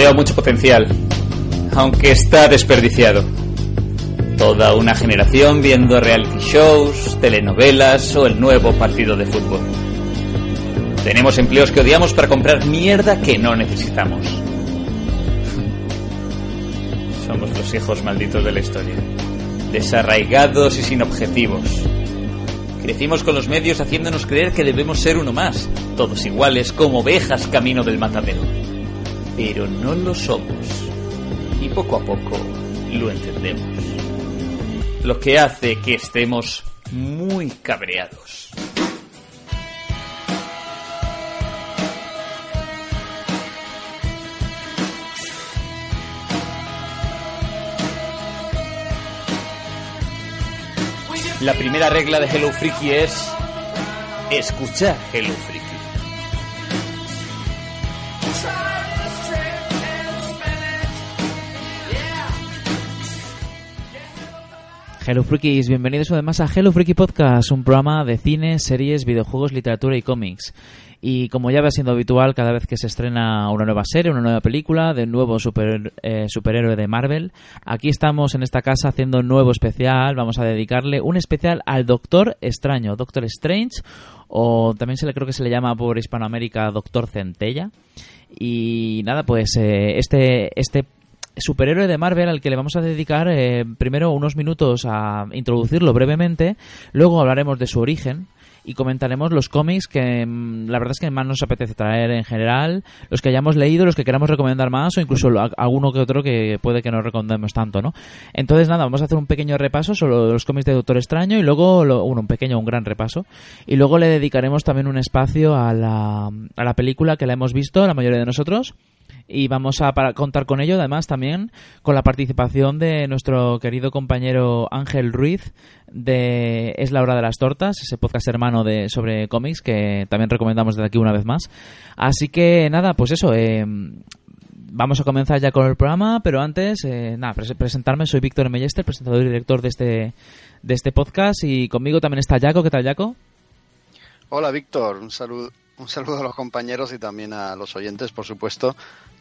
Veo mucho potencial, aunque está desperdiciado. Toda una generación viendo reality shows, telenovelas o el nuevo partido de fútbol. Tenemos empleos que odiamos para comprar mierda que no necesitamos. Somos los hijos malditos de la historia. Desarraigados y sin objetivos. Crecimos con los medios haciéndonos creer que debemos ser uno más, todos iguales como ovejas camino del matadero. Pero no lo somos. Y poco a poco lo entendemos. Lo que hace que estemos muy cabreados. La primera regla de Hello Freaky es escuchar Hello Freaky. Hello Freakies, bienvenidos además a Hello Freaky Podcast, un programa de cine, series, videojuegos, literatura y cómics. Y como ya va siendo habitual, cada vez que se estrena una nueva serie, una nueva película de un nuevo super, eh, superhéroe de Marvel, aquí estamos en esta casa haciendo un nuevo especial. Vamos a dedicarle un especial al Doctor Extraño, Doctor Strange, o también se le creo que se le llama por Hispanoamérica Doctor Centella. Y nada, pues eh, este, este superhéroe de Marvel al que le vamos a dedicar eh, primero unos minutos a introducirlo brevemente, luego hablaremos de su origen y comentaremos los cómics que mm, la verdad es que más nos apetece traer en general, los que hayamos leído, los que queramos recomendar más o incluso alguno que otro que puede que no recomendemos tanto, ¿no? Entonces nada, vamos a hacer un pequeño repaso sobre los cómics de Doctor Extraño y luego, lo- bueno, un pequeño, un gran repaso y luego le dedicaremos también un espacio a la, a la película que la hemos visto, la mayoría de nosotros y vamos a para- contar con ello además también con la participación de nuestro querido compañero Ángel Ruiz de Es la hora de las tortas, ese podcast hermano de sobre cómics que también recomendamos desde aquí una vez más. Así que nada, pues eso, eh, vamos a comenzar ya con el programa, pero antes, eh, nada, pres- presentarme, soy Víctor Mellester, presentador y director de este de este podcast y conmigo también está Jaco, ¿qué tal Jaco? Hola Víctor, un saludo, un saludo a los compañeros y también a los oyentes, por supuesto,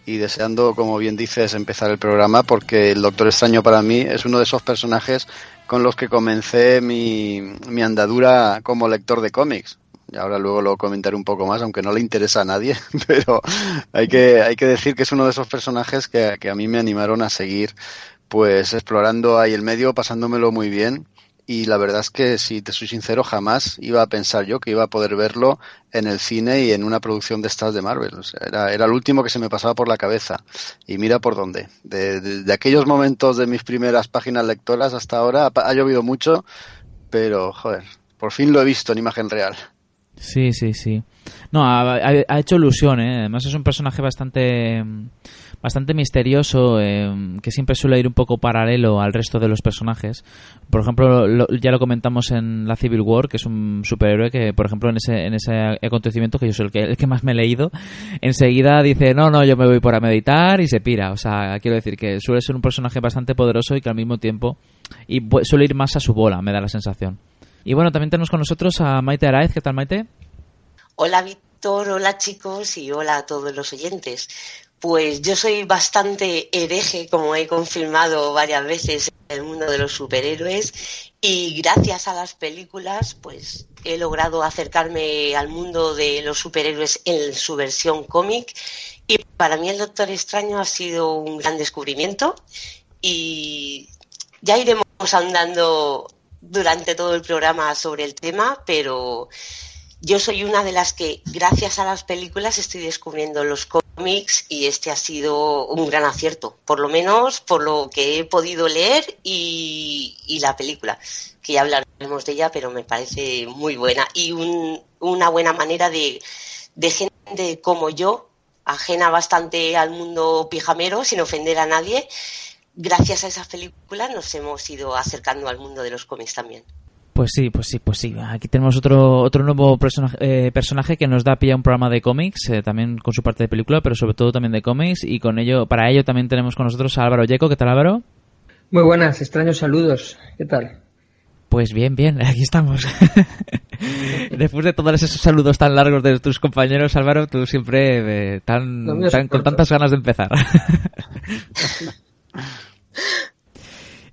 y deseando, como bien dices, empezar el programa porque el Doctor Extraño para mí es uno de esos personajes con los que comencé mi, mi andadura como lector de cómics. Y ahora luego lo comentaré un poco más, aunque no le interesa a nadie, pero hay que, hay que decir que es uno de esos personajes que, que a mí me animaron a seguir pues explorando ahí el medio, pasándomelo muy bien y la verdad es que, si te soy sincero, jamás iba a pensar yo que iba a poder verlo en el cine y en una producción de estas de Marvel. Era, era el último que se me pasaba por la cabeza. Y mira por dónde. De, de- aquellos momentos de mis primeras páginas lectoras hasta ahora ha, llovido mucho, pero, joder, por fin lo he visto en imagen real. Sí, sí, sí. No, ha hecho ilusión, ¿eh? Además es un personaje bastante bastante misterioso eh, que siempre suele ir un poco paralelo al resto de los personajes. Por ejemplo, lo- ya lo comentamos en la Civil War, que es un superhéroe que, por ejemplo, en ese, en ese acontecimiento, que yo soy el que, el que más me he leído, enseguida dice, no, no, yo me voy por a meditar y se pira. O sea, quiero decir que suele ser un personaje bastante poderoso y que al mismo tiempo y suele ir más a su bola, me da la sensación. Y bueno, también tenemos con nosotros a Maite Araez. ¿Qué tal, Maite? Hola Víctor, hola chicos y hola a todos los oyentes. Pues yo soy bastante hereje, como he confirmado varias veces en el mundo de los superhéroes y gracias a las películas pues he logrado acercarme al mundo de los superhéroes en su versión cómic y para mí el Doctor Extraño ha sido un gran descubrimiento y ya iremos andando durante todo el programa sobre el tema, pero yo soy una de las que, gracias a las películas, estoy descubriendo los cómics y este ha sido un gran acierto, por lo menos por lo que he podido leer y, la película, que ya hablaremos de ella, pero me parece muy buena y un- una buena manera de, de gente como yo, ajena bastante al mundo pijamero, sin ofender a nadie, gracias a esas películas nos hemos ido acercando al mundo de los cómics también. Pues sí, pues sí, pues sí. Aquí tenemos otro otro nuevo personaje, eh, personaje que nos da pie a un programa de cómics, eh, también con su parte de película, pero sobre todo también de cómics. Y con ello, para ello también tenemos con nosotros a Álvaro Yeco. ¿Qué tal, Álvaro? Muy buenas, extraños saludos. ¿Qué tal? Pues bien, bien, aquí estamos. Después de todos esos saludos tan largos de tus compañeros, Álvaro, tú siempre eh, tan, tan con tantas ganas de empezar.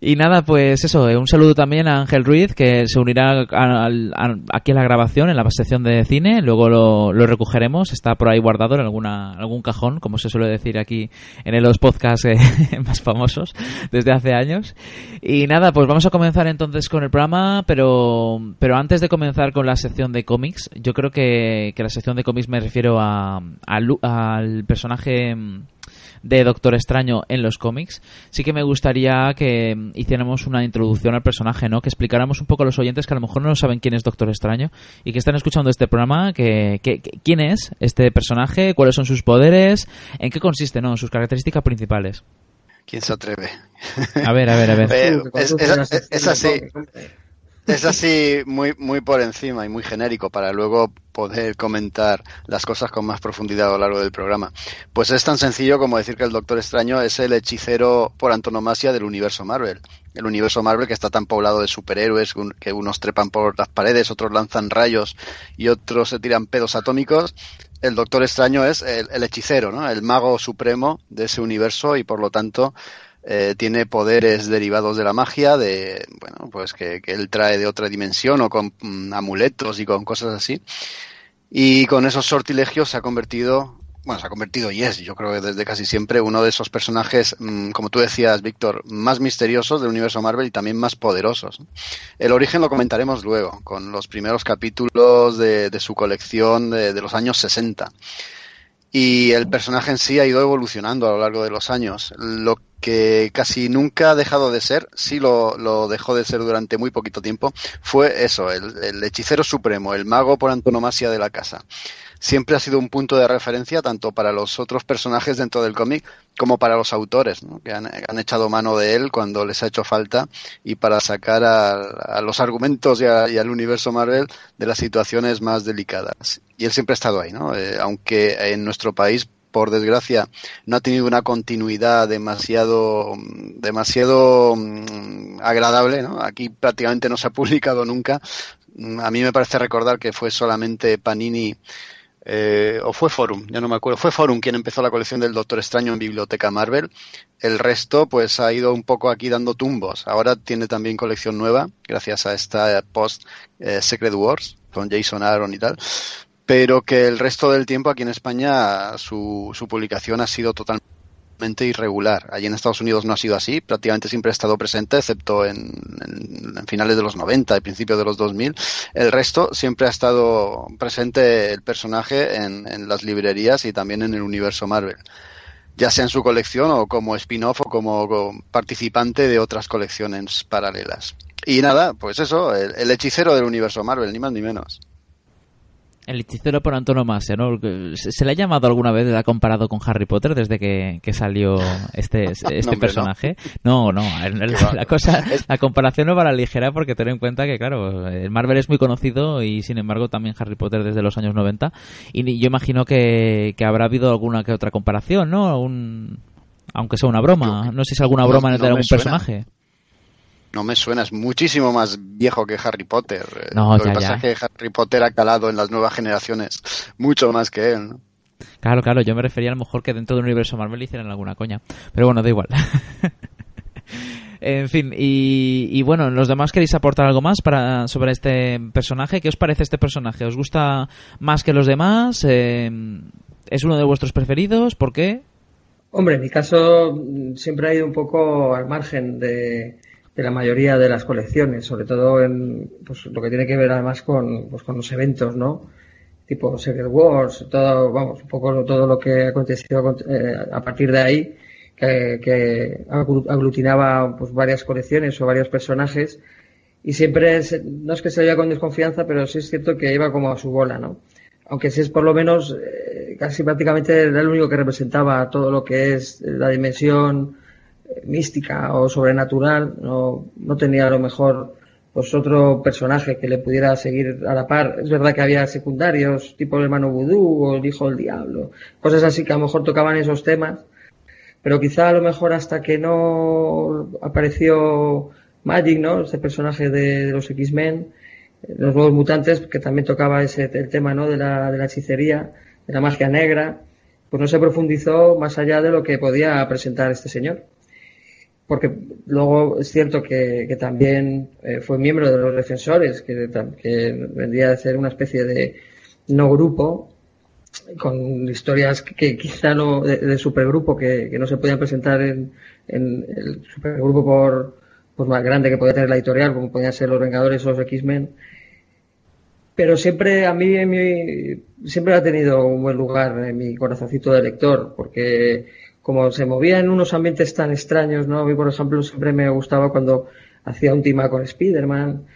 Y nada, pues eso, eh, un saludo también a Ángel Ruiz, que se unirá aquí a la grabación, en la sección de cine, luego lo, recogeremos, está por ahí guardado en alguna, algún cajón, como se suele decir aquí en los podcasts eh, más famosos desde hace años. Y nada, pues vamos a comenzar entonces con el programa, pero, pero antes de comenzar con la sección de cómics, yo creo que, que la sección de cómics me refiero a, al personaje de Doctor Extraño en los cómics, sí que me gustaría que hiciéramos una introducción al personaje, ¿no? Que explicáramos un poco a los oyentes que a lo mejor no saben quién es Doctor Extraño y que están escuchando este programa, que, quién es este personaje, cuáles son sus poderes, en qué consiste, ¿no? Sus características principales. ¿Quién se atreve? A ver, a ver, a ver. Eh, es así. Es así muy, muy por encima y muy genérico para luego poder comentar las cosas con más profundidad a lo largo del programa. Pues es tan sencillo como decir que el Doctor Extraño es el hechicero por antonomasia del universo Marvel. El universo Marvel que está tan poblado de superhéroes que unos trepan por las paredes, otros lanzan rayos y otros se tiran pedos atómicos. El Doctor Extraño es el, el hechicero, ¿no? el mago supremo de ese universo y por lo tanto eh, tiene poderes derivados de la magia, de, bueno, pues que, él trae de otra dimensión o con mm, amuletos y con cosas así. Y con esos sortilegios se ha convertido, bueno, se ha convertido y es, yo creo que desde casi siempre, uno de esos personajes, mm, como tú decías, Víctor, más misteriosos del universo Marvel y también más poderosos. El origen lo comentaremos luego, con los primeros capítulos de, su colección de, de los años 60 y el personaje en sí ha ido evolucionando a lo largo de los años. Lo que casi nunca ha dejado de ser, sí lo, dejó de ser durante muy poquito tiempo, fue eso, el, hechicero supremo, el mago por antonomasia de la casa. Siempre ha sido un punto de referencia tanto para los otros personajes dentro del cómic como para los autores, ¿no? que han, han, echado mano de él cuando les ha hecho falta y para sacar a, a los argumentos y, a, y, al universo Marvel de las situaciones más delicadas. Y él siempre ha estado ahí, ¿no? Eh, aunque en nuestro país por desgracia, no ha tenido una continuidad demasiado, demasiado mm, agradable. ¿no? Aquí prácticamente no se ha publicado nunca. A mí me parece recordar que fue solamente Panini eh, o fue Forum, ya no me acuerdo, fue Forum quien empezó la colección del Doctor Extraño en Biblioteca Marvel. El resto, pues ha ido un poco aquí dando tumbos. Ahora tiene también colección nueva, gracias a esta post eh, Secret Wars con Jason Aaron y tal pero que el resto del tiempo aquí en España su, su publicación ha sido totalmente irregular. Allí en Estados Unidos no ha sido así, prácticamente siempre ha estado presente, excepto en, finales de los 90 y principios de los 2000. El resto siempre ha estado presente el personaje en, las librerías y también en el universo Marvel ya sea en su colección o como spin-off o como, participante de otras colecciones paralelas. Y nada, pues eso, el, hechicero del universo Marvel, ni más ni menos. El hechicero por antonomasia, ¿no? ¿Se le ha llamado alguna vez, le ha comparado con Harry Potter desde que, que salió este, este no, personaje? No, no, la, la, cosa, la comparación no va a la ligera porque ten en cuenta que, claro, el Marvel es muy conocido y sin embargo también Harry Potter desde los años 90 y yo imagino que, que habrá habido alguna que otra comparación, ¿no? Un, aunque sea una broma, no sé si es alguna broma no, de algún personaje no me suena, es muchísimo más viejo que Harry Potter. No, Lo ya, que pasa ya. es que Harry Potter ha calado en las nuevas generaciones mucho más que él, ¿no? Claro, claro, yo me refería a lo mejor que dentro del universo Marvel hicieran alguna coña. Pero bueno, da igual. en fin, y, y, bueno, ¿los demás queréis aportar algo más para sobre este personaje? ¿Qué os parece este personaje? ¿Os gusta más que los demás? Eh, ¿Es uno de vuestros preferidos? ¿Por qué? Hombre, en mi caso siempre ha ido un poco al margen de, de la mayoría de las colecciones, sobre todo en pues, lo que tiene que ver además con, pues, con los eventos, ¿no? Tipo Secret Wars, todo, vamos, un poco todo lo que aconteció eh, a partir de ahí, que, aglutinaba pues varias colecciones o varios personajes, y siempre, es, no es que se veía con desconfianza, pero sí es cierto que iba como a su bola, ¿no? Aunque sí es por lo menos, eh, casi prácticamente era el único que representaba todo lo que es la dimensión, mística o sobrenatural, no, no tenía a lo mejor pues otro personaje que le pudiera seguir a la par. Es verdad que había secundarios, tipo el hermano vudú o el hijo del diablo, cosas así que a lo mejor tocaban esos temas, pero quizá a lo mejor hasta que no apareció Magic, ¿no? Este personaje de, los X-Men, los nuevos mutantes, que también tocaba ese el tema ¿no? de, la, de la hechicería, de la magia negra, pues no se profundizó más allá de lo que podía presentar este señor. Porque luego es cierto que, también eh, fue miembro de los defensores, que, vendría a ser una especie de no grupo, con historias que, quizá no de, supergrupo que, no se podían presentar en, el supergrupo por, por más grande que podía tener la editorial, como podían ser los Vengadores o los X-Men. Pero siempre a mí siempre ha tenido un buen lugar en mi corazoncito de lector, porque como se movía en unos ambientes tan extraños, ¿no? A mí, por ejemplo, siempre me gustaba cuando hacía un tema con Spider-Man,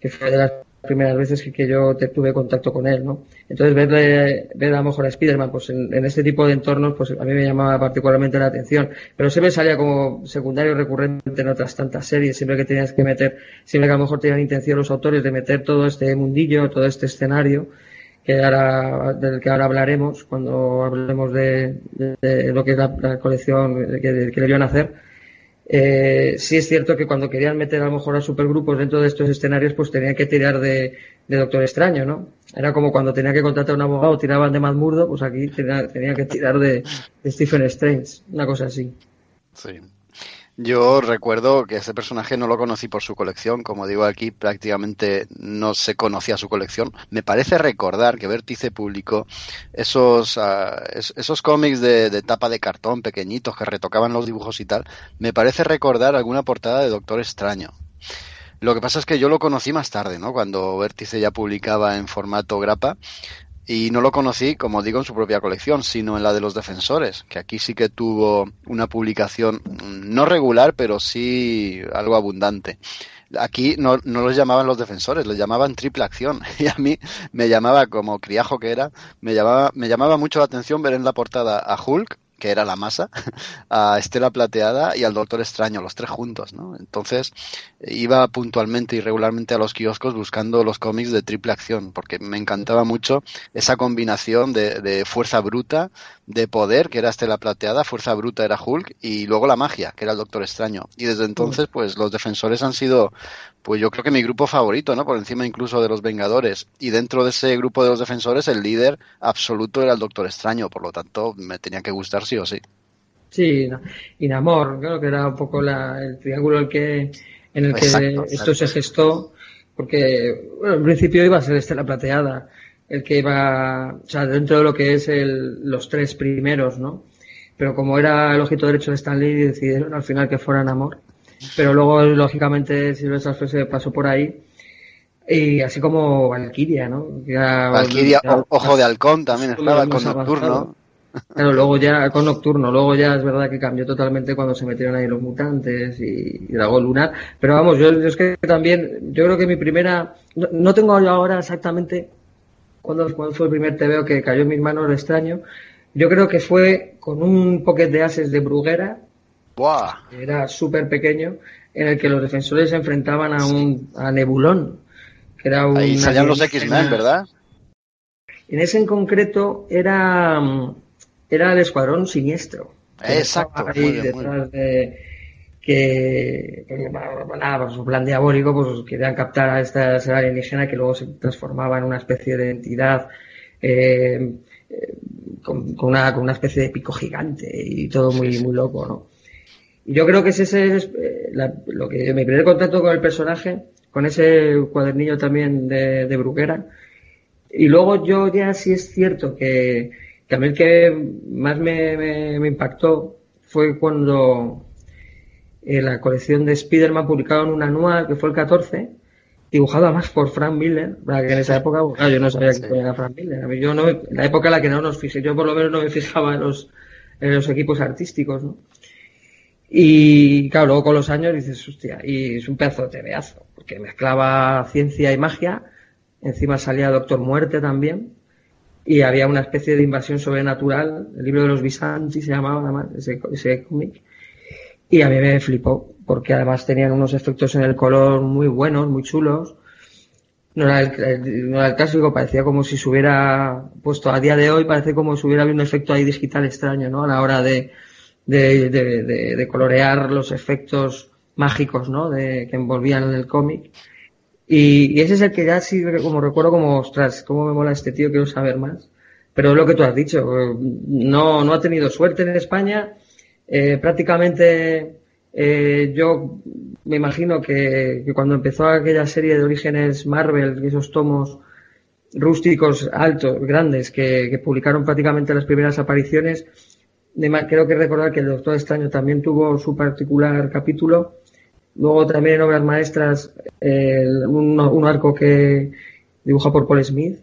que fue de las primeras veces que, yo tuve contacto con él, ¿no? Entonces, verle, ver a lo mejor a Spider-Man, pues en, este tipo de entornos, pues a mí me llamaba particularmente la atención. Pero siempre salía como secundario recurrente en otras tantas series, siempre que tenías que meter, siempre que a lo mejor tenían intención los autores de meter todo este mundillo, todo este escenario, que ahora, del que ahora hablaremos, cuando hablemos de, lo que es la, colección que, que a hacer eh, sí es cierto que cuando querían meter a lo mejor a supergrupos dentro de estos escenarios, pues tenían que tirar de, Doctor Extraño, ¿no? Era como cuando tenía que contratar a un abogado, tiraban de Murdo, pues aquí tenían que tirar de, de Stephen Strange, una cosa así. Sí. Yo recuerdo que ese personaje no lo conocí por su colección, como digo aquí prácticamente no se conocía su colección. Me parece recordar que Vértice publicó esos, ah, esos cómics de, de, tapa de cartón pequeñitos que retocaban los dibujos y tal. Me parece recordar alguna portada de Doctor Extraño. Lo que pasa es que yo lo conocí más tarde, ¿no? Cuando Vértice ya publicaba en formato grapa y no lo conocí, como digo, en su propia colección, sino en la de los defensores, que aquí sí que tuvo una publicación mm, no regular, pero sí algo abundante. Aquí no, no los llamaban los defensores, los llamaban triple acción. Y a mí me llamaba, como criajo que era, me llamaba, me llamaba mucho la atención ver en la portada a Hulk, que era la masa, a Estela Plateada y al Doctor Extraño, los tres juntos, ¿no? Entonces iba puntualmente y regularmente a los kioscos buscando los cómics de triple acción, porque me encantaba mucho esa combinación de, de fuerza bruta, de poder, que era Estela Plateada, fuerza bruta era Hulk, y luego la magia, que era el Doctor Extraño. Y desde entonces, pues los defensores han sido pues yo creo que mi grupo favorito, ¿no? Por encima incluso de los Vengadores. Y dentro de ese grupo de los defensores, el líder absoluto era el Doctor Extraño, por lo tanto, me tenía que gustar sí o sí. Sí, y Namor, creo que era un poco el triángulo el que, en el que esto se gestó, porque, bueno, en principio iba a ser Estela Plateada, el que iba, o sea, dentro de lo que es el, los tres primeros, ¿no? Pero como era el ojito derecho de Stanley, decidieron al final que fuera Namor pero luego, lógicamente, Silvestre se pasó por ahí. Y así como Valkyria, ¿no? Valkyria, Ojo de Halcón también estaba con Nocturno. Claro, luego ya con Nocturno, luego ya es verdad que cambió totalmente cuando se metieron ahí los mutantes y, Dragón Lunar. Pero vamos, yo, es que también, yo creo que mi primera, no, tengo ahora exactamente cuándo, fue el primer TVO que cayó en mis manos, lo extraño. Yo creo que fue con un pocket de ases de Bruguera era súper pequeño, en el que los defensores se enfrentaban a un a Nebulón. Que era un Ahí salían los X-Men, ¿verdad? En ese en concreto era, era el Escuadrón Siniestro. Exacto. Ahí detrás de que, nada, pues, su plan diabólico, pues querían captar a esta alienígena que luego se transformaba en una especie de entidad eh, eh, con, una, con una especie de pico gigante y todo muy, muy loco, ¿no? Yo creo que ese es eh, lo que mi primer contacto con el personaje, con ese cuadernillo también de, de Bruguera. Y luego yo ya sí es cierto que, que a mí el que más me, me, impactó fue cuando eh, la colección de Spider-Man publicaron un anual, que fue el 14, dibujado además por Frank Miller, que en esa época yo no sabía que era Frank Miller. A mí yo no, la época en la que no nos fijé, yo por lo menos no me fijaba en los, en los equipos artísticos, ¿no? Y claro, luego con los años dices, hostia, y es un pedazo de tebeazo, porque mezclaba ciencia y magia, encima salía Doctor Muerte también, y había una especie de invasión sobrenatural, el libro de los Bisanti se llamaba además, ese, ese cómic, y a mí me flipó, porque además tenían unos efectos en el color muy buenos, muy chulos, no era el, no era el clásico, parecía como si se hubiera puesto a día de hoy, parece como si hubiera habido un efecto ahí digital extraño, ¿no? A la hora de, de, de, colorear los efectos mágicos ¿no? de, que envolvían el cómic. Y, ese es el que ya sí, como recuerdo, como, ostras, cómo me mola este tío, quiero saber más. Pero es lo que tú has dicho, no, no ha tenido suerte en España. Eh, prácticamente eh, yo me imagino que, cuando empezó aquella serie de orígenes Marvel, esos tomos rústicos, altos, grandes, que, publicaron prácticamente las primeras apariciones, creo que recordar que el Doctor Extraño también tuvo su particular capítulo Luego también en obras maestras, un, arco que dibuja por Paul Smith.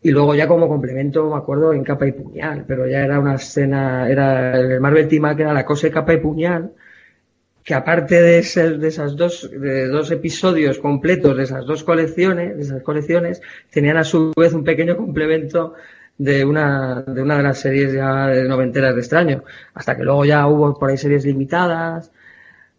Y luego ya como complemento, me acuerdo, en capa y puñal, pero ya era una escena, era el Marvel Team que era la cosa de capa y puñal, que aparte de, de esas dos, de dos episodios completos de esas dos colecciones, de esas colecciones, tenían a su vez un pequeño complemento de una, de una de las series ya de noventeras de extraño. Hasta que luego ya hubo por ahí series limitadas,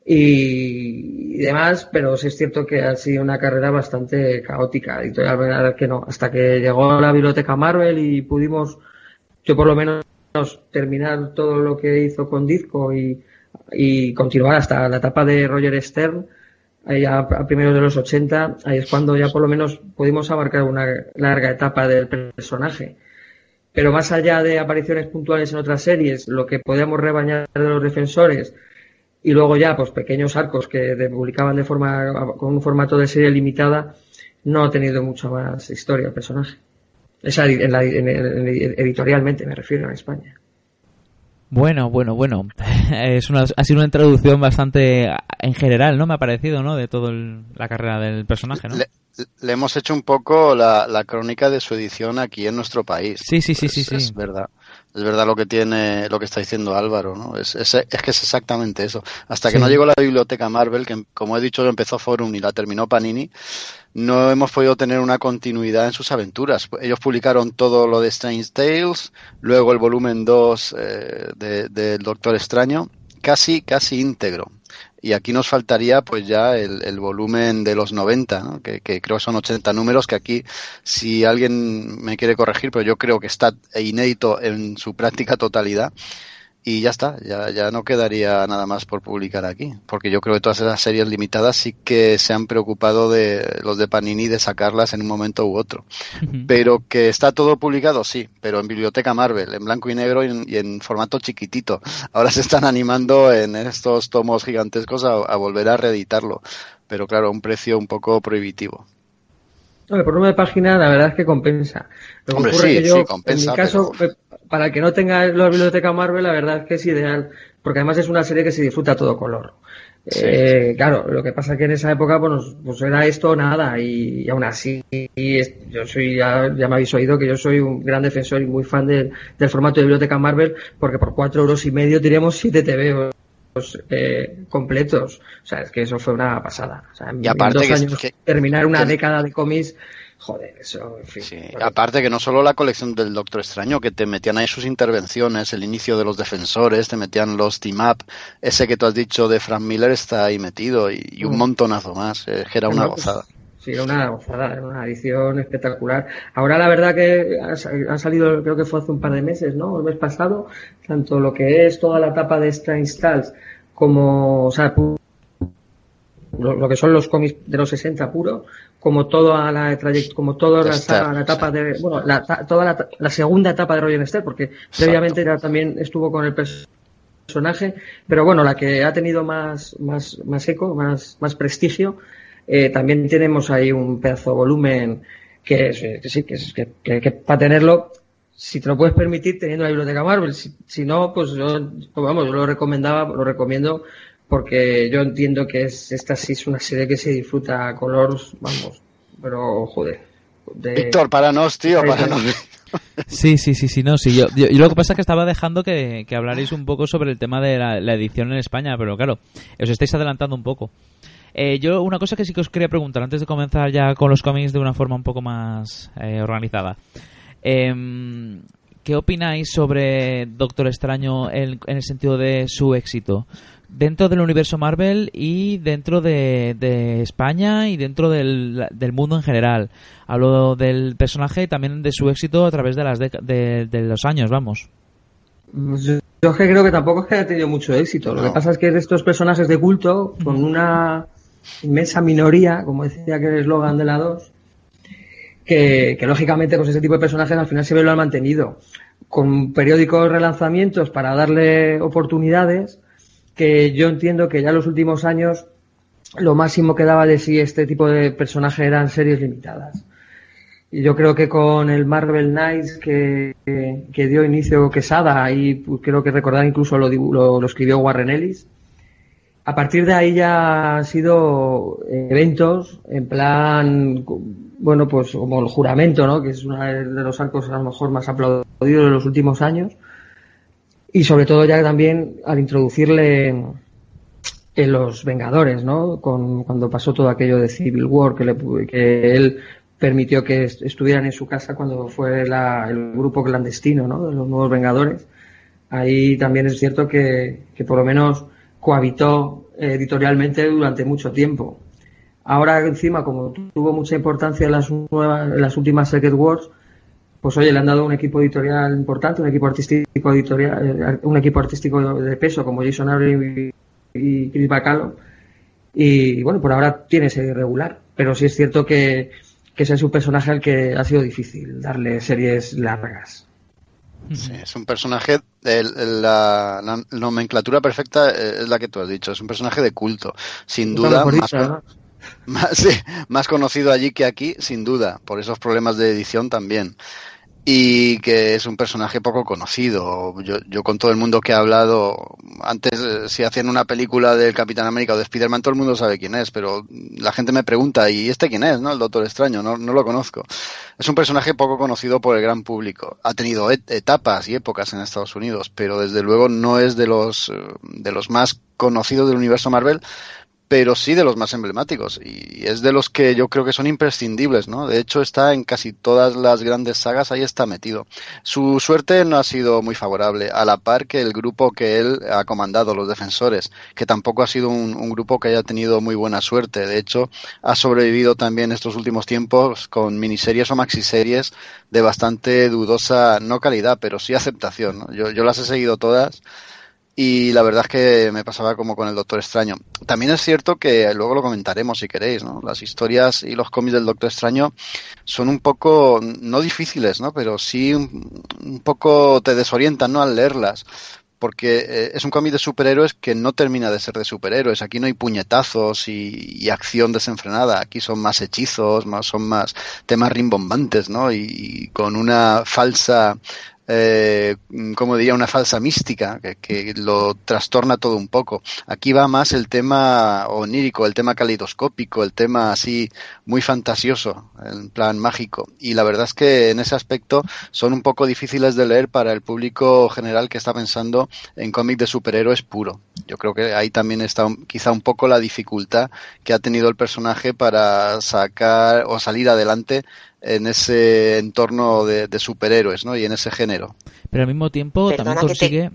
y, demás, pero sí es cierto que ha sido una carrera bastante caótica, editorial que no, hasta que llegó la biblioteca Marvel y pudimos, yo por lo menos, terminar todo lo que hizo con Disco y, y continuar hasta la etapa de Roger Stern, a, primeros de los 80, ahí es cuando ya por lo menos pudimos abarcar una larga etapa del personaje. Pero más allá de apariciones puntuales en otras series, lo que podíamos rebañar de los defensores, y luego ya pues pequeños arcos que publicaban de forma con un formato de serie limitada no ha tenido mucha más historia el personaje esa en la, editorialmente me refiero a España bueno, bueno, bueno. Es una, ha sido una introducción bastante en general, ¿no? Me ha parecido, ¿no? De toda la carrera del personaje, ¿no? Le, hemos hecho un poco la, la, crónica de su edición aquí en nuestro país. Sí, sí, sí, sí, sí. Es verdad es verdad lo que tiene, lo que está diciendo Álvaro, ¿no? Es, es, es que es exactamente eso. Hasta que no llegó la biblioteca Marvel, que como he dicho empezó Forum y la terminó Panini, no hemos podido tener una continuidad en sus aventuras. Ellos publicaron todo lo de Strange Tales, luego el volumen 2 eh, del Doctor Extraño, casi, casi íntegro y aquí nos faltaría pues ya el, volumen de los 90, que, que, creo que son 80 números, que aquí si alguien me quiere corregir, pero yo creo que está inédito en su práctica totalidad, y ya está, ya, ya no quedaría nada más por publicar aquí, porque yo creo que todas esas series limitadas sí que se han preocupado de los de Panini de sacarlas en un momento u otro. Pero que está todo publicado, sí, pero en Biblioteca Marvel, en blanco y negro y en, formato chiquitito. Ahora se están animando en estos tomos gigantescos a, volver a reeditarlo, pero claro, a un precio un poco prohibitivo. por número de página, la verdad es que compensa. Hombre, sí, sí, compensa. En mi caso, para el que no tenga la biblioteca Marvel, la verdad es que es ideal, porque además es una serie que se disfruta a todo color. Eh, claro, lo que pasa es que en esa época pues, pues era esto nada y, aún así yo soy ya, me habéis oído que yo soy un gran defensor y muy fan del formato de biblioteca Marvel porque por cuatro euros y medio tenemos siete TV eh, completos. O sea, es que eso fue una pasada. O sea, y aparte terminar una década de cómics Joder, eso, en fin. Sí. Aparte que no solo la colección del Doctor Extraño, que te metían ahí sus intervenciones, el inicio de los defensores, te metían los team up, ese que tú has dicho de Frank Miller está ahí metido y, un mm. montonazo más, eh, que era una gozada. Sí, era una gozada, era una edición espectacular. Ahora la verdad que ha salido, creo que fue hace un par de meses, ¿no? El mes pasado, tanto lo que es toda la etapa de Strange Tales como, o sea, lo, que son los cómics de los 60 puro, como toda la como toda la, etapa de, bueno, la, toda la, segunda etapa de Roger porque previamente ya también estuvo con el personaje, pero bueno, la que ha tenido más, más, más eco, más, más prestigio, eh, también tenemos ahí un pedazo de volumen que, sí, que, que, que, para tenerlo, si te lo puedes permitir teniendo la biblioteca Marvel, si, si no, pues yo, pues vamos, yo lo recomendaba, lo recomiendo porque yo entiendo que es, esta sí es una serie que se disfruta a color, vamos, pero joder. Víctor, para nos, tío, para nos. Sí, sí, sí, sí, no, sí. Yo, yo, lo que pasa es que estaba dejando que, que hablarais un poco sobre el tema de la, edición en España, pero claro, os estáis adelantando un poco. Eh, yo una cosa que sí que os quería preguntar antes de comenzar ya con los cómics de una forma un poco más eh, organizada. Em, ¿Qué opináis sobre Doctor Extraño en, en, el sentido de su éxito? Dentro del universo Marvel y dentro de, España y dentro del, mundo en general. Hablo del personaje y también de su éxito a través de, las de, los años, vamos. Yo, creo que tampoco es que haya tenido mucho éxito. Lo que pasa es que de estos personajes de culto, con una inmensa minoría, como decía que el eslogan de la 2, que, lógicamente pues ese tipo de personajes al final siempre lo han mantenido, con periódicos relanzamientos para darle oportunidades, que yo entiendo que ya en los últimos años lo máximo que daba de sí este tipo de personaje eran series limitadas. Y yo creo que con el Marvel Knights que, que, dio inicio Quesada, ahí pues, creo que recordar incluso lo, lo, escribió Warren Ellis, a partir de ahí ya han sido eventos en plan, bueno, pues como el juramento, ¿no? Que es uno de los arcos a lo mejor más aplaudidos de los últimos años. Y sobre todo ya también al introducirle en los Vengadores, ¿no? Con, cuando pasó todo aquello de Civil War, que, le, que él permitió que estuvieran en su casa cuando fue el grupo clandestino ¿no? de los nuevos Vengadores. Ahí también es cierto que, por lo menos cohabitó editorialmente durante mucho tiempo. Ahora encima, como tuvo mucha importancia en las, nuevas, en las últimas Secret Wars, pues oye, le han dado un equipo editorial importante, un equipo artístico editorial, eh, un equipo artístico de peso como Jason Aaron y, Chris Bacalo. Y bueno, por ahora tiene ese regular, pero sí es cierto que que ese es un personaje al que ha sido difícil darle series largas. Sí, es un personaje, la, nomenclatura perfecta es la que tú has dicho, es un personaje de culto, sin duda, más, más conocido allí que aquí, sin duda, por esos problemas de edición también y que es un personaje poco conocido. Yo, yo con todo el mundo que he hablado, antes eh, si hacían una película del Capitán América o de Spider-Man, todo el mundo sabe quién es, pero la gente me pregunta, ¿y este quién es? ¿No? El Doctor Extraño, no, no lo conozco. Es un personaje poco conocido por el gran público. Ha tenido etapas y épocas en Estados Unidos, pero desde luego no es de los, eh, de los más conocidos del universo Marvel, pero sí de los más emblemáticos y es de los que yo creo que son imprescindibles, ¿no? De hecho está en casi todas las grandes sagas, ahí está metido. Su suerte no ha sido muy favorable, a la par que el grupo que él ha comandado, los defensores, que tampoco ha sido un, grupo que haya tenido muy buena suerte. De hecho, ha sobrevivido también estos últimos tiempos con miniseries o maxiseries de bastante dudosa, no calidad, pero sí aceptación. Yo, yo las he seguido todas y la verdad es que me pasaba como con el Doctor Extraño. También es cierto que luego lo comentaremos si queréis, ¿no? Las historias y los cómics del Doctor Extraño son un poco, no difíciles, ¿no? Pero sí un, poco te desorientan, ¿no? Al leerlas. Porque eh, es un cómic de superhéroes que no termina de ser de superhéroes. Aquí no hay puñetazos y, acción desenfrenada. Aquí son más hechizos, más, son más temas rimbombantes, ¿no? y con una falsa eh, como diría, una falsa mística que, lo trastorna todo un poco. Aquí va más el tema onírico, el tema caleidoscópico, el tema así muy fantasioso, en plan mágico. Y la verdad es que en ese aspecto son un poco difíciles de leer para el público general que está pensando en cómic de superhéroes puro. Yo creo que ahí también está quizá un poco la dificultad que ha tenido el personaje para sacar o salir adelante en ese entorno de, superhéroes, ¿no? Y en ese género. Pero al mismo tiempo también consigue...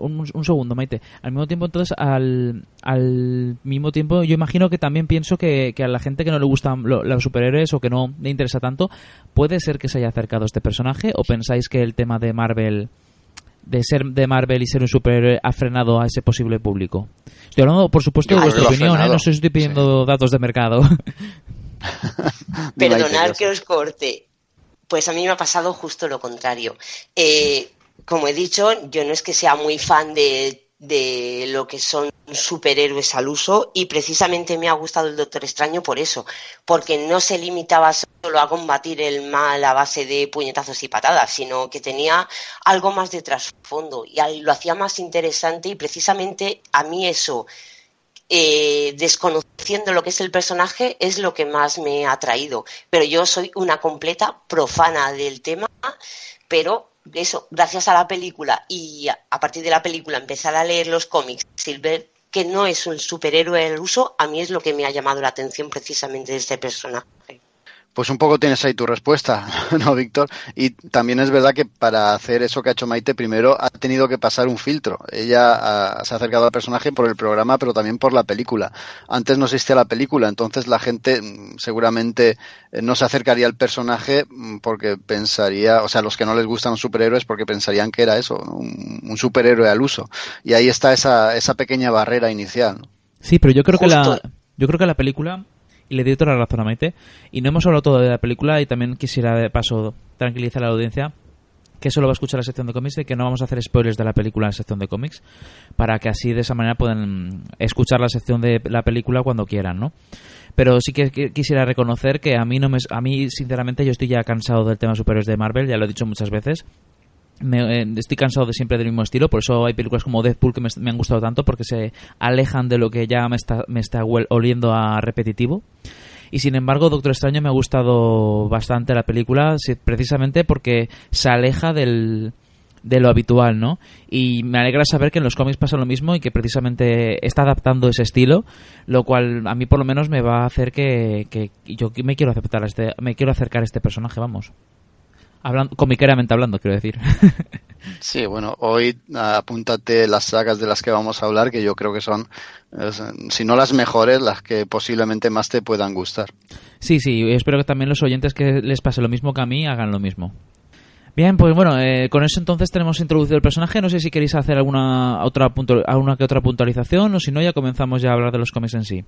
un, segundo, Maite. Al mismo tiempo, entonces, al, al mismo tiempo, yo imagino que también pienso que, a la gente que no le gustan los superhéroes o que no le interesa tanto, puede ser que se haya acercado a este personaje o pensáis que el tema de Marvel de ser de Marvel y ser un superhéroe ha frenado a ese posible público. Estoy hablando, por supuesto, de vuestra opinión, ¿eh? no sé si estoy pidiendo datos de mercado. Perdonad que os corte. Pues a mí me ha pasado justo lo contrario. Eh, como he dicho, yo no es que sea muy fan de, lo que son superhéroes al uso y precisamente me ha gustado el Doctor Extraño por eso, porque no se limitaba solo a combatir el mal a base de puñetazos y patadas, sino que tenía algo más de trasfondo y lo hacía más interesante y precisamente a mí eso eh, desconociendo lo que es el personaje, es lo que más me ha atraído. Pero yo soy una completa profana del tema, pero eso, gracias a la película y a partir de la película empezar a leer los cómics y ver que no es un superhéroe el uso, a mí es lo que me ha llamado la atención precisamente de este personaje. Pues un poco tienes ahí tu respuesta, ¿no, Víctor? Y también es verdad que para hacer eso que ha hecho Maite, primero ha tenido que pasar un filtro. Ella se ha acercado al personaje por el programa, pero también por la película. Antes no existía la película, entonces la gente mm, seguramente eh, no se acercaría al personaje mm, porque pensaría, o sea, los que no les gustan los superhéroes porque pensarían que era eso, un, superhéroe al uso. Y ahí está esa, esa pequeña barrera inicial. Sí, pero yo creo que la Yo creo que la película, y le razón a Maite, y no hemos hablado todo de la película y también quisiera de paso tranquilizar a la audiencia que solo va a escuchar la sección de cómics y que no vamos a hacer spoilers de la película en la sección de cómics para que así de esa manera puedan escuchar la sección de la película cuando quieran, ¿no? Pero sí que quisiera reconocer que a mí no me, a mí sinceramente yo estoy ya cansado del tema superhéroes de Marvel, ya lo he dicho muchas veces. Me, eh, estoy cansado de siempre del mismo estilo, por eso hay películas como Deadpool que me, han gustado tanto porque se alejan de lo que ya me está, me está oliendo a repetitivo. Y sin embargo, Doctor Extraño me ha gustado bastante la película, precisamente porque se aleja del, de lo habitual, ¿no? Y me alegra saber que en los cómics pasa lo mismo y que precisamente está adaptando ese estilo, lo cual a mí por lo menos me va a hacer que, que yo me quiero aceptar a este, me quiero acercar a este personaje, vamos. Hablando, comiqueramente hablando, quiero decir. Sí, bueno, hoy apúntate las sagas de las que vamos a hablar, que yo creo que son, si no las mejores, las que posiblemente más te puedan gustar. Sí, sí, espero que también los oyentes que les pase lo mismo que a mí hagan lo mismo. Bien, pues bueno, eh, con eso entonces tenemos introducido el personaje. No sé si queréis hacer alguna otra alguna que otra puntualización o si no ya comenzamos ya a hablar de los cómics en sí.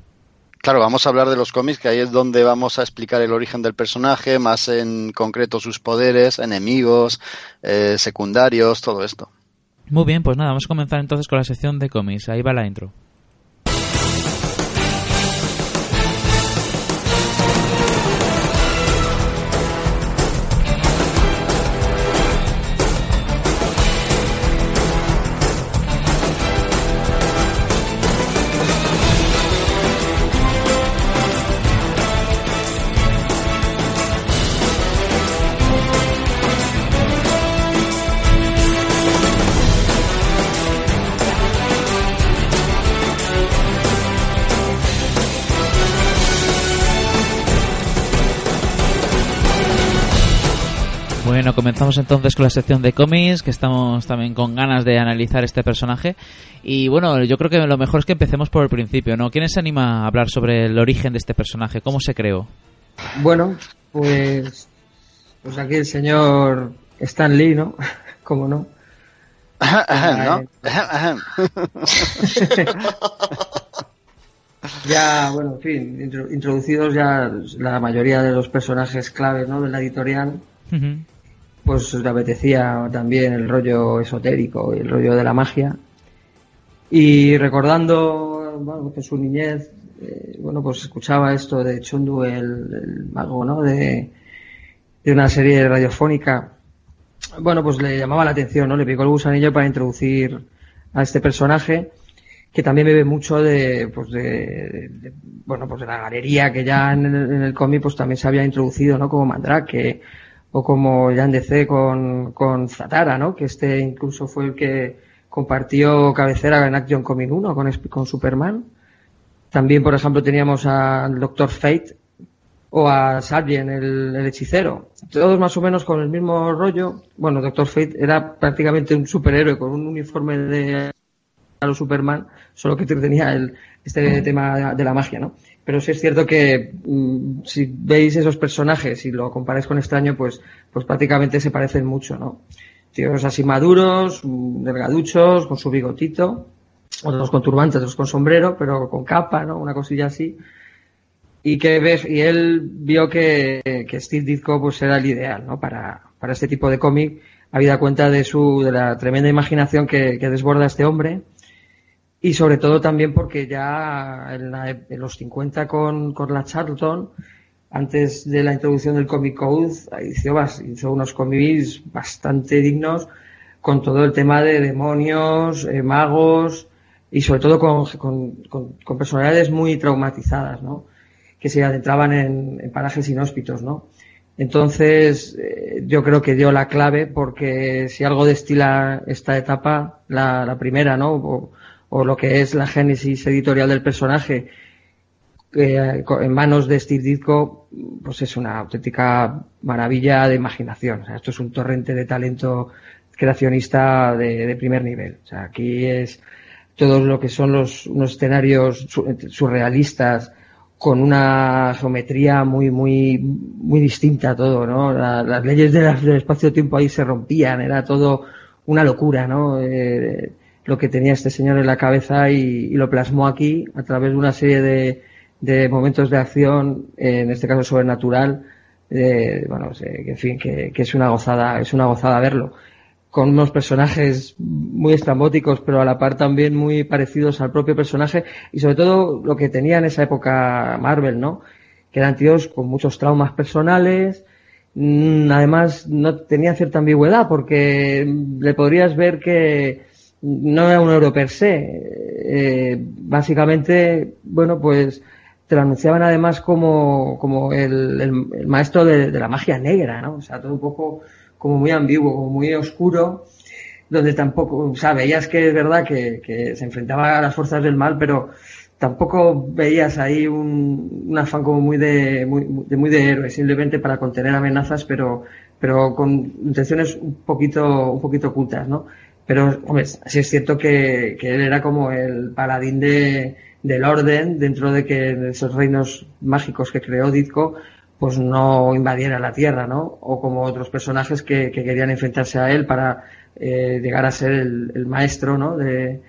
Claro, vamos a hablar de los cómics, que ahí es donde vamos a explicar el origen del personaje, más en concreto sus poderes, enemigos, eh, secundarios, todo esto. Muy bien, pues nada, vamos a comenzar entonces con la sección de cómics. Ahí va la intro. Bueno, comenzamos entonces con la sección de cómics, que estamos también con ganas de analizar este personaje. Y bueno, yo creo que lo mejor es que empecemos por el principio, ¿no? ¿Quién se anima a hablar sobre el origen de este personaje? ¿Cómo se creó? Bueno, pues, pues aquí el señor Stan Lee, ¿no? ¿Cómo no? ¿No? ya, bueno, en fin, introducidos ya la mayoría de los personajes clave ¿no? de la editorial pues le apetecía también el rollo esotérico y el rollo de la magia. Y recordando bueno, que su niñez, eh, bueno, pues escuchaba esto de Chundu, el, mago, ¿no? De, de, una serie radiofónica. Bueno, pues le llamaba la atención, ¿no? Le picó el gusanillo para introducir a este personaje que también bebe mucho de, pues de, bueno, pues de la galería que ya en el, en el cómic pues también se había introducido, ¿no? Como Mandrake, o como Jan DC con, con Zatara, ¿no? Que este incluso fue el que compartió cabecera en Action Comic 1 con, con Superman. También, por ejemplo, teníamos al Doctor Fate o a Sargent, el, el, hechicero. Todos más o menos con el mismo rollo. Bueno, Doctor Fate era prácticamente un superhéroe con un uniforme de a los Superman, solo que tenía el, este tema de la magia, ¿no? Pero sí es cierto que mm, si veis esos personajes y lo comparáis con Extraño, pues, pues prácticamente se parecen mucho, ¿no? Tíos así maduros, mm, delgaduchos, con su bigotito, otros con turbantes, otros con sombrero, pero con capa, ¿no? Una cosilla así. Y que ves, y él vio que, que Steve Ditko pues era el ideal, ¿no? Para, para este tipo de cómic, habida cuenta de su, de la tremenda imaginación que, que desborda este hombre y sobre todo también porque ya en, los 50 con, con, la Charlton, antes de la introducción del Comic Code, hizo, unos cómics bastante dignos con todo el tema de demonios, eh, magos y sobre todo con, con, con, personalidades muy traumatizadas, ¿no? Que se adentraban en, en parajes inhóspitos, ¿no? Entonces, eh, yo creo que dio la clave porque si algo destila esta etapa, la, la primera, ¿no? Lo que es la génesis editorial del personaje eh, en manos de Steve Ditko, pues es una auténtica maravilla de imaginación. O esto es un torrente de talento creacionista de, primer nivel. O sea, aquí es todo lo que son los unos escenarios surrealistas con una geometría muy muy muy distinta a todo, ¿no? las leyes del espacio-tiempo ahí se rompían, era todo una locura, ¿no? Eh, lo que tenía este señor en la cabeza y, lo plasmó aquí a través de una serie de, de momentos de acción, en este caso sobrenatural, eh, bueno, en fin, que, que, es una gozada, es una gozada verlo. Con unos personajes muy estrambóticos, pero a la par también muy parecidos al propio personaje y sobre todo lo que tenía en esa época Marvel, ¿no? Que eran tíos con muchos traumas personales, mm, además no tenía cierta ambigüedad porque le podrías ver que no era un euro per se. Eh, básicamente, bueno, pues te lo anunciaban además como, como el, maestro de, la magia negra, ¿no? O sea, todo un poco como muy ambiguo, como muy oscuro, donde tampoco, o sea, veías que es verdad que, que se enfrentaba a las fuerzas del mal, pero tampoco veías ahí un, un afán como muy de, muy, de muy de héroe, simplemente para contener amenazas, pero, pero con intenciones un poquito, un poquito ocultas, ¿no? Pero, hombre, sí es cierto que, él era como el paladín de, del orden dentro de que esos reinos mágicos que creó Ditko pues no invadiera la tierra, ¿no? O como otros personajes que, querían enfrentarse a él para eh, llegar a ser el, maestro, ¿no? De,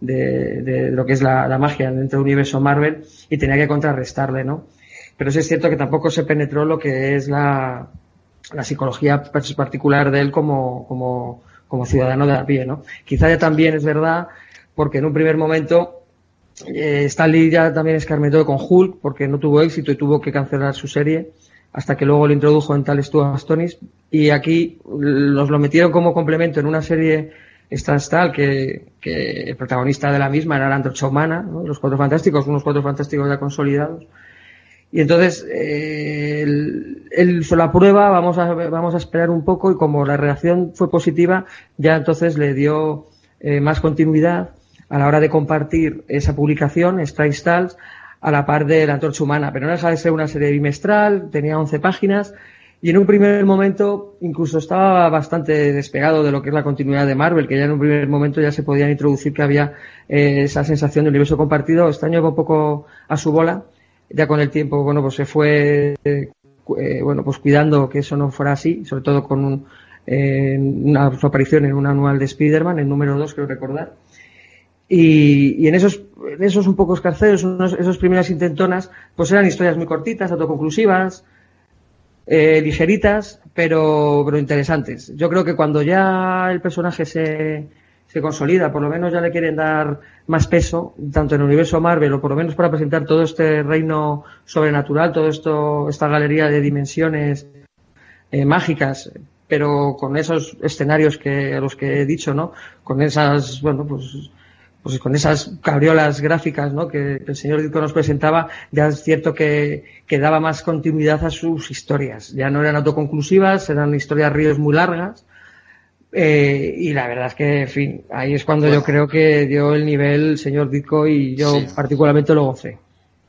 de, lo que es la, magia dentro del universo Marvel y tenía que contrarrestarle, ¿no? Pero sí es cierto que tampoco se penetró lo que es la, la psicología particular de él como, como, como ciudadano de a pie, ¿no? Quizá ya también es verdad porque en un primer momento eh, Stanley ya también escarmentó con Hulk porque no tuvo éxito y tuvo que cancelar su serie hasta que luego lo introdujo en tal Stuart Astonis y aquí nos lo metieron como complemento en una serie Stanstal que, que el protagonista de la misma era la antorcha humana, los cuatro fantásticos, unos cuatro fantásticos ya consolidados. Y entonces, eh, hizo la prueba, vamos a, vamos a esperar un poco y como la reacción fue positiva, ya entonces le dio eh, más continuidad a la hora de compartir esa publicación, Strike Stars, a la par de la antorcha humana. Pero no deja de ser una serie bimestral, tenía 11 páginas y en un primer momento incluso estaba bastante despegado de lo que es la continuidad de Marvel, que ya en un primer momento ya se podían introducir que había eh, esa sensación de universo compartido. Este año va un poco a su bola. Ya con el tiempo, bueno, pues se fue, eh, bueno, pues cuidando que eso no fuera así, sobre todo con un, eh, su aparición en un anual de Spider-Man, el número 2, creo recordar. Y, en esos, en esos un poco escarceos, esos primeras intentonas, pues eran historias muy cortitas, autoconclusivas, eh, ligeritas, pero, pero interesantes. Yo creo que cuando ya el personaje se, se consolida, por lo menos ya le quieren dar más peso, tanto en el universo Marvel, o por lo menos para presentar todo este reino sobrenatural, todo esto, esta galería de dimensiones eh, mágicas, pero con esos escenarios que, a los que he dicho, ¿no? Con esas, bueno, pues, pues con esas cabriolas gráficas ¿no? que, el señor Ditko nos presentaba, ya es cierto que, que, daba más continuidad a sus historias. Ya no eran autoconclusivas, eran historias ríos muy largas. Eh, y la verdad es que, en fin, ahí es cuando yo creo que dio el nivel el señor Ditko y yo particularmente lo gocé.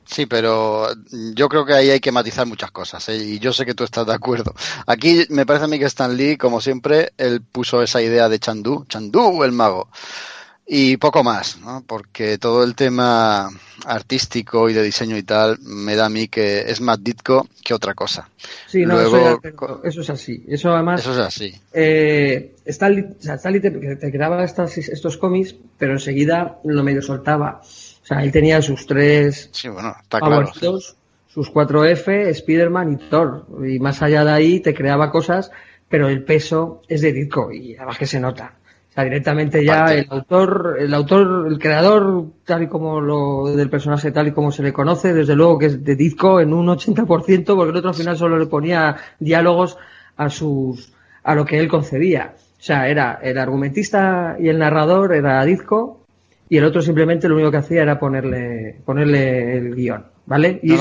Sí, pero yo creo que ahí hay que matizar muchas cosas ¿eh? y yo sé que tú estás de acuerdo. Aquí me parece a mí que Stan Lee, como siempre, él puso esa idea de Chandu, Chandu el mago y poco más, ¿no? porque todo el tema artístico y de diseño y tal me da a mí que es más Ditko que otra cosa. Sí, no, eso, es así. Eso además. Eso es así. Eh, Stanley, te, creaba estos cómics, pero enseguida lo medio soltaba. O sea, él tenía sus tres sí, bueno, está claro, sus cuatro F, Spider-Man y Thor. Y más allá de ahí te creaba cosas, pero el peso es de Ditko y además que se nota sea, directamente ya el autor, el autor, el creador, tal y como lo del personaje, tal y como se le conoce, desde luego que es de disco en un 80%, porque el otro al final solo le ponía diálogos a sus, a lo que él concebía. O sea, era el argumentista y el narrador era disco y el otro simplemente lo único que hacía era ponerle, ponerle el guion, ¿vale? Y,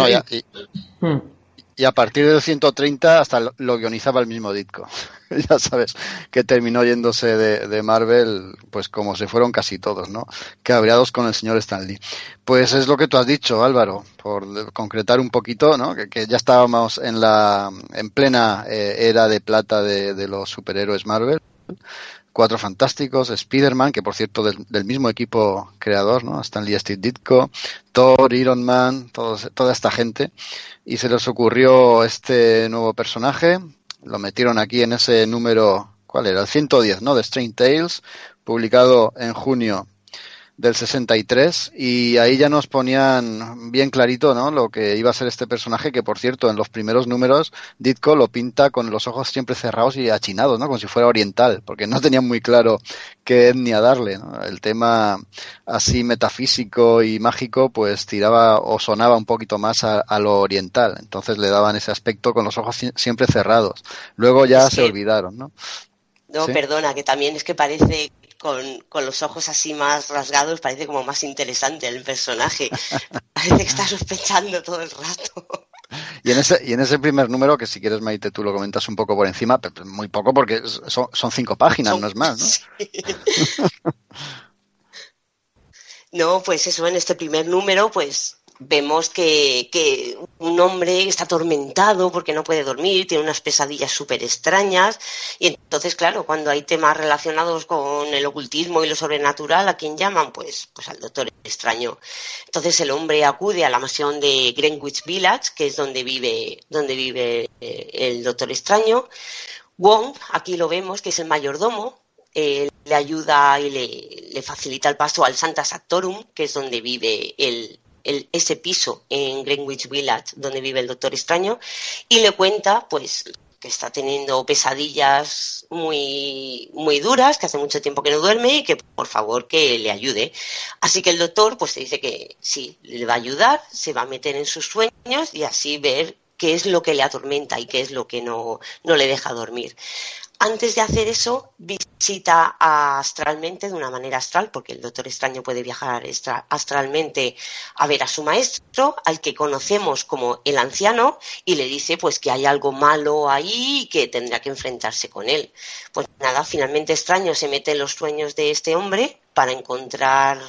hmm y a partir del 130 hasta lo, guionizaba el mismo Ditko. ya sabes, que terminó yéndose de, Marvel, pues como se fueron casi todos, ¿no? Cabreados con el señor Stanley. Pues es lo que tú has dicho, Álvaro, por concretar un poquito, ¿no? Que, ya estábamos en la, en plena eh, era de plata de, de los superhéroes Marvel. Cuatro Fantásticos, Spider-Man, que por cierto del, mismo equipo creador, ¿no? Stanley Steve Ditko, Thor, Iron Man, toda esta gente. Y se les ocurrió este nuevo personaje. Lo metieron aquí en ese número, ¿cuál era? El 110, ¿no? De Strange Tales, publicado en junio del 63 y ahí ya nos ponían bien clarito ¿no? lo que iba a ser este personaje que por cierto en los primeros números Ditko lo pinta con los ojos siempre cerrados y achinados ¿no? como si fuera oriental porque no tenían muy claro qué etnia darle ¿no? el tema así metafísico y mágico pues tiraba o sonaba un poquito más a, a, lo oriental entonces le daban ese aspecto con los ojos siempre cerrados luego ya se olvidaron ¿no? No, ¿Sí? perdona, que también es que parece con, con, los ojos así más rasgados, parece como más interesante el personaje. parece que está sospechando todo el rato. Y en, ese, y en ese primer número, que si quieres, Maite, tú lo comentas un poco por encima, pero muy poco porque son, son cinco páginas, son, no es más, ¿no? Sí. no, pues eso, en este primer número, pues vemos que, que, un hombre está atormentado porque no puede dormir, tiene unas pesadillas súper extrañas y entonces, claro, cuando hay temas relacionados con el ocultismo y lo sobrenatural, ¿a quién llaman? Pues, pues al doctor extraño. Entonces el hombre acude a la mansión de Greenwich Village, que es donde vive, donde vive eh, el doctor extraño. Wong, aquí lo vemos, que es el mayordomo, eh, le ayuda y le, le, facilita el paso al Santa Sactorum, que es donde vive el, el, ese piso en Greenwich Village donde vive el Doctor Extraño y le cuenta pues que está teniendo pesadillas muy, muy duras, que hace mucho tiempo que no duerme y que por favor que le ayude. Así que el doctor pues dice que sí, le va a ayudar, se va a meter en sus sueños y así ver qué es lo que le atormenta y qué es lo que no, no le deja dormir. Antes de hacer eso, visita astralmente, de una manera astral, porque el Doctor Extraño puede viajar astralmente a ver a su maestro, al que conocemos como el anciano, y le dice pues que hay algo malo ahí y que tendrá que enfrentarse con él. Pues nada, finalmente Extraño se mete en los sueños de este hombre para encontrar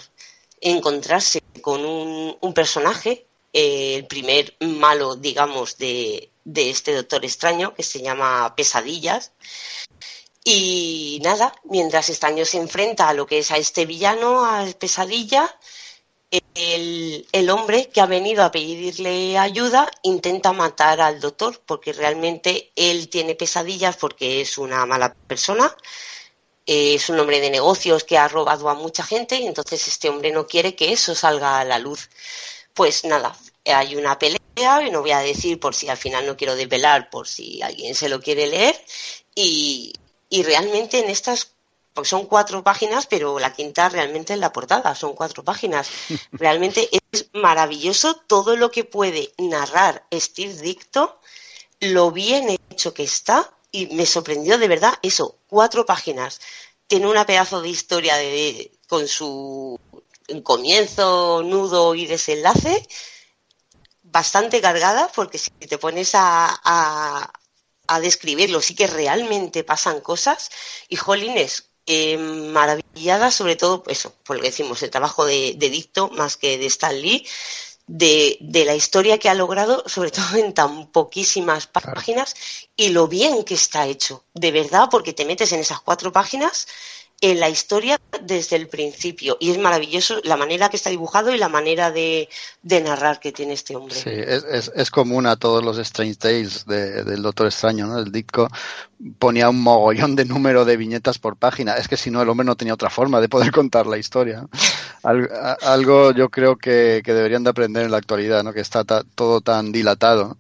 encontrarse con un, un personaje, eh, el primer malo, digamos, de, de este Doctor Extraño, que se llama Pesadillas. Y nada, mientras Extraño se enfrenta a lo que es a este villano, a Pesadilla, el, el, hombre que ha venido a pedirle ayuda intenta matar al doctor porque realmente él tiene pesadillas porque es una mala persona, es un hombre de negocios que ha robado a mucha gente y entonces este hombre no quiere que eso salga a la luz. Pues nada, hay una pelea, y no voy a decir por si al final no quiero desvelar, por si alguien se lo quiere leer, y, y realmente en estas porque son cuatro páginas, pero la quinta realmente es la portada, son cuatro páginas. Realmente es maravilloso todo lo que puede narrar Steve Dicto, lo bien hecho que está, y me sorprendió de verdad eso, cuatro páginas. Tiene una pedazo de historia de, con su comienzo, nudo y desenlace, bastante cargada, porque si te pones a, a a describirlo, sí que realmente pasan cosas. Y Jolines, eh, maravillada sobre todo, eso, por lo que decimos, el trabajo de, de Dicto más que de Stan Lee, de, de, la historia que ha logrado, sobre todo en tan poquísimas páginas, y lo bien que está hecho, de verdad, porque te metes en esas cuatro páginas en la historia desde el principio. Y es maravilloso la manera que está dibujado y la manera de, narrar que tiene este hombre. Sí, es, es, común a todos los Strange Tales de, del Doctor Extraño, ¿no? El Ditko ponía un mogollón de número de viñetas por página. Es que si no, el hombre no tenía otra forma de poder contar la historia. Algo yo creo que, que, deberían de aprender en la actualidad, ¿no? Que está ta, todo tan dilatado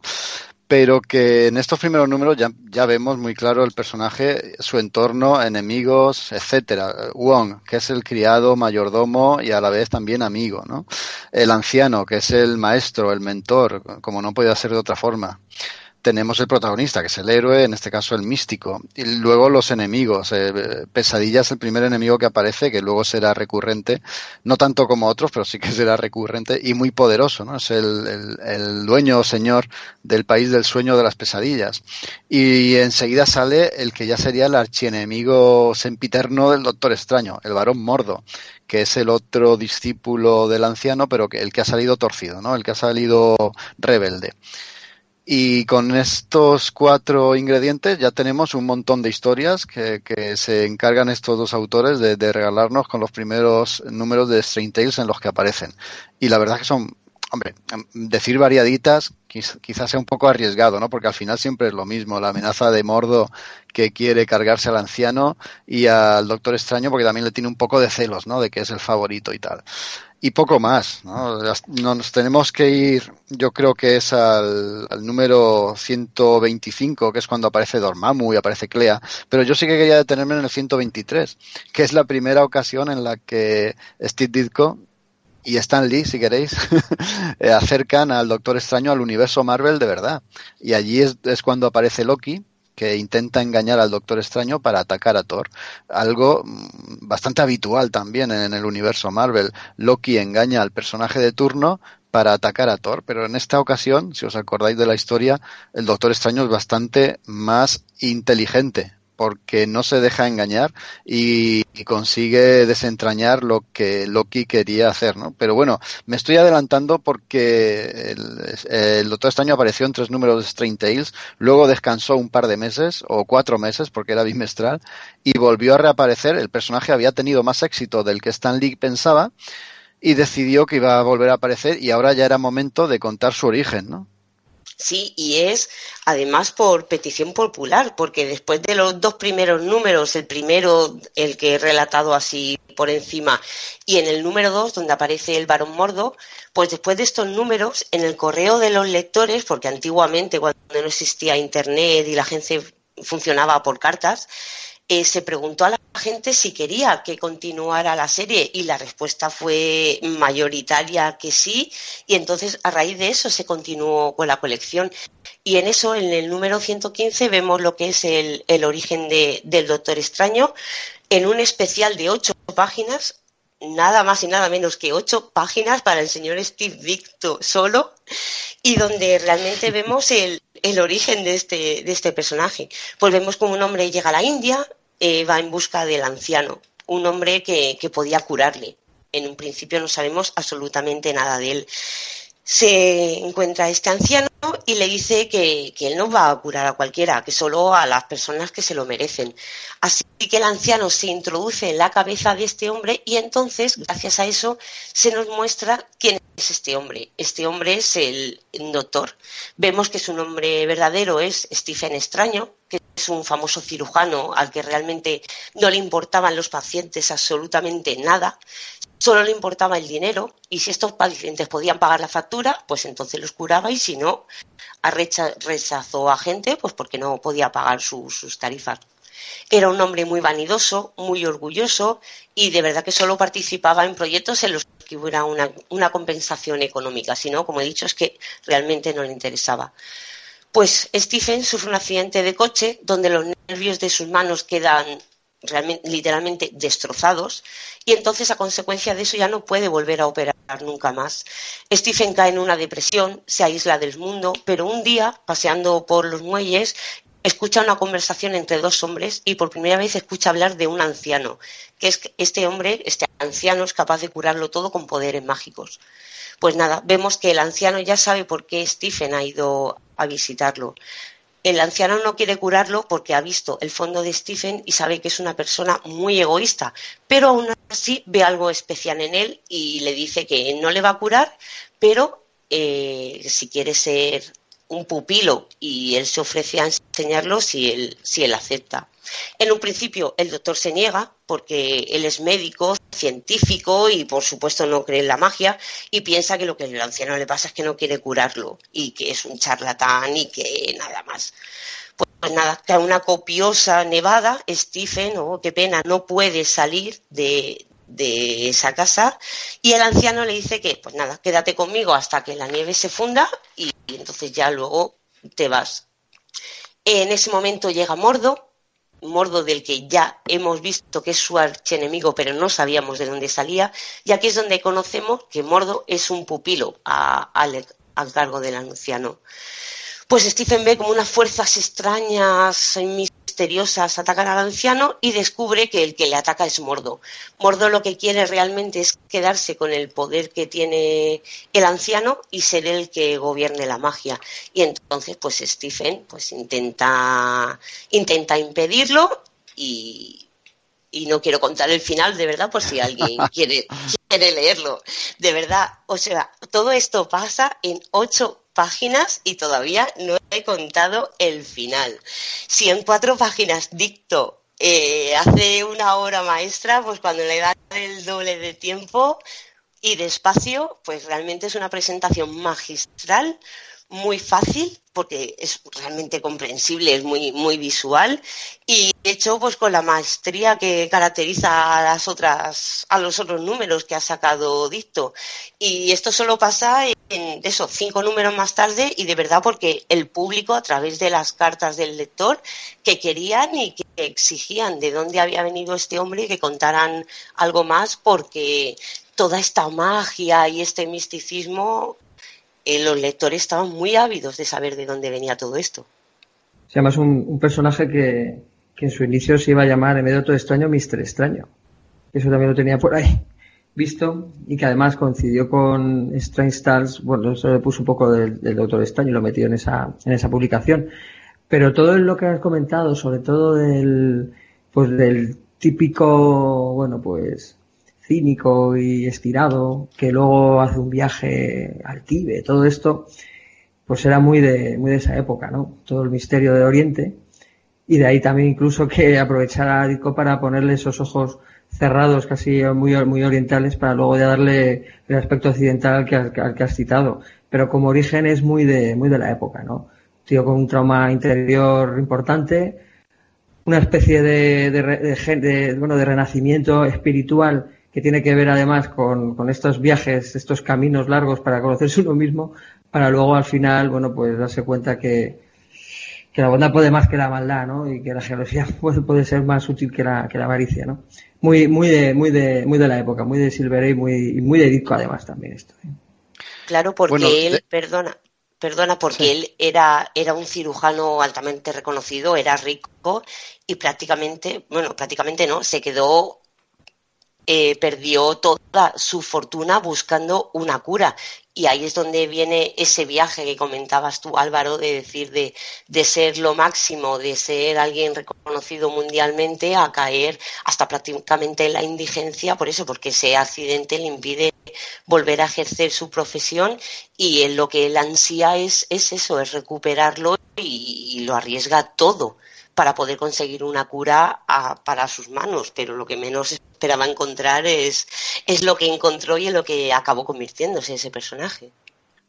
pero que en estos primeros números ya, ya, vemos muy claro el personaje, su entorno, enemigos, etcétera. Wong, que es el criado, mayordomo y a la vez también amigo, ¿no? El anciano, que es el maestro, el mentor, como no podía ser de otra forma tenemos el protagonista, que es el héroe, en este caso el místico, y luego los enemigos. Eh, Pesadilla es el primer enemigo que aparece, que luego será recurrente, no tanto como otros, pero sí que será recurrente y muy poderoso, ¿no? Es el, el, dueño o señor del país del sueño de las pesadillas. Y enseguida sale el que ya sería el archienemigo sempiterno del Doctor Extraño, el varón Mordo, que es el otro discípulo del anciano, pero que el que ha salido torcido, ¿no? El que ha salido rebelde. Y con estos cuatro ingredientes ya tenemos un montón de historias que, se encargan estos dos autores de, de, regalarnos con los primeros números de Strange Tales en los que aparecen. Y la verdad es que son hombre, decir variaditas quizás sea un poco arriesgado, ¿no? Porque al final siempre es lo mismo, la amenaza de Mordo que quiere cargarse al anciano y al Doctor Extraño porque también le tiene un poco de celos, ¿no? De que es el favorito y tal. Y poco más, ¿no? Nos tenemos que ir, yo creo que es al, número 125, que es cuando aparece Dormammu y aparece Clea, pero yo sí que quería detenerme en el 123, que es la primera ocasión en la que Steve Ditko y Stan Lee, si queréis, eh, acercan al Doctor Extraño al universo Marvel de verdad. Y allí es, es, cuando aparece Loki, que intenta engañar al Doctor Extraño para atacar a Thor. Algo bastante habitual también en el universo Marvel. Loki engaña al personaje de turno para atacar a Thor, pero en esta ocasión, si os acordáis de la historia, el Doctor Extraño es bastante más inteligente porque no se deja engañar y, consigue desentrañar lo que Loki quería hacer, ¿no? Pero bueno, me estoy adelantando porque el, Doctor Extraño apareció en tres números de Strange Tales, luego descansó un par de meses o cuatro meses porque era bimestral y volvió a reaparecer. El personaje había tenido más éxito del que Stan Lee pensaba y decidió que iba a volver a aparecer y ahora ya era momento de contar su origen, ¿no? Sí, y es además por petición popular, porque después de los dos primeros números, el primero, el que he relatado así por encima, y en el número dos, donde aparece el varón mordo, pues después de estos números, en el correo de los lectores, porque antiguamente cuando no existía Internet y la gente funcionaba por cartas, eh, se preguntó a la gente si quería que continuara la serie y la respuesta fue mayoritaria que sí. Y entonces a raíz de eso se continuó con la colección. Y en eso en el número 115 vemos lo que es el, origen del Doctor Extraño. En un especial de ocho páginas nada más y nada menos que ocho páginas para el señor Steve Victo solo y donde realmente vemos el, el origen de este, de este personaje. Pues vemos como un hombre llega a la India, eh, va en busca del anciano, un hombre que, que podía curarle. En un principio no sabemos absolutamente nada de él se encuentra este anciano y le dice que, él no va a curar a cualquiera, que solo a las personas que se lo merecen. Así que el anciano se introduce en la cabeza de este hombre y entonces, gracias a eso, se nos muestra quién es este hombre. Este hombre es el doctor. Vemos que su nombre verdadero es Stephen Extraño, es un famoso cirujano al que realmente no le importaban los pacientes absolutamente nada solo le importaba el dinero y si estos pacientes podían pagar la factura, pues entonces los curaba y si no, rechazó a gente pues porque no podía pagar sus tarifas. Era un hombre muy vanidoso, muy orgulloso y de verdad que solo participaba en proyectos en los que hubiera una, una compensación económica. Si no, como he dicho, es que realmente no le interesaba. Pues Stephen sufre un accidente de coche donde los nervios de sus manos quedan realmente, literalmente destrozados y entonces a consecuencia de eso ya no puede volver a operar nunca más. Stephen cae en una depresión, se aísla del mundo, pero un día, paseando por los muelles, escucha una conversación entre dos hombres y por primera vez escucha hablar de un anciano, que es este hombre, este anciano, es capaz de curarlo todo con poderes mágicos. Pues nada, vemos que el anciano ya sabe por qué Stephen ha ido a visitarlo. El anciano no quiere curarlo porque ha visto el fondo de Stephen y sabe que es una persona muy egoísta, pero aún así ve algo especial en él y le dice que no le va a curar, pero eh, si quiere ser un pupilo y él se ofrece a enseñarlo si él, si él acepta. En un principio el doctor se niega porque él es médico, científico y por supuesto no cree en la magia y piensa que lo que al anciano le pasa es que no quiere curarlo y que es un charlatán y que nada más. Pues nada, que una copiosa nevada, Stephen, oh, qué pena, no puede salir de, de esa casa y el anciano le dice que, pues nada, quédate conmigo hasta que la nieve se funda y, entonces ya luego te vas. En ese momento llega Mordo, Mordo del que ya hemos visto que es su archienemigo, pero no sabíamos de dónde salía, y aquí es donde conocemos que Mordo es un pupilo al, cargo del anciano. Pues Stephen ve como unas fuerzas extrañas, misteriosas atacan al anciano y descubre que el que le ataca es Mordo. Mordo lo que quiere realmente es quedarse con el poder que tiene el anciano y ser el que gobierne la magia. Y entonces, pues Stephen pues intenta, intenta impedirlo y, y no quiero contar el final de verdad por si alguien quiere, quiere leerlo. De verdad, o sea, todo esto pasa en ocho páginas y todavía no he contado el final. Si en cuatro páginas dicto eh, hace una hora maestra, pues cuando le dan el doble de tiempo y despacio, pues realmente es una presentación magistral muy fácil porque es realmente comprensible, es muy, muy visual y hecho pues con la maestría que caracteriza a las otras, a los otros números que ha sacado Dicto. Y esto solo pasa en esos cinco números más tarde y de verdad porque el público a través de las cartas del lector que querían y que exigían de dónde había venido este hombre y que contaran algo más porque toda esta magia y este misticismo eh, los lectores estaban muy ávidos de saber de dónde venía todo esto. Se llama un, personaje que, en su inicio se iba a llamar, en medio de todo extraño, Mister Extraño. Eso también lo tenía por ahí visto y que además coincidió con Strange Stars, bueno, eso le puso un poco del, Doctor Extraño y lo metió en esa, en esa publicación. Pero todo lo que has comentado, sobre todo del, pues del típico, bueno, pues cínico y estirado, que luego hace un viaje al Tíbet, todo esto, pues era muy de, muy de esa época, ¿no? Todo el misterio de Oriente. Y de ahí también incluso que aprovechara a para ponerle esos ojos cerrados, casi muy, muy orientales, para luego ya darle el aspecto occidental al que, al que has citado. Pero como origen es muy de, muy de la época, ¿no? Tío con un trauma interior importante, una especie de, de, bueno, de renacimiento espiritual que tiene que ver además con, con, estos viajes, estos caminos largos para conocerse uno mismo, para luego al final, bueno, pues darse cuenta que, que la bondad puede más que la maldad, ¿no? Y que la geología puede, puede ser más útil que la, que la avaricia, ¿no? Muy, muy de, muy de, muy de la época, muy de Silver y muy, muy de disco además también esto. ¿eh? Claro, porque él, perdona, perdona, porque él era, era un cirujano altamente reconocido, era rico y prácticamente, bueno, prácticamente no, se quedó eh, perdió toda su fortuna buscando una cura. Y ahí es donde viene ese viaje que comentabas tú, Álvaro, de decir de, de ser lo máximo, de ser alguien reconocido mundialmente, a caer hasta prácticamente en la indigencia, por eso, porque ese accidente le impide volver a ejercer su profesión y lo que él ansía es, es eso, es recuperarlo y lo arriesga todo para poder conseguir una cura para sus manos, pero lo que menos esperaba encontrar es, es lo que encontró y en lo que acabó convirtiéndose ese personaje.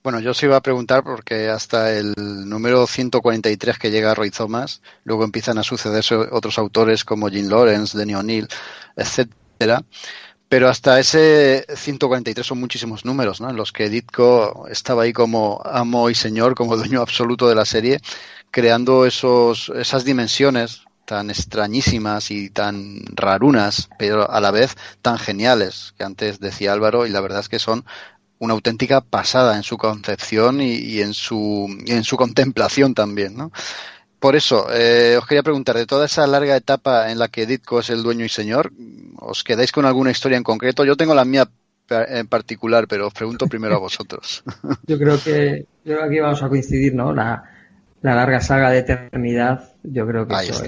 Bueno, yo se iba a preguntar porque hasta el número 143 que llega a Roy Thomas, luego empiezan a sucederse otros autores como Jim Lawrence, Denny O'Neill, etcétera. Pero hasta ese 143 son muchísimos números, ¿no? En los que Ditko estaba ahí como amo y señor, como dueño absoluto de la serie, creando esos, esas dimensiones tan extrañísimas y tan rarunas, pero a la vez tan geniales, que antes decía Álvaro, y la verdad es que son una auténtica pasada en su concepción y, en, su, en su contemplación también, ¿no? Por eso, eh, os quería preguntar, de toda esa larga etapa en la que Ditko es el dueño y señor, ¿os quedáis con alguna historia en concreto? Yo tengo la mía en particular, pero os pregunto primero a vosotros. Yo creo que, yo aquí vamos a coincidir, ¿no? La larga saga de eternidad, yo creo que eso,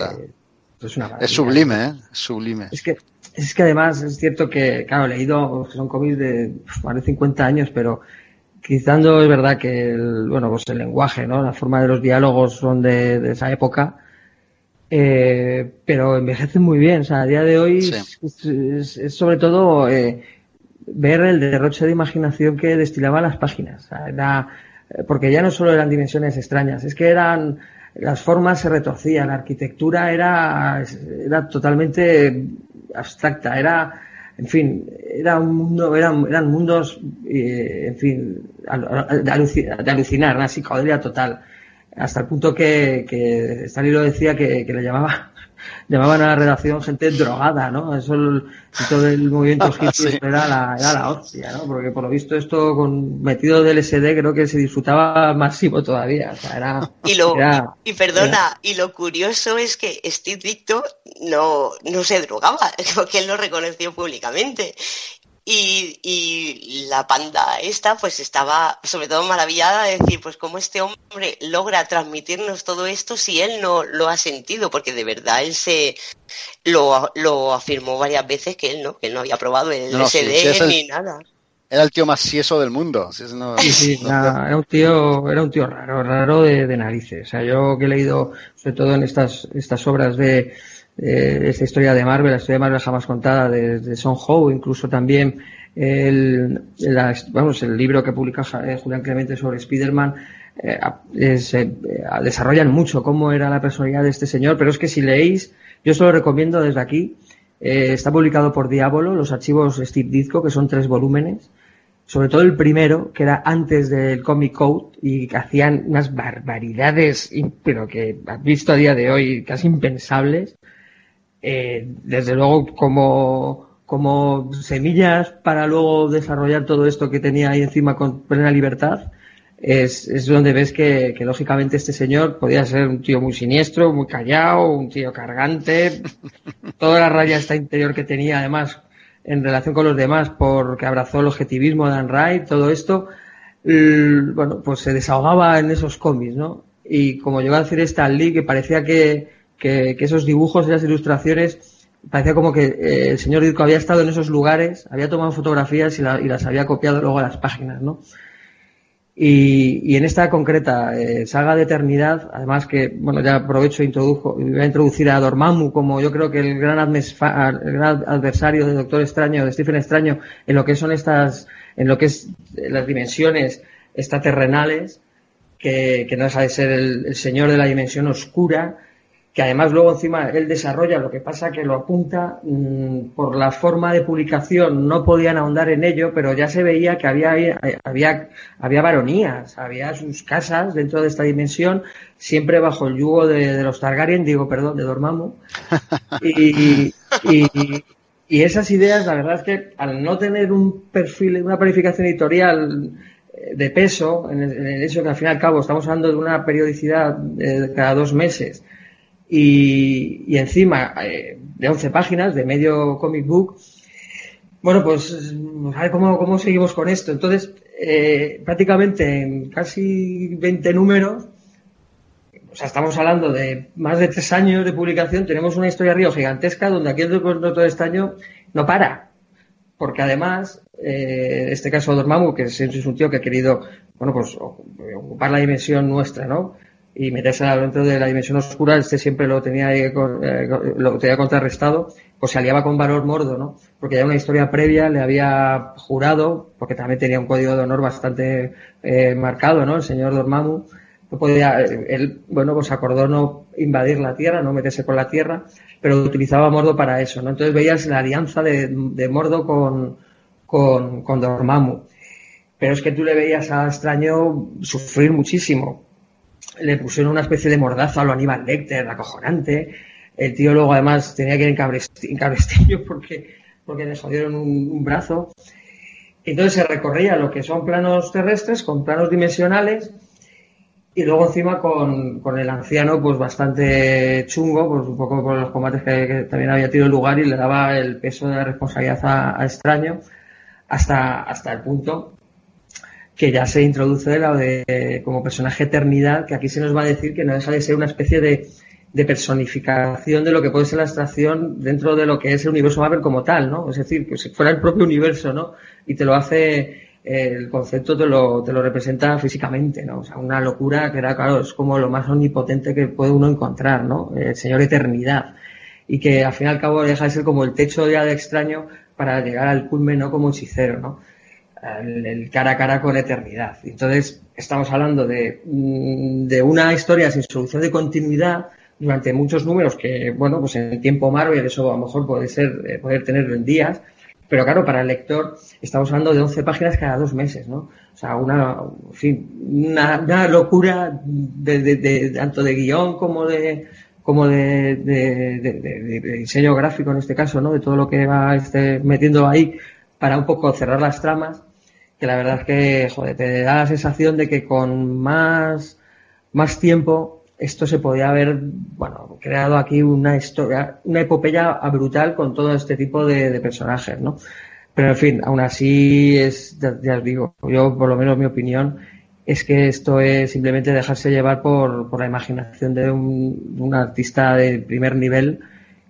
Es, una es sublime, ¿eh? Es sublime. Es que, es que además es cierto que, claro, he leído, son cómics de más de 50 años, pero quizando es verdad que el, bueno, pues el lenguaje, ¿no? La forma de los diálogos son de, esa época. Eh, pero envejecen muy bien. O sea, a día de hoy es, sobre todo eh, ver el derroche de imaginación que destilaba las páginas. O sea, era, eh, porque ya no solo eran dimensiones extrañas, es que eran las formas se retorcían, la arquitectura era, era totalmente abstracta, era, en fin, era un mundo, eran, eran mundos, eh, en fin, de, alucinar, una psicodelia total, hasta el punto que, que Stalin lo decía que, que le llamaba llamaban a la redacción gente drogada, ¿no? Eso, el, todo el movimiento hippie era, la, era la hostia, ¿no? Porque por lo visto esto con metido del SD creo que se disfrutaba máximo todavía. O sea, era, y, lo, y, perdona, y lo curioso es que Steve Victor no, no se drogaba, porque él lo reconoció públicamente. Y, y, la panda esta pues estaba sobre todo maravillada de decir pues cómo este hombre logra transmitirnos todo esto si él no lo ha sentido porque de verdad él se lo, lo afirmó varias veces que él no que él no había probado el LSD ni nada era el tío más sieso del mundo. sí, sí, era, un tío, era un tío raro, raro de, de, narices. O sea, yo que he leído, sobre todo en estas, estas obras de, esta historia de Marvel, la historia de Marvel jamás contada de, de Son Ho, incluso también el, vamos, el libro que publica eh, Julián Clemente sobre Spider-Man, eh, eh, desarrollan mucho cómo era la personalidad de este señor, pero es que si leéis, yo os lo recomiendo desde aquí, está publicado por Diablo, los archivos Steve Ditko, que son tres volúmenes, sobre todo el primero, que era antes del Comic Code y que hacían unas barbaridades, pero que has visto a día de hoy casi impensables. Eh, desde luego, como, como semillas para luego desarrollar todo esto que tenía ahí encima con plena libertad, es, es donde ves que, que, lógicamente este señor podía ser un tío muy siniestro, muy callado, un tío cargante, toda la raya esta interior que tenía además en relación con los demás porque abrazó el objetivismo de Dan Wright, todo esto, bueno, pues se desahogaba en esos cómics, ¿no? Y como llegó a decir Stan Lee, que parecía que, que, esos dibujos y las ilustraciones, parecía como que eh, el señor Ditko había estado en esos lugares, había tomado fotografías y, y, las había copiado luego a las páginas, ¿no? Y, en esta concreta eh, saga de eternidad, además que, bueno, ya aprovecho e introdujo, voy a introducir a Dormammu como yo creo que el gran, el adversario de Doctor Extraño, de Stephen Extraño, en lo que son estas, en lo que es las dimensiones extraterrenales, que, que no deja de ser el señor de la dimensión oscura, que además luego encima él desarrolla, lo que pasa que lo apunta mm, por la forma de publicación, no podían ahondar en ello, pero ya se veía que había, había, había varonías, había sus casas dentro de esta dimensión, siempre bajo el yugo de, los Targaryen, digo, perdón, de Dormammu. Y, y, esas ideas, la verdad es que al no tener un perfil, una planificación editorial eh, de peso, en el, hecho que al fin y al cabo estamos hablando de una periodicidad de cada dos meses, y, encima eh, de 11 páginas de medio comic book. Bueno, pues a ver cómo, cómo seguimos con esto. Entonces, eh, prácticamente en casi 20 números, o sea, estamos hablando de más de tres años de publicación, tenemos una historia río gigantesca donde aquí el todo este año no para. Porque además, eh, en este caso Dormammu, que es un tío que ha querido, bueno, pues ocupar la dimensión nuestra, ¿no? Y meterse dentro de la dimensión oscura, este siempre lo tenía, eh, lo tenía contrarrestado, pues se aliaba con Valor Mordo, ¿no? Porque ya una historia previa le había jurado, porque también tenía un código de honor bastante eh, marcado, ¿no? El señor Dormammu, no podía, eh, él, bueno, pues acordó no invadir la Tierra, no meterse con la Tierra, pero utilizaba Mordo para eso, ¿no? Entonces veías la alianza de, de Mordo con, con, con Dormammu. Pero es que tú le veías a Extraño sufrir muchísimo le pusieron una especie de mordazo a lo Aníbal Lecter, acojonante. El tío luego además tenía que ir en cabrestillo porque, porque le jodieron un, brazo. Entonces se recorría lo que son planos terrestres con planos dimensionales y luego encima con, el anciano pues bastante chungo, pues un poco por los combates que, también había tenido lugar y le daba el peso de la responsabilidad a, a extraño hasta, hasta el punto que ya se introduce de, como personaje eternidad, que aquí se nos va a decir que no deja de ser una especie de, personificación de lo que puede ser la abstracción dentro de lo que es el universo Marvel como tal, ¿no? Es decir, que si fuera el propio universo, ¿no? Y te lo hace, el concepto te lo, te lo representa físicamente, ¿no? O sea, una locura que era, claro, es como lo más omnipotente que puede uno encontrar, ¿no? El Señor Eternidad. Y que al fin y al cabo deja de ser como el techo ya de extraño para llegar al culmen, ¿no? Como hechicero, ¿no? El, cara a cara con eternidad. Entonces, estamos hablando de, mm, de una historia sin solución de continuidad durante muchos números que, bueno, pues en el tiempo Marvel eso a lo mejor puede ser, eh, poder tenerlo en días, pero claro, para el lector estamos hablando de 11 páginas cada dos meses, ¿no? O sea, una, en fin, una, locura de, tanto de guion como de como de, de, diseño gráfico en este caso, ¿no? De todo lo que va este, metiendo ahí para un poco cerrar las tramas que la verdad es que, joder, te da la sensación de que con más, más tiempo esto se podía haber, bueno, creado aquí una historia, una epopeya brutal con todo este tipo de, personajes, ¿no? Pero en fin, aún así es, ya, os digo, yo por lo menos mi opinión es que esto es simplemente dejarse llevar por, por la imaginación de un, un, artista de primer nivel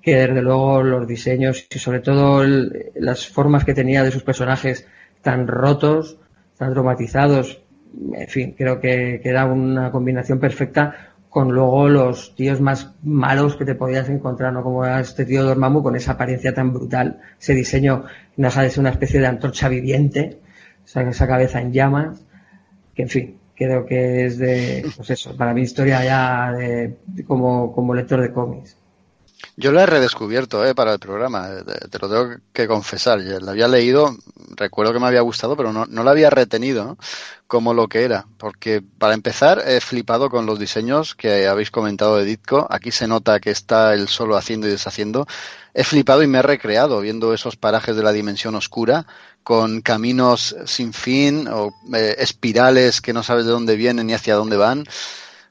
que desde luego los diseños y sobre todo las formas que tenía de sus personajes tan rotos, tan traumatizados, en fin, creo que, que era una combinación perfecta con luego los tíos más malos que te podías encontrar, ¿no? Como este tío Dormammu con esa apariencia tan brutal, ese diseño no deja de ser una especie de antorcha viviente, esa cabeza en llamas, que en fin, creo que es de, pues eso, para mi historia ya de, como, como lector de cómics. Yo la he redescubierto eh, para el programa, eh, te lo tengo que confesar. La había leído, recuerdo que me había gustado, pero no, no la había retenido como lo que era. Porque para empezar, he flipado con los diseños que habéis comentado de Ditko. Aquí se nota que está él solo haciendo y deshaciendo. He flipado y me he recreado viendo esos parajes de la dimensión oscura con caminos sin fin o eh, espirales que no sabes de dónde vienen ni hacia dónde van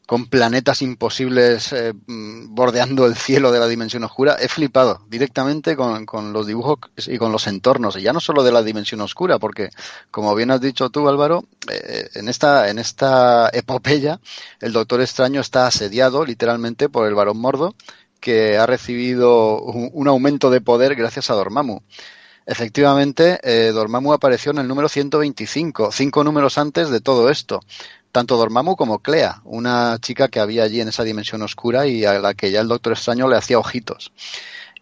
con planetas imposibles eh, bordeando el cielo de la dimensión oscura, he flipado directamente con, con, los dibujos y con los entornos, y ya no solo de la dimensión oscura, porque como bien has dicho tú, Álvaro, eh, en, esta, en esta epopeya el Doctor Extraño está asediado literalmente por el varón Mordo, que ha recibido un, un aumento de poder gracias a Dormammu. Efectivamente, eh, Dormammu apareció en el número 125, cinco números antes de todo esto tanto Dormammu como Clea, una chica que había allí en esa dimensión oscura y a la que ya el Doctor Extraño le hacía ojitos.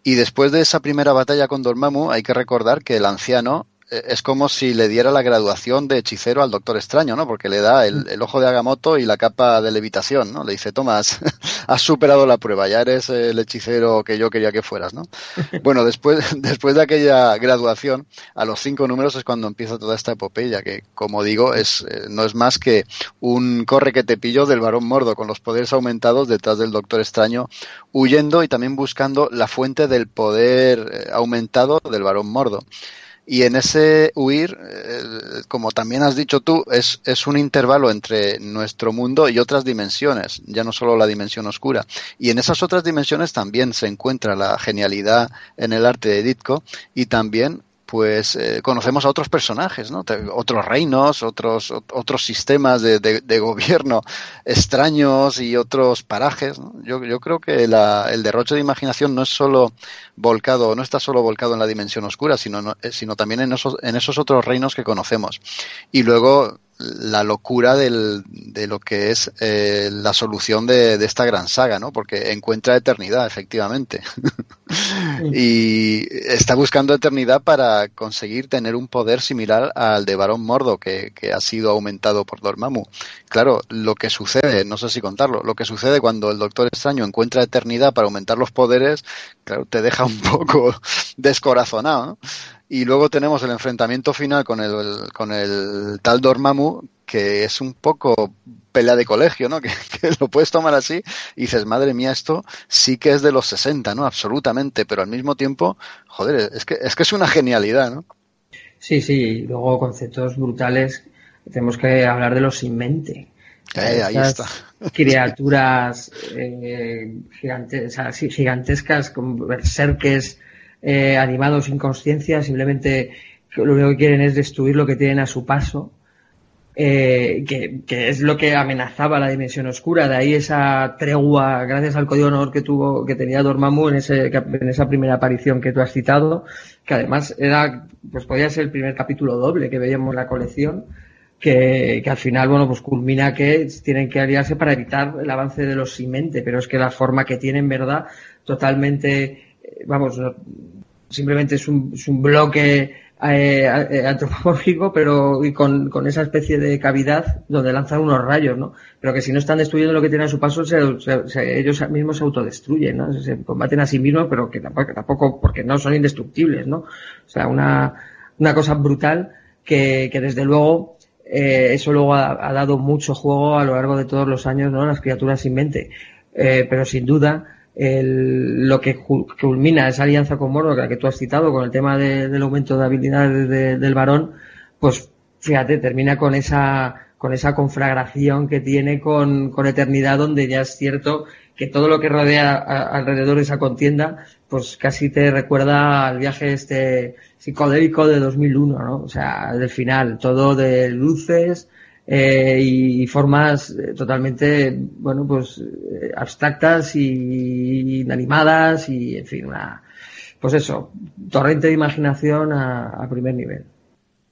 Y después de esa primera batalla con Dormammu, hay que recordar que el anciano es como si le diera la graduación de hechicero al Doctor Extraño, ¿no? Porque le da el, el ojo de Agamotto y la capa de levitación, ¿no? Le dice, Tomás, has superado la prueba, ya eres el hechicero que yo quería que fueras, ¿no? Bueno, después, después de aquella graduación, a los cinco números es cuando empieza toda esta epopeya, que, como digo, es, eh, no es más que un corre que te pillo del varón mordo, con los poderes aumentados detrás del Doctor Extraño, huyendo y también buscando la fuente del poder eh, aumentado del varón mordo. Y en ese huir, eh, como también has dicho tú, es, es un intervalo entre nuestro mundo y otras dimensiones, ya no solo la dimensión oscura. Y en esas otras dimensiones también se encuentra la genialidad en el arte de Ditko y también pues eh, conocemos a otros personajes, ¿no? Otros reinos, otros, otros sistemas de, de, gobierno extraños y otros parajes. ¿no? Yo, yo, creo que la, el derroche de imaginación no es solo volcado, no está solo volcado en la dimensión oscura, sino, eh, sino también en esos, en esos otros reinos que conocemos. Y luego la locura del, de lo que es eh, la solución de, de, esta gran saga, ¿no? Porque encuentra eternidad, efectivamente. y está buscando eternidad para conseguir tener un poder similar al de Barón Mordo, que, que, ha sido aumentado por Dormammu. Claro, lo que sucede, no sé si contarlo, lo que sucede cuando el Doctor Extraño encuentra eternidad para aumentar los poderes, claro, te deja un poco descorazonado, ¿no? Y luego tenemos el enfrentamiento final con el, con el tal Dormammu, que es un poco pelea de colegio, ¿no? Que, que, lo puedes tomar así y dices, madre mía, esto sí que es de los 60, ¿no? Absolutamente, pero al mismo tiempo, joder, es que es, que es una genialidad, ¿no? Sí, sí, luego conceptos brutales. Tenemos que hablar de los sin mente. Eh, ahí está. Criaturas eh, gigantes, o sea, sí, gigantescas, con berserques eh, animados sin conciencia, simplemente lo único que quieren es destruir lo que tienen a su paso. Eh, que, que, es lo que amenazaba la dimensión oscura, de ahí esa tregua, gracias al código honor que tuvo, que tenía Dormammu en, ese, en esa primera aparición que tú has citado, que además era, pues podía ser el primer capítulo doble que veíamos en la colección, que, que, al final, bueno, pues culmina que tienen que aliarse para evitar el avance de los Simente, pero es que la forma que tienen, ¿verdad? Totalmente, vamos, simplemente es un, es un bloque eh, antropomórfico, pero y con, con, esa especie de cavidad donde lanzan unos rayos, ¿no? Pero que si no están destruyendo lo que tienen a su paso, se, ellos mismos se autodestruyen, ¿no? Se combaten a sí mismos, pero que tampoco, tampoco, porque no son indestructibles, ¿no? O sea, una, una cosa brutal que, que desde luego eh, eso luego ha, ha, dado mucho juego a lo largo de todos los años, ¿no? Las criaturas sin mente. Eh, pero sin duda, el, lo que culmina esa alianza con Mordo, que tú has citado, con el tema de, del aumento de habilidades de, del varón, pues fíjate, termina con esa, con esa conflagración que tiene con, con Eternidad, donde ya es cierto que todo lo que rodea alrededor de esa contienda, pues casi te recuerda al viaje este psicodélico de 2001, ¿no? O sea, del final, todo de luces eh, y formas eh, totalmente, bueno, pues eh, abstractas y inanimadas y, en fin, una, pues eso, torrente de imaginación a primer nivel.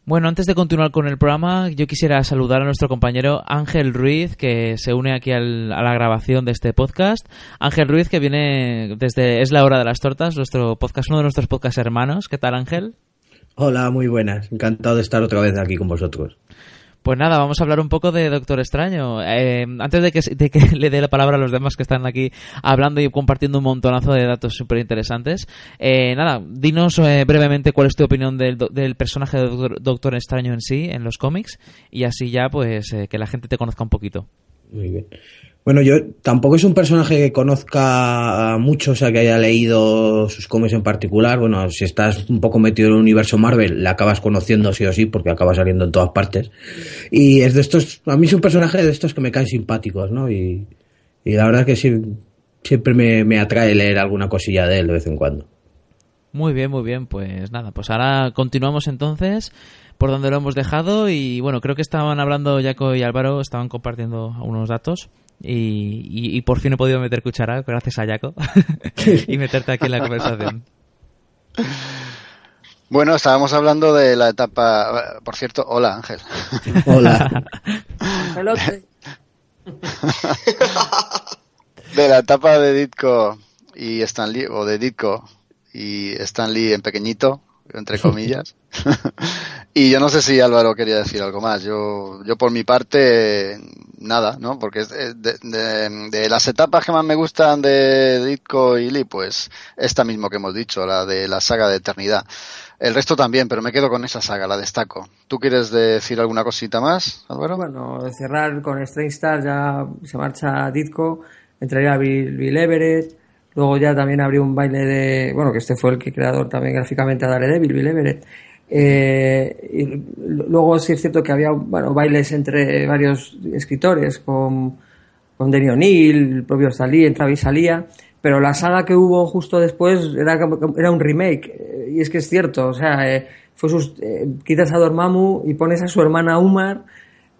Bueno, antes de continuar con el programa, yo quisiera saludar a nuestro compañero Ángel Ruiz, que se une aquí al, a la grabación de este podcast. Ángel Ruiz, que viene desde Es la hora de las tortas, nuestro podcast, uno de nuestros podcast hermanos. ¿Qué tal, Ángel? Hola, muy buenas. Encantado de estar otra vez aquí con vosotros. Pues nada, vamos a hablar un poco de Doctor Extraño. Eh, antes de que, le dé la palabra a los demás que están aquí hablando y compartiendo un montonazo de datos súper interesantes, eh, nada, dinos eh, brevemente cuál es tu opinión del, del personaje de Doctor, Extraño en sí, en los cómics, y así ya pues que la gente te conozca un poquito. Muy bien. Bueno, yo tampoco es un personaje que conozca mucho, o sea, que haya leído sus cómics en particular. Bueno, si estás un poco metido en el universo Marvel, le acabas conociendo sí o sí, porque acaba saliendo en todas partes. Y es de estos, a mí es un personaje de estos que me caen simpáticos, ¿no? Y, la verdad que sí, siempre me, me atrae leer alguna cosilla de él de vez en cuando. Muy bien, muy bien. Pues nada, pues ahora continuamos entonces por donde lo hemos dejado y bueno, creo que estaban hablando Jaco y Álvaro, estaban compartiendo unos datos. Y, por fin he podido meter cuchara gracias a Jaco y meterte aquí en la conversación. Bueno, estábamos hablando de la etapa. Por cierto, hola Ángel. Hola. de la etapa de Ditko y Stan Lee, o de Ditko y Stan Lee en pequeñito, entre comillas. y yo no sé si Álvaro quería decir algo más. Yo, yo por mi parte, nada, ¿no? Porque de, las etapas que más me gustan de Ditko y Lee, pues esta mismo que hemos dicho, la de la saga de Eternidad. El resto también, pero me quedo con esa saga, la destaco. ¿Tú quieres decir alguna cosita más, Álvaro? Bueno, cerrar con Strange Star, ya se marcha Ditko, entraría Bill, Bill Everett, Luego ya también abrió un baile de, bueno, que este fue el que creador también gráficamente a Daredevil, Bill Everett. Eh, y luego sí es cierto que había, bueno, bailes entre varios escritores, con, con Denny O'Neill, el propio Stalin, entraba y salía, pero la saga que hubo justo después era, era un remake, y es que es cierto, o sea, eh, fue sus, eh, quitas a Dormammu y pones a su hermana Umar,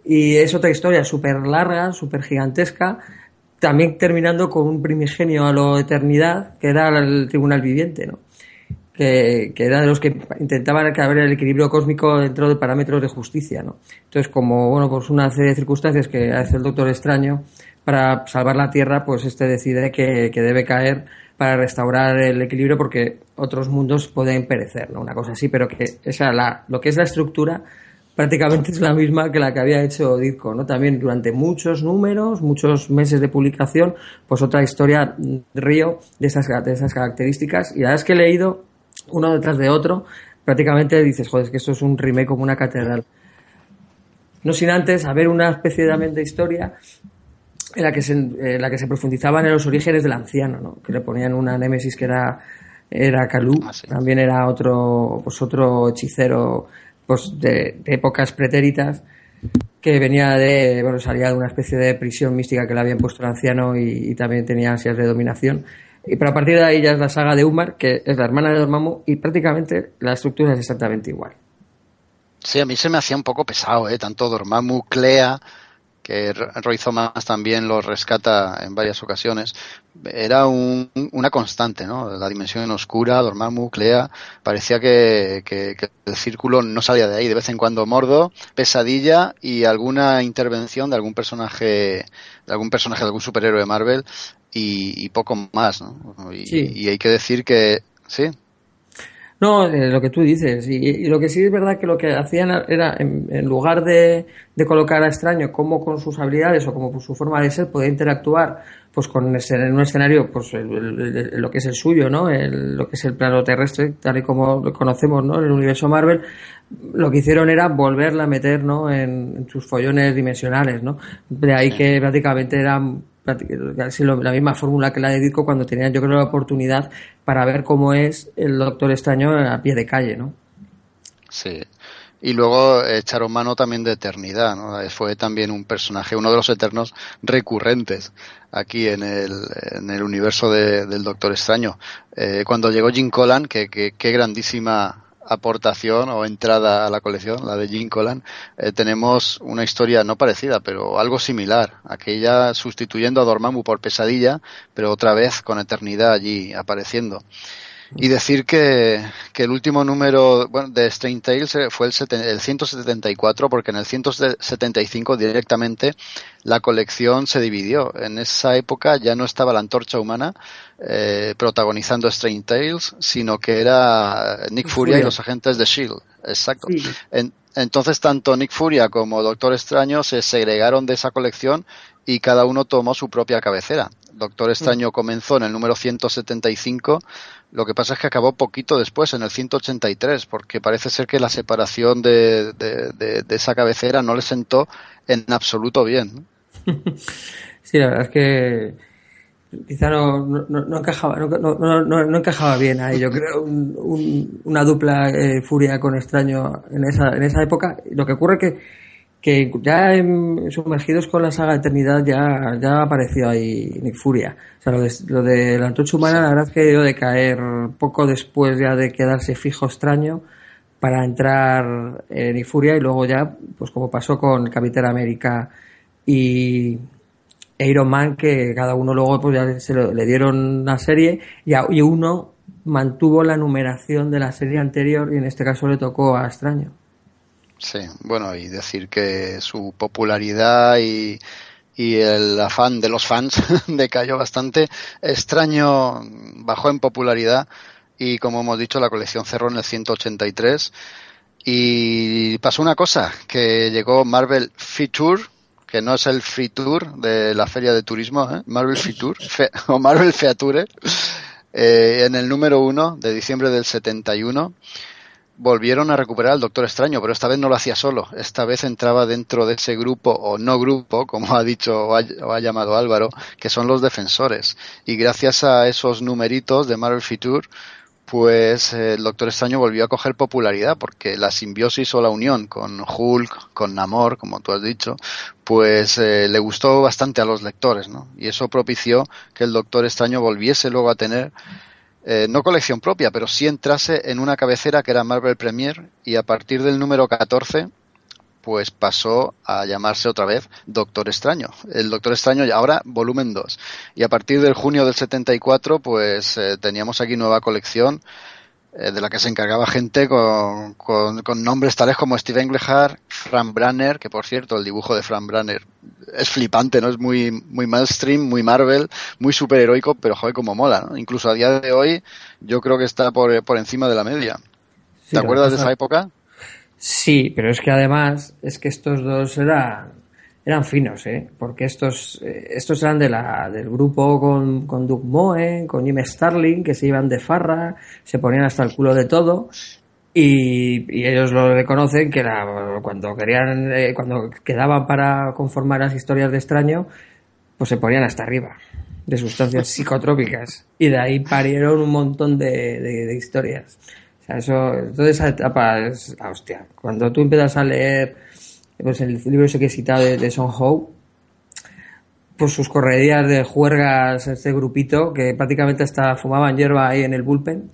y es otra historia súper larga, súper gigantesca, también terminando con un primigenio a la eternidad, que era el tribunal viviente, ¿no? Que, que, era de los que intentaban haber el equilibrio cósmico dentro de parámetros de justicia, ¿no? Entonces, como, bueno, pues una serie de circunstancias que hace el Doctor Extraño para salvar la Tierra, pues este decide que, que debe caer para restaurar el equilibrio porque otros mundos pueden perecer, ¿no? Una cosa así, pero que esa la, lo que es la estructura prácticamente es la misma que la que había hecho Ditko, ¿no? También durante muchos números, muchos meses de publicación, pues otra historia río de esas, de esas características. Y la verdad es que he leído uno detrás de otro, prácticamente dices, joder, es que esto es un remake como una catedral. No sin antes haber una especie de historia en la que se, en la que se profundizaban en los orígenes del anciano, ¿no? Que le ponían una némesis que era era Calú, ah, también era otro pues otro hechicero pues de, épocas pretéritas que venía de, bueno, salía de una especie de prisión mística que le habían puesto el anciano y, también tenía ansias de dominación. Y pero a partir de ahí ya es la saga de Umar, que es la hermana de Dormammu, y prácticamente la estructura es exactamente igual. Sí, a mí se me hacía un poco pesado, ¿eh? Tanto Dormammu, Clea, que Roy Thomas también lo rescata en varias ocasiones, era una constante, ¿no? La dimensión oscura, Dormammu, Clea, parecía que, el círculo no salía de ahí. De vez en cuando Mordo, Pesadilla y alguna intervención de algún personaje, de algún personaje, de algún superhéroe de Marvel y, poco más, ¿no? Y, y hay que decir que, sí. No, eh, lo que tú dices. Y, lo que sí es verdad que lo que hacían era, en, lugar de, colocar a extraño como con sus habilidades o como por su forma de ser, poder interactuar pues con en un escenario, pues lo que es el suyo, ¿no? lo que es el plano terrestre, tal y como lo conocemos, ¿no? En el universo Marvel, lo que hicieron era volverla a meter, ¿no? En, sus follones dimensionales, ¿no? De ahí que prácticamente eran casi la misma fórmula que la de Ditko cuando tenían yo creo la oportunidad para ver cómo es el Doctor Extraño a pie de calle, ¿no? Sí. y luego echaron mano también de Eternidad, ¿no? Fue también un personaje, uno de los eternos recurrentes aquí en el, en el universo del Doctor Extraño. Eh, cuando llegó Jim Collan, que, que, grandísima aportación o entrada a la colección, la de Jim Collan, eh, tenemos una historia no parecida, pero algo similar. Aquella sustituyendo a Dormammu por Pesadilla, pero otra vez con Eternidad allí apareciendo. Y decir que, que el último número bueno, de Strange Tales fue el, el 174, porque en el 175 directamente la colección se dividió. En esa época ya no estaba la antorcha humana eh, protagonizando Strange Tales, sino que era Nick Furia, y los agentes de Shield. Exacto. entonces tanto Nick Furia como Doctor Extraño se segregaron de esa colección y cada uno tomó su propia cabecera. Doctor Extraño comenzó en el número 175 lo que pasa es que acabó poquito después, en el 183, porque parece ser que la separación de, de, esa cabecera no le sentó en absoluto bien. Sí, la verdad es que quizá no, no, encajaba, no, encajaba bien ahí. Yo creo una dupla eh, furia con extraño en esa, en esa época. Lo que ocurre que que ya sumergidos con la saga Eternidad ya, ya apareció ahí Nick Furia. O sea, lo de, la antorcha humana, la verdad es que debió de caer poco después ya de quedarse fijo extraño para entrar en Nick Furia y luego ya, pues como pasó con Capitán América y Iron Man, que cada uno luego pues ya se le dieron una serie y, y uno mantuvo la numeración de la serie anterior y en este caso le tocó a Extraño. Sí, bueno, y decir que su popularidad y, el afán de los fans decayó bastante. Extraño bajó en popularidad y como hemos dicho la colección cerró en el 183 y pasó una cosa, que llegó Marvel Feature, que no es el Free Tour de la feria de turismo, ¿eh? Marvel Feature o Marvel Feature, eh, en el número uno de diciembre del 71 volvieron a recuperar al Doctor Extraño, pero esta vez no lo hacía solo. Esta vez entraba dentro de ese grupo o no grupo, como ha dicho o ha, llamado Álvaro, que son los defensores. Y gracias a esos numeritos de Marvel Future, pues el Doctor Extraño volvió a coger popularidad porque la simbiosis o la unión con Hulk, con Namor, como tú has dicho, pues eh, le gustó bastante a los lectores, ¿no? Y eso propició que el Doctor Extraño volviese luego a tener eh, no colección propia, pero sí entrase en una cabecera que era Marvel Premier y a partir del número 14 pues pasó a llamarse otra vez Doctor Extraño. El Doctor Extraño ahora volumen 2. Y a partir del junio del 74 pues eh, teníamos aquí nueva colección eh, de la que se encargaba gente con, con, nombres tales como Steve Englehart, Frank Branner, que por cierto el dibujo de Frank Branner es flipante, ¿no? Es muy, muy mainstream, muy Marvel, muy superheroico, pero joder, como mola, ¿no? Incluso a día de hoy yo creo que está por, por encima de la media. ¿Te acuerdas de esa época? Sí, pero es que además es que estos dos eran eran finos, ¿eh? Porque estos, eh, estos eran de la, del grupo con, con Doug Moe, con Jim Starling, que se iban de farra, se ponían hasta el culo de todo. Y, ellos lo reconocen que era, cuando querían, eh, cuando quedaban para conformar las historias de extraño, pues se ponían hasta arriba de sustancias psicotrópicas. Y de ahí parieron un montón de, historias. O sea, eso, toda esa etapa es, ah, hostia. Cuando tú empiezas a leer pues el libro ese que he citado de, de Son Ho, pues sus correrías de juergas, este grupito, que prácticamente hasta fumaban hierba ahí en el bullpen,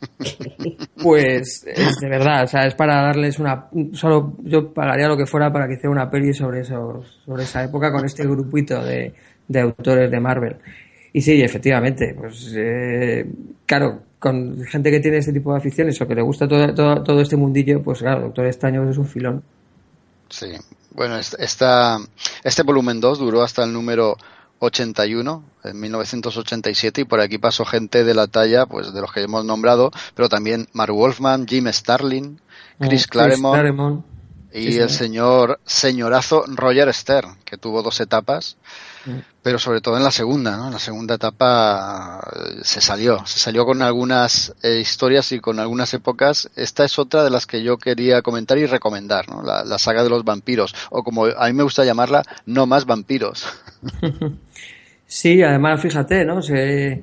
pues es de verdad, o sea, es para darles una... Solo yo pagaría lo que fuera para que hiciera una peli sobre, eso, sobre esa época con este grupito de, de autores de Marvel. Y sí, efectivamente, pues eh, claro, con gente que tiene ese tipo de aficiones o que le gusta todo, todo, todo este mundillo, pues claro, Doctor Extraño es un filón. Sí, bueno, esta, este volumen 2 duró hasta el número 81 en 1987 y por aquí pasó gente de la talla pues de los que hemos nombrado, pero también Mark Wolfman, Jim Starlin, Chris, oh, Claremont, y el señor señorazo Roger Stern, que tuvo dos etapas. Pero sobre todo en la segunda, ¿no? En la segunda etapa eh, se salió, se salió con algunas eh, historias y con algunas épocas. Esta es otra de las que yo quería comentar y recomendar, ¿no? La, la saga de los vampiros, o como a mí me gusta llamarla, no más vampiros. Sí, además fíjate, ¿no? Se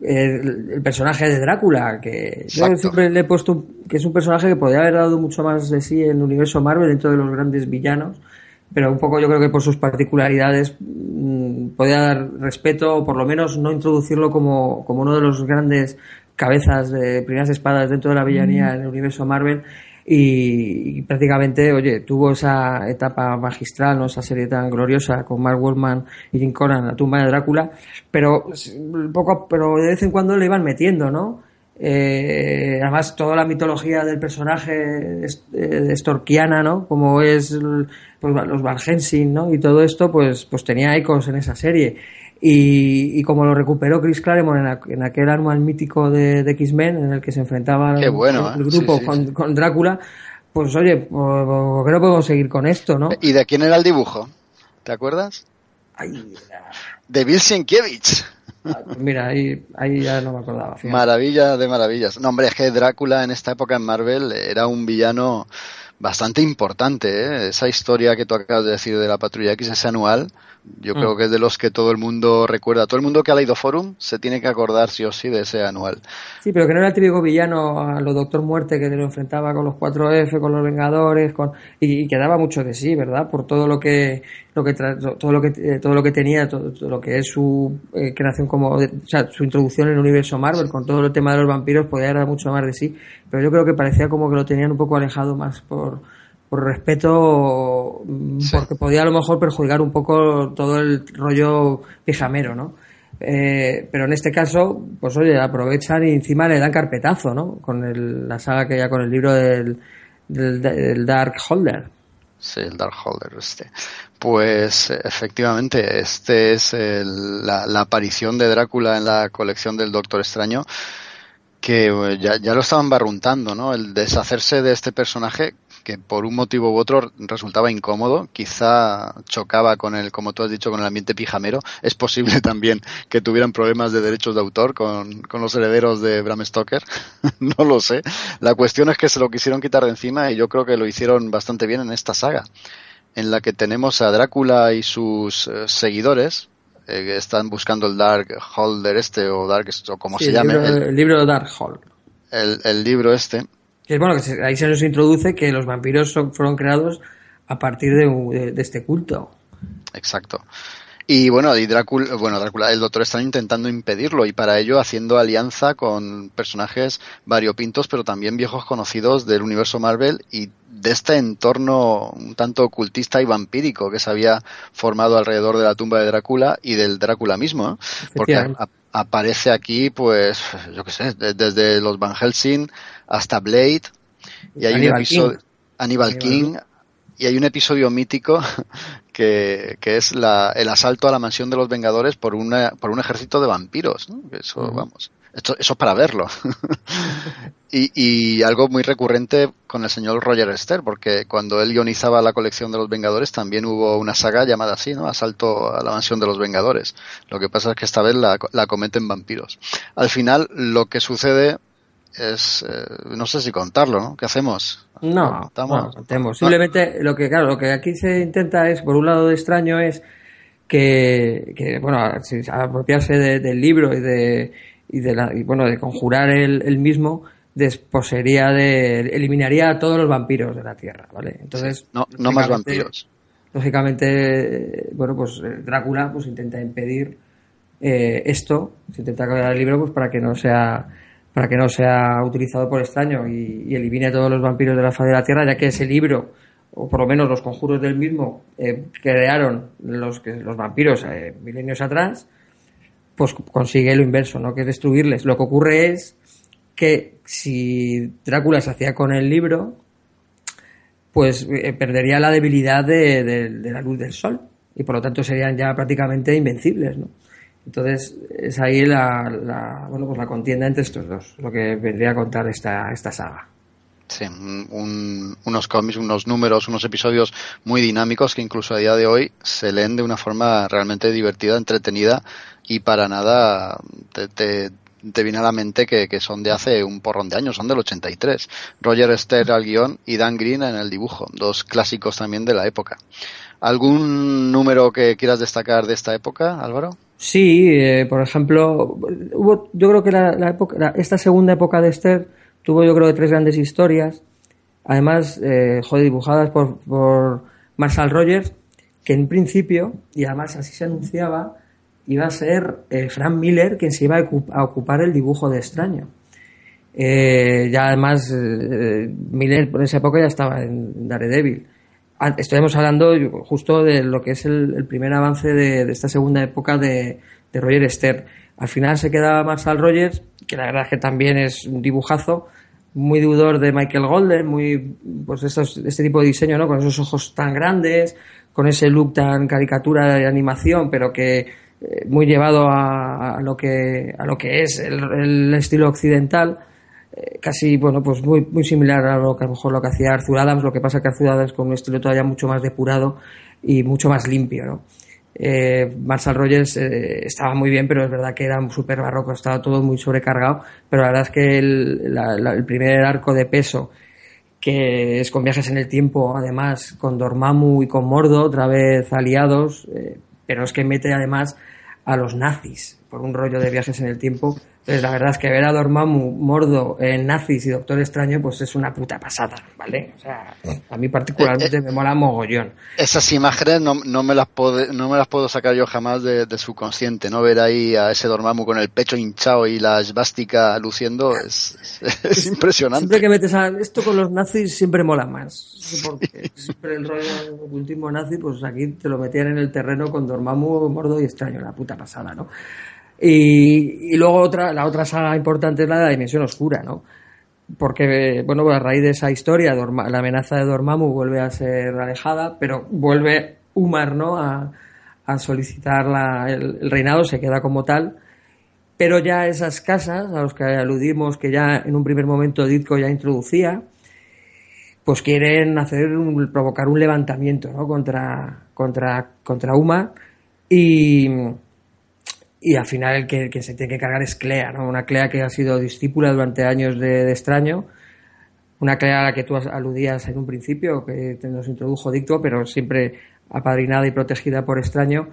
el, personaje de Drácula, que yo siempre le he puesto que es un personaje que podría haber dado mucho más de sí en el universo Marvel dentro de los grandes villanos, pero un poco yo creo que por sus particularidades mm, podía dar respeto o por lo menos no introducirlo como, como uno de los grandes cabezas de primeras espadas dentro de la villanía en el universo Marvel y, prácticamente, oye, tuvo esa etapa magistral, ¿no? esa serie tan gloriosa con Mark Wolfman y Jim Conan, la tumba de Drácula, pero poco, pero de vez en cuando le iban metiendo, ¿no? Eh, además, toda la mitología del personaje eh, estorquiana, ¿no? Como es pues, los Valhensin, ¿no? Y todo esto, pues, pues tenía ecos en esa serie. Y, como lo recuperó Chris Claremont en, aquel anual mítico de, X-Men en el que se enfrentaba el, ¿eh? grupo Con, Drácula, pues oye, pues, ¿por qué no podemos seguir con esto, no? ¿Y de quién era el dibujo? ¿Te acuerdas? de Bill Sienkiewicz. Ah, pues mira, ahí, ahí ya no me acordaba. Maravilla de maravillas. No, hombre, es que Drácula en esta época en Marvel era un villano bastante importante. ¿eh? Esa historia que tú acabas de decir de la Patrulla X, ese anual, yo creo mm. que es de los que todo el mundo recuerda. Todo el mundo que ha leído Forum se tiene que acordar sí o sí de ese anual. Sí, pero que no era el típico villano a lo Doctor Muerte que lo enfrentaba con los 4F, con los Vengadores, con y, que daba mucho de sí, ¿verdad? Por todo lo que lo que todo lo que eh, todo lo que tenía, todo, lo que es su eh, creación como, o sea, su introducción en el universo Marvel con todo el tema de los vampiros podía dar mucho más de sí, pero yo creo que parecía como que lo tenían un poco alejado más por por respeto, porque podía a lo mejor perjudicar un poco todo el rollo pijamero, ¿no? Eh, pero en este caso, pues oye, aprovechan y encima le dan carpetazo, ¿no? Con el, la saga que ya con el libro del, del, Dark Holder. Sí, el Dark Holder, este. Pues efectivamente, este es la, la, aparición de Drácula en la colección del Doctor Extraño, que eh, ya, ya lo estaban barruntando, ¿no? El deshacerse de este personaje que por un motivo u otro resultaba incómodo, quizá chocaba con el, como tú has dicho, con el ambiente pijamero. Es posible también que tuvieran problemas de derechos de autor con, con los herederos de Bram Stoker. no lo sé. La cuestión es que se lo quisieron quitar de encima y yo creo que lo hicieron bastante bien en esta saga, en la que tenemos a Drácula y sus eh, seguidores, eh, que están buscando el Dark Holder este o Dark o como se llame. el, libro Dark. El, el, libro este que bueno, que ahí se nos introduce que los vampiros son, fueron creados a partir de, este culto. Exacto. Y bueno, y Drácula, bueno, Drácula, el Doctor está intentando impedirlo y para ello haciendo alianza con personajes variopintos, pero también viejos conocidos del universo Marvel y de este entorno un tanto ocultista y vampírico que se había formado alrededor de la tumba de Drácula y del Drácula mismo, porque aparece aquí, pues, yo qué sé, desde los Van Helsing hasta Blade, y hay un episodio, King. King, y hay un episodio mítico que, que es la, el asalto a la mansión de los Vengadores por, una, por un ejército de vampiros, Eso, vamos, esto, eso es para verlo. y, y, algo muy recurrente con el señor Roger Esther, porque cuando él guionizaba la colección de los Vengadores también hubo una saga llamada así, ¿no? Asalto a la mansión de los Vengadores. Lo que pasa es que esta vez la, la cometen vampiros. Al final, lo que sucede es, eh, no sé si contarlo, ¿no? ¿Qué hacemos? No, no, contemos. Simplemente lo que, claro, lo que aquí se intenta es, por un lado de extraño, es que, que bueno, apropiarse del libro y de, y de la, y bueno, de conjurar el, mismo, desposeería de, eliminaría a todos los vampiros de la Tierra, ¿vale? Entonces, no, no más vampiros. Lógicamente, bueno, pues eh, Drácula pues intenta impedir eh, esto, se intenta cambiar el libro pues para que no sea para que no sea utilizado por extraño y, elimine a todos los vampiros de la faz de la Tierra, ya que ese libro, o por lo menos los conjuros del mismo, eh, crearon los, los vampiros milenios atrás, pues consigue lo inverso, ¿no? Que es destruirles. Lo que ocurre es que si Drácula se hacía con el libro, pues eh, perdería la debilidad de, la luz del sol y por lo tanto serían ya prácticamente invencibles, ¿no? Entonces es ahí la, bueno, pues la contienda entre estos dos, lo que vendría a contar esta, esta saga. Sí, unos cómics, unos números, unos episodios muy dinámicos que incluso a día de hoy se leen de una forma realmente divertida, entretenida y para nada te, te, viene a la mente que, que, son de hace un porrón de años, son del 83. Roger Stern al guion y Dan Green en el dibujo, dos clásicos también de la época. ¿Algún número que quieras destacar de esta época, Álvaro? Sí, eh, por ejemplo, hubo, yo creo que la, época, esta segunda época de Esther tuvo yo creo tres grandes historias, además, eh, joder, dibujadas por, por Marshall Rogers, que en principio, y además así se anunciaba, iba a ser eh, Frank Miller quien se iba a ocupar el dibujo de extraño. Eh, ya además, eh, Miller por esa época ya estaba en Daredevil. Ah, estamos hablando justo de lo que es el, primer avance de, esta segunda época de, Roger Stern. Al final se queda Marshall Rogers, que la verdad es que también es un dibujazo, muy deudor de Michael Golden, muy, pues este tipo de diseño, ¿no? Con esos ojos tan grandes, con ese look tan caricatura de animación, pero que eh, muy llevado a, lo que a lo que es el, estilo occidental eh, casi bueno pues muy muy similar a lo que a lo mejor lo que hacía Arthur Adams lo que pasa que Arthur Adams con un estilo todavía mucho más depurado y mucho más limpio ¿no? Eh, Marshall Rogers estaba muy bien, pero es verdad que era súper barroco, estaba todo muy sobrecargado, pero la verdad es que el, el, primer arco de peso, que es con viajes en el tiempo, además con Dormammu y con Mordo, otra vez aliados, pero es que mete además a los nazis por un rollo de viajes en el tiempo entonces, la verdad es que ver a Dormammu, Mordo, en Nazis y Doctor Extraño, pues es una puta pasada, ¿vale? O sea, a mí particularmente me mola mogollón. Esas imágenes no, no, me, las puedo, no me las puedo sacar yo jamás de, su consciente, ¿no? Ver ahí a ese Dormammu con el pecho hinchado y la esvástica luciendo es, es, impresionante. Siempre que metes a esto con los nazis siempre mola más. Porque siempre el rollo último nazi, pues aquí te lo metían en el terreno con Dormammu, Mordo y Extraño, la puta pasada, ¿no? Y, luego otra, la otra saga importante es la de la Dimensión Oscura, ¿no? Porque, bueno, a raíz de esa historia, la amenaza de Dormammu vuelve a ser alejada, pero vuelve Umar, ¿no? A, solicitar el, reinado, se queda como tal. Pero ya esas casas, a los que aludimos, que ya en un primer momento Ditko ya introducía, pues quieren hacer provocar un levantamiento, ¿no? Contra, contra, contra Umar. Y, y al final el que, se tiene que cargar es Clea, ¿no? Una Clea que ha sido discípula durante años de, Extraño, una Clea a la que tú aludías en un principio, que nos introdujo Dicto, pero siempre apadrinada y protegida por Extraño.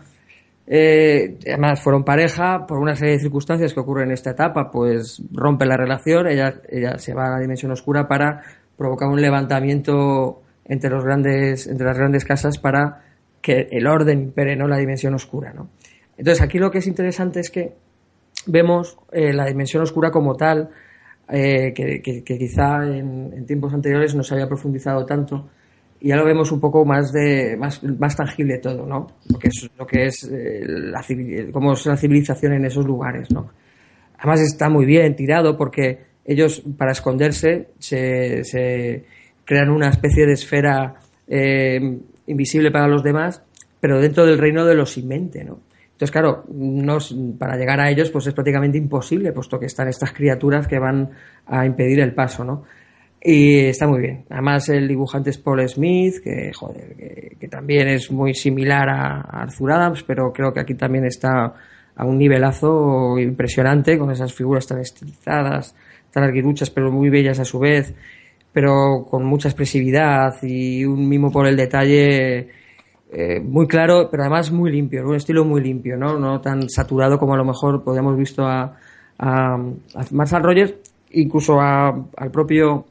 Eh, además fueron pareja, por una serie de circunstancias que ocurren en esta etapa, pues rompe la relación, ella, ella se va a la dimensión oscura para provocar un levantamiento entre los grandes, entre las grandes casas para que el orden impere, no la dimensión oscura, ¿no? Entonces aquí lo que es interesante es que vemos eh, la dimensión oscura como tal, eh, que, quizá en, tiempos anteriores no se había profundizado tanto, y ya lo vemos un poco más de más, tangible todo, ¿no? Lo que es, lo que eh, la, cómo es la civilización en esos lugares, ¿no? Además está muy bien tirado porque ellos para esconderse se, se crean una especie de esfera invisible para los demás, pero dentro del reino de los inmente, ¿no? Entonces, claro, para llegar a ellos pues es prácticamente imposible, puesto que están estas criaturas que van a impedir el paso, ¿no? Y está muy bien. Además, el dibujante es Paul Smith, que, joder, que, también es muy similar a, Arthur Adams, pero creo que aquí también está a un nivelazo impresionante, con esas figuras tan estilizadas, tan arguiruchas, pero muy bellas a su vez, pero con mucha expresividad y un mimo por el detalle eh, muy claro, pero además muy limpio, un estilo muy limpio, ¿no? No tan saturado como a lo mejor podíamos visto a, a, Marshall Rogers, incluso al propio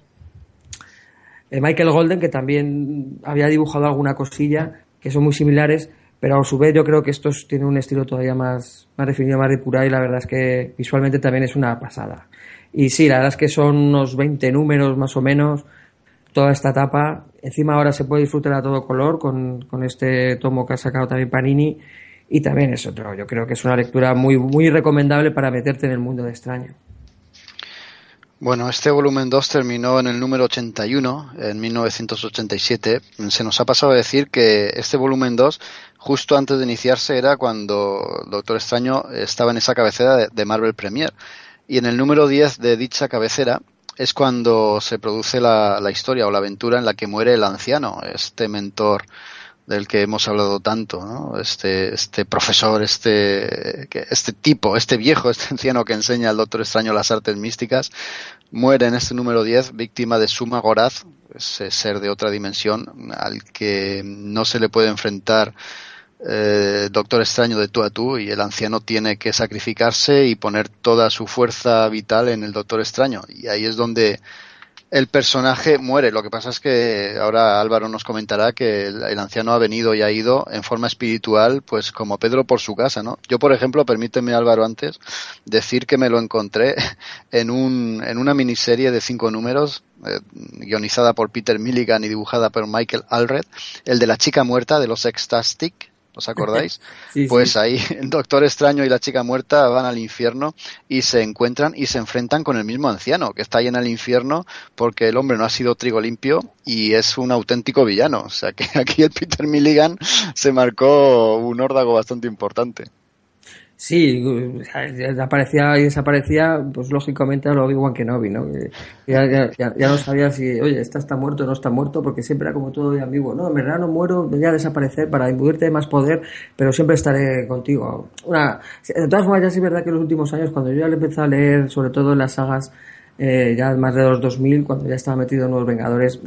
eh, Michael Golden, que también había dibujado alguna cosilla, que son muy similares, pero a su vez yo creo que estos tienen un estilo todavía más, más definido, más depurado y la verdad es que visualmente también es una pasada. Y sí, la verdad es que son unos 20 números más o menos, toda esta etapa. Encima ahora se puede disfrutar a todo color con, este tomo que ha sacado también Panini y también es otro. Yo creo que es una lectura muy, muy recomendable para meterte en el mundo de extraño. Bueno, este volumen 2 terminó en el número 81, en 1987. Se nos ha pasado a decir que este volumen 2, justo antes de iniciarse, era cuando Doctor Extraño estaba en esa cabecera de Marvel Premier. Y en el número 10 de dicha cabecera es cuando se produce la, historia o la aventura en la que muere el anciano, este mentor del que hemos hablado tanto, ¿no? Este, este profesor, este, este tipo, este viejo, este anciano que enseña al Doctor Extraño las artes místicas, muere en este número 10 víctima de Suma Goraz, ese ser de otra dimensión al que no se le puede enfrentar eh, Doctor Extraño de tú a tú y el anciano tiene que sacrificarse y poner toda su fuerza vital en el Doctor Extraño. Y ahí es donde el personaje muere. Lo que pasa es que ahora Álvaro nos comentará que el, anciano ha venido y ha ido en forma espiritual, pues como Pedro por su casa, ¿no? Yo, por ejemplo, permíteme Álvaro antes decir que me lo encontré en, un, en una miniserie de cinco números eh, guionizada por Peter Milligan y dibujada por Michael Alred, el de la chica muerta de los Extastic ¿Os acordáis? pues ahí el Doctor Extraño y la chica muerta van al infierno y se encuentran y se enfrentan con el mismo anciano que está ahí en el infierno porque el hombre no ha sido trigo limpio y es un auténtico villano. O sea que aquí el Peter Milligan se marcó un órdago bastante importante. Sí, aparecía y desaparecía, pues lógicamente a lo Obi-Wan Kenobi, ¿no? Ya, ya, ya, no sabía si, oye, está está muerto o no está muerto, porque siempre era como todo de amigo. No, en verdad no muero, voy a desaparecer para imbuirte de más poder, pero siempre estaré contigo. Una, de todas formas, ya sí es verdad que en los últimos años, cuando yo ya le empecé a leer, sobre todo en las sagas eh, ya más de los 2000, cuando ya estaba metido en Nuevos Vengadores,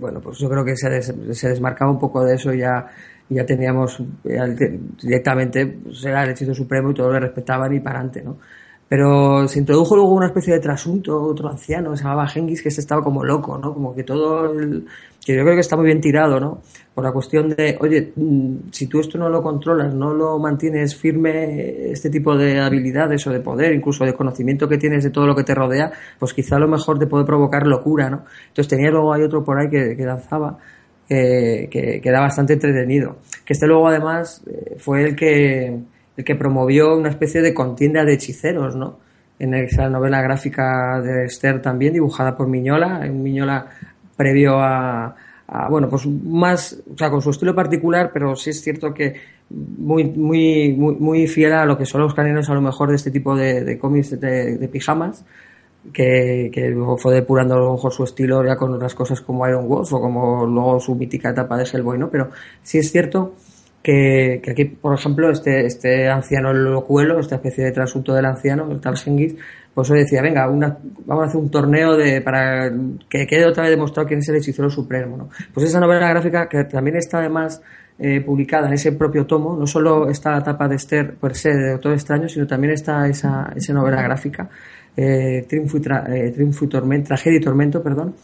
bueno, pues yo creo que se, se desmarcaba un poco de eso ya ya teníamos directamente pues, el hechizo supremo y todos le respetaban y para adelante, ¿no? Pero se introdujo luego una especie de trasunto, otro anciano, se llamaba Genghis, que se estaba como loco, ¿no? Como que todo, el, que yo creo que está muy bien tirado, ¿no? Por la cuestión de, oye, mm, si tú esto no lo controlas, no lo mantienes firme, este tipo de habilidades o de poder, incluso de conocimiento que tienes de todo lo que te rodea, pues quizá a lo mejor te puede provocar locura, ¿no? Entonces tenía luego hay otro por ahí que, que lanzaba que, era bastante entretenido. Que este luego además eh, fue el que, el que promovió una especie de contienda de hechiceros, ¿no? En esa novela gráfica de Esther también, dibujada por Miñola, un Miñola previo a, bueno, pues más, o sea, con su estilo particular, pero sí es cierto que muy, muy, muy, fiel a lo que son los caninos a lo mejor de este tipo de, cómics de pijamas, que, que fue depurando a lo mejor su estilo ya con otras cosas como Iron Wolf o como luego su mítica etapa de Hellboy, ¿no? Pero sí es cierto que, aquí, por ejemplo, este, este anciano locuelo, esta especie de trasunto del anciano, el tal Sengis, pues hoy decía, venga, una, vamos a hacer un torneo de, para que quede otra vez demostrado quién es el hechicero supremo, ¿no? Pues esa novela gráfica, que también está además eh, publicada en ese propio tomo, no solo está la etapa de Esther per se de Doctor Extraño, sino también está esa, esa novela gráfica eh, Triunfo, eh, Tormento, Tragedia y Tormento, perdón.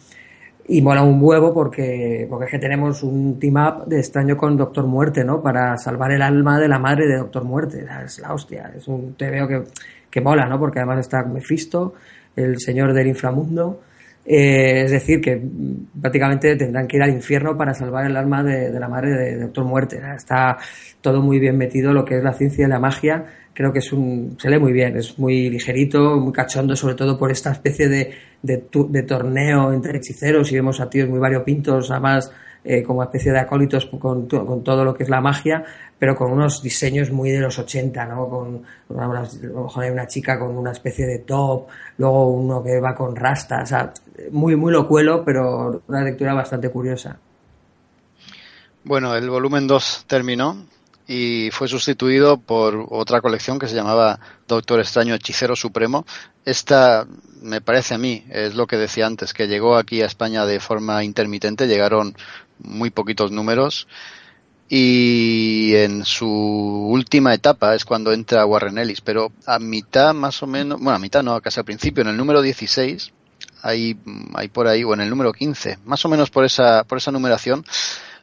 Y mola un huevo porque, porque es que tenemos un team up de extraño con Doctor Muerte, ¿no? Para salvar el alma de la madre de Doctor Muerte. Es la hostia. Es un veo que, que mola, ¿no? Porque además está Mephisto, el señor del inframundo. Eh, es decir, que prácticamente tendrán que ir al infierno para salvar el alma de, la madre de, Doctor Muerte. Está todo muy bien metido lo que es la ciencia y la magia creo que es un, se lee muy bien, es muy ligerito, muy cachondo, sobre todo por esta especie de, de, torneo entre hechiceros y vemos a tíos muy variopintos, además eh, como especie de acólitos con, con, todo lo que es la magia, pero con unos diseños muy de los 80, ¿no? Con, a lo mejor hay una chica con una especie de top, luego uno que va con rastas, o sea, muy, muy locuelo, pero una lectura bastante curiosa. Bueno, el volumen 2 terminó y fue sustituido por otra colección que se llamaba Doctor Extraño Hechicero Supremo. Esta, me parece a mí, es lo que decía antes, que llegó aquí a España de forma intermitente, llegaron muy poquitos números y en su última etapa es cuando entra Warren Ellis, pero a mitad más o menos, bueno, a mitad no, casi al principio, en el número 16, hay, hay por ahí, o en el número 15, más o menos por esa, por esa numeración,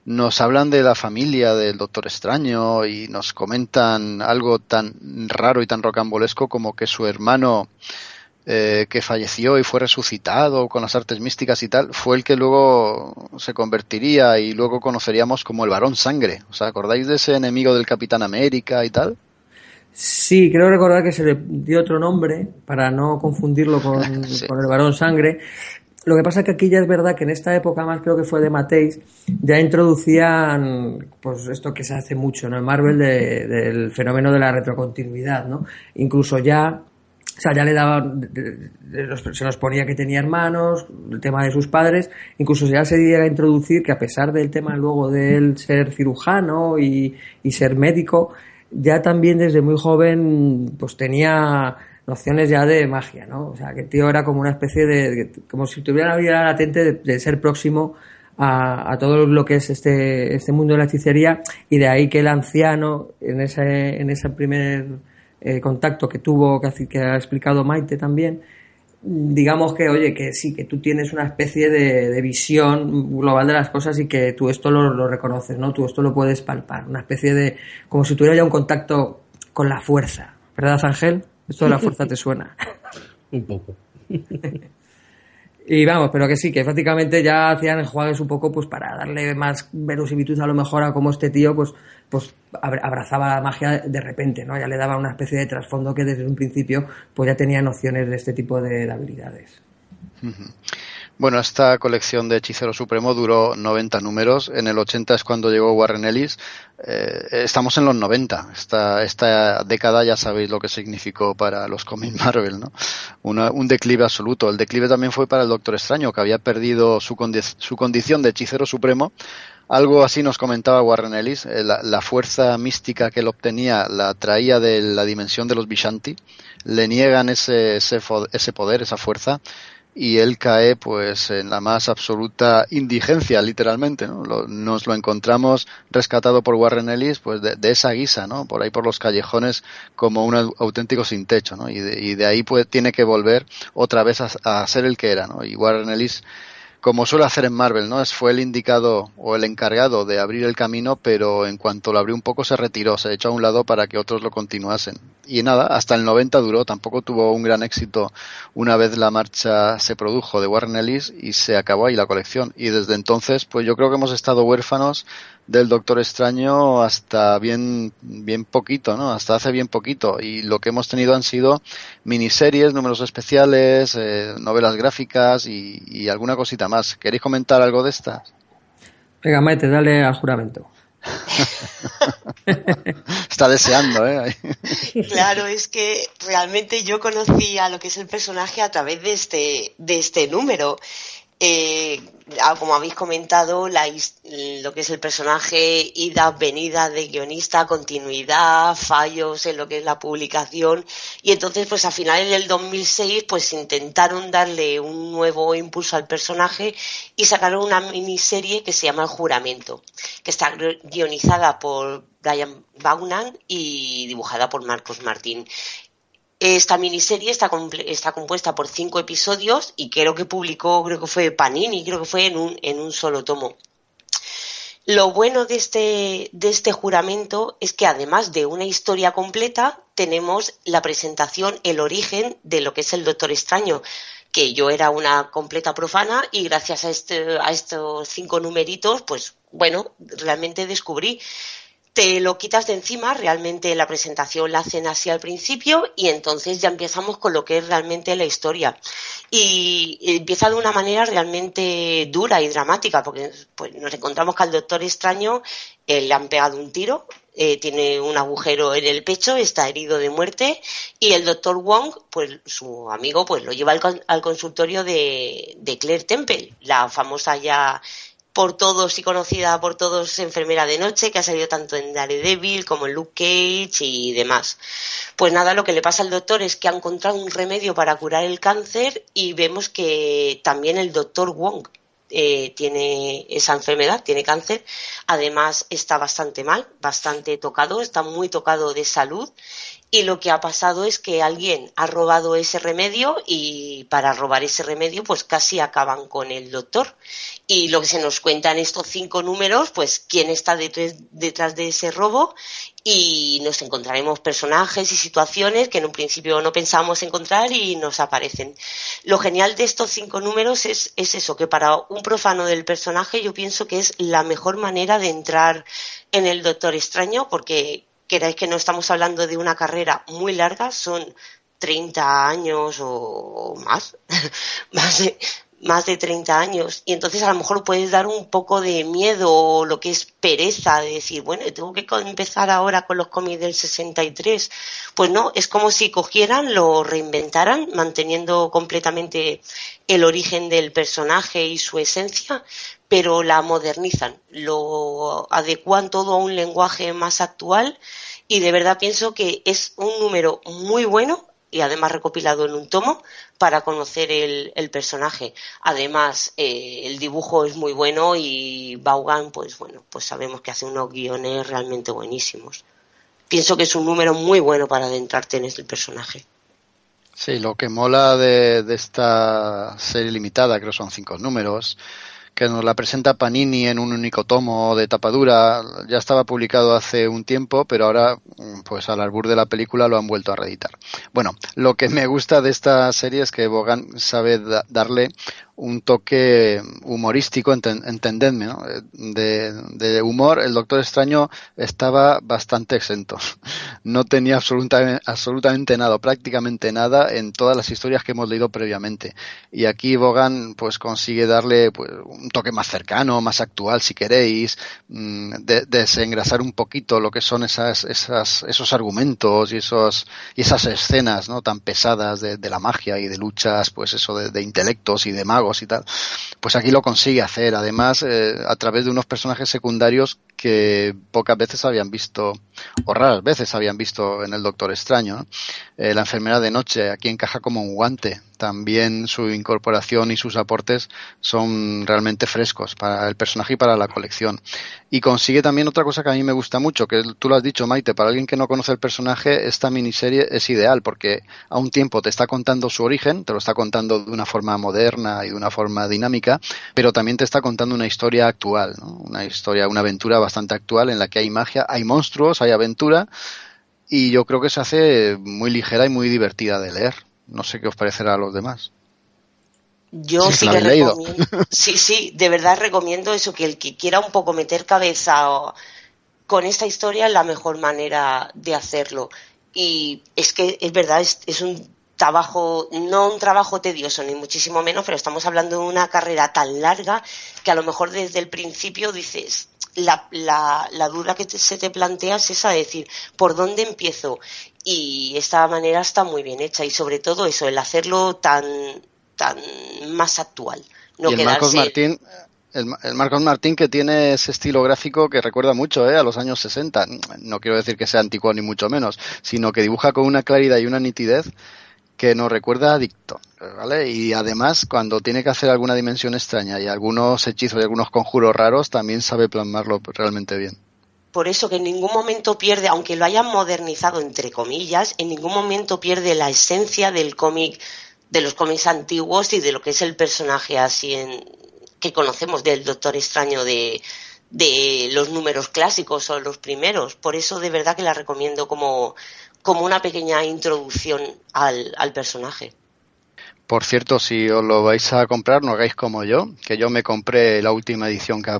nos hablan de la familia del Doctor Extraño y nos comentan algo tan raro y tan rocambolesco como que su hermano eh, que falleció y fue resucitado con las artes místicas y tal, fue el que luego se convertiría y luego conoceríamos como el varón sangre. ¿Os acordáis de ese enemigo del Capitán América y tal? Sí, creo recordar que se le dio otro nombre para no confundirlo con, con el varón sangre. Lo que pasa es que aquí ya es verdad que en esta época, más creo que fue de Mateis, ya introducían pues esto que se hace mucho ¿no? en Marvel del fenómeno de la retrocontinuidad, ¿no? Incluso ya, o sea, ya le daban, se nos ponía que tenía hermanos, el tema de sus padres, incluso ya se llega a introducir que a pesar del tema luego de él ser cirujano y, y ser médico, ya también desde muy joven pues tenía nociones ya de magia, ¿no? O sea, que el tío era como una especie de, como si tuviera una vida latente de, ser próximo a, todo lo que es este, este mundo de la hechicería y de ahí que el anciano en ese, en ese primer eh, contacto que tuvo, que, que ha explicado Maite también, digamos que, oye, que sí, que tú tienes una especie de, visión global de las cosas y que tú esto lo, lo, reconoces, ¿no? Tú esto lo puedes palpar, una especie de, como si tuviera ya un contacto con la fuerza, ¿verdad, Ángel? Esto de la fuerza te suena. un poco. Y vamos, pero que sí, que prácticamente ya hacían enjuagues un poco pues para darle más verosimilitud a lo mejor a cómo este tío pues, pues abrazaba la magia de repente, ¿no? Ya le daba una especie de trasfondo que desde un principio pues ya tenía nociones de este tipo de, habilidades. Bueno, esta colección de Hechicero Supremo duró 90 números. En el 80 es cuando llegó Warren Ellis. Eh, estamos en los 90. Esta, esta década ya sabéis lo que significó para los cómics Marvel, ¿no? un declive absoluto. El declive también fue para el Doctor Extraño, que había perdido su, su condición de Hechicero Supremo. Algo así nos comentaba Warren Ellis. Eh, la, la, fuerza mística que él obtenía la traía de la dimensión de los Vishanti. Le niegan ese, ese, ese poder, esa fuerza y él cae pues en la más absoluta indigencia literalmente ¿no? nos lo encontramos rescatado por Warren Ellis pues de, esa guisa no por ahí por los callejones como un auténtico sin techo ¿no? y, de, y de ahí pues tiene que volver otra vez a, a ser el que era ¿no? y Warren Ellis como suele hacer en Marvel, ¿no? Fue el indicado o el encargado de abrir el camino, pero en cuanto lo abrió un poco se retiró, se echó a un lado para que otros lo continuasen. Y nada, hasta el 90 duró, tampoco tuvo un gran éxito una vez la marcha se produjo de Warren Ellis y se acabó ahí la colección. Y desde entonces, pues yo creo que hemos estado huérfanos del Doctor Extraño hasta bien, bien poquito, ¿no? Hasta hace bien poquito. Y lo que hemos tenido han sido miniseries, números especiales, eh, novelas gráficas y, alguna cosita más. ¿Queréis comentar algo de estas? Venga, Maite, dale al juramento. Está deseando, ¿eh? claro, es que realmente yo conocí a lo que es el personaje a través de este, de este número. Eh, ah, como habéis comentado, lo que es el personaje, ida, venida de guionista, continuidad, fallos en lo que es la publicación. Y entonces, pues a finales del 2006, pues intentaron darle un nuevo impulso al personaje y sacaron una miniserie que se llama El Juramento, que está guionizada por Brian Baunan y dibujada por Marcos Martín. Esta miniserie está, está compuesta por cinco episodios y creo que publicó, creo que fue Panini, creo que fue en un, en un solo tomo. Lo bueno de este, de este juramento es que además de una historia completa, tenemos la presentación, el origen de lo que es el Doctor Extraño, que yo era una completa profana y gracias a, este, a estos cinco numeritos, pues bueno, realmente descubrí te lo quitas de encima, realmente la presentación la hacen así al principio y entonces ya empezamos con lo que es realmente la historia. Y empieza de una manera realmente dura y dramática, porque pues, nos encontramos que al doctor extraño eh, le han pegado un tiro, eh, tiene un agujero en el pecho, está herido de muerte y el doctor Wong, pues su amigo, pues lo lleva al, consultorio de, de Claire Temple, la famosa ya por todos y conocida por todos enfermera de noche, que ha salido tanto en Daredevil como en Luke Cage y demás. Pues nada, lo que le pasa al doctor es que ha encontrado un remedio para curar el cáncer y vemos que también el doctor Wong eh, tiene esa enfermedad, tiene cáncer. Además está bastante mal, bastante tocado, está muy tocado de salud y lo que ha pasado es que alguien ha robado ese remedio y para robar ese remedio pues casi acaban con el doctor. Y lo que se nos cuenta en estos cinco números, pues quién está detrás, de ese robo y nos encontraremos personajes y situaciones que en un principio no pensábamos encontrar y nos aparecen. Lo genial de estos cinco números es, es eso, que para un profano del personaje yo pienso que es la mejor manera de entrar en el Doctor Extraño porque queráis que no estamos hablando de una carrera muy larga, son 30 años o más, más de 30 años y entonces a lo mejor puedes dar un poco de miedo o lo que es pereza de decir, bueno, tengo que empezar ahora con los cómics del 63. Pues no, es como si cogieran, lo reinventaran, manteniendo completamente el origen del personaje y su esencia, pero la modernizan, lo adecuan todo a un lenguaje más actual y de verdad pienso que es un número muy bueno y además recopilado en un tomo para conocer el, personaje. Además, eh, el dibujo es muy bueno y Vaughan, pues bueno, pues sabemos que hace unos guiones realmente buenísimos. Pienso que es un número muy bueno para adentrarte en este personaje. Sí, lo que mola de, de esta serie limitada, creo que son cinco números, que nos la presenta Panini en un único tomo de tapadura. Ya estaba publicado hace un tiempo, pero ahora, pues al albur de la película lo han vuelto a reeditar. Bueno, lo que me gusta de esta serie es que Bogan sabe darle un toque humorístico, entendedme, ¿no? de, de, humor, el Doctor Extraño estaba bastante exento. No tenía absolutamente, absolutamente nada, prácticamente nada en todas las historias que hemos leído previamente. Y aquí Bogan pues consigue darle pues, un toque más cercano, más actual, si queréis, mm, de, desengrasar un poquito lo que son esas, esas, esos argumentos y esos, y esas escenas, ¿no? Tan pesadas de, de la magia y de luchas, pues eso, de intelectos y de magos y tal, pues aquí lo consigue hacer, además eh, a través de unos personajes secundarios que pocas veces habían visto, o raras veces habían visto en el Doctor Extraño. Eh, la enfermera de noche aquí encaja como un guante. También su incorporación y sus aportes son realmente frescos para el personaje y para la colección. Y consigue también otra cosa que a mí me gusta mucho, que tú lo has dicho, Maite, para alguien que no conoce el personaje, esta miniserie es ideal porque a un tiempo te está contando su origen, te lo está contando de una forma moderna y de una forma dinámica, pero también te está contando una historia actual, una historia, una aventura bastante actual en la que hay magia, hay monstruos, hay aventura y yo creo que se hace muy ligera y muy divertida de leer. No sé qué os parecerá a los demás. Yo sí, que recomiendo, sí, sí, de verdad recomiendo eso, que el que quiera un poco meter cabeza con esta historia es la mejor manera de hacerlo. Y es que es verdad, es un trabajo, no un trabajo tedioso, ni muchísimo menos, pero estamos hablando de una carrera tan larga que a lo mejor desde el principio dices, la, la, la duda que se te plantea es esa de decir, ¿por dónde empiezo? Y esta manera está muy bien hecha y sobre todo eso, el hacerlo tan, tan más actual. No y el Marcos Martín, el, Marcos Martín que tiene ese estilo gráfico que recuerda mucho ¿eh? a los años 60. No quiero decir que sea antiguo ni mucho menos, sino que dibuja con una claridad y una nitidez que nos recuerda a Dicto, ¿vale? Y además, cuando tiene que hacer alguna dimensión extraña y algunos hechizos y algunos conjuros raros, también sabe plasmarlo realmente bien. Por eso que en ningún momento pierde, aunque lo hayan modernizado entre comillas, en ningún momento pierde la esencia del cómic, de los cómics antiguos y de lo que es el personaje así en, que conocemos del Doctor Extraño de, los números clásicos o los primeros. Por eso de verdad que la recomiendo como, como una pequeña introducción al, al personaje. Por cierto, si os lo vais a comprar, no hagáis como yo, que yo me compré la última edición que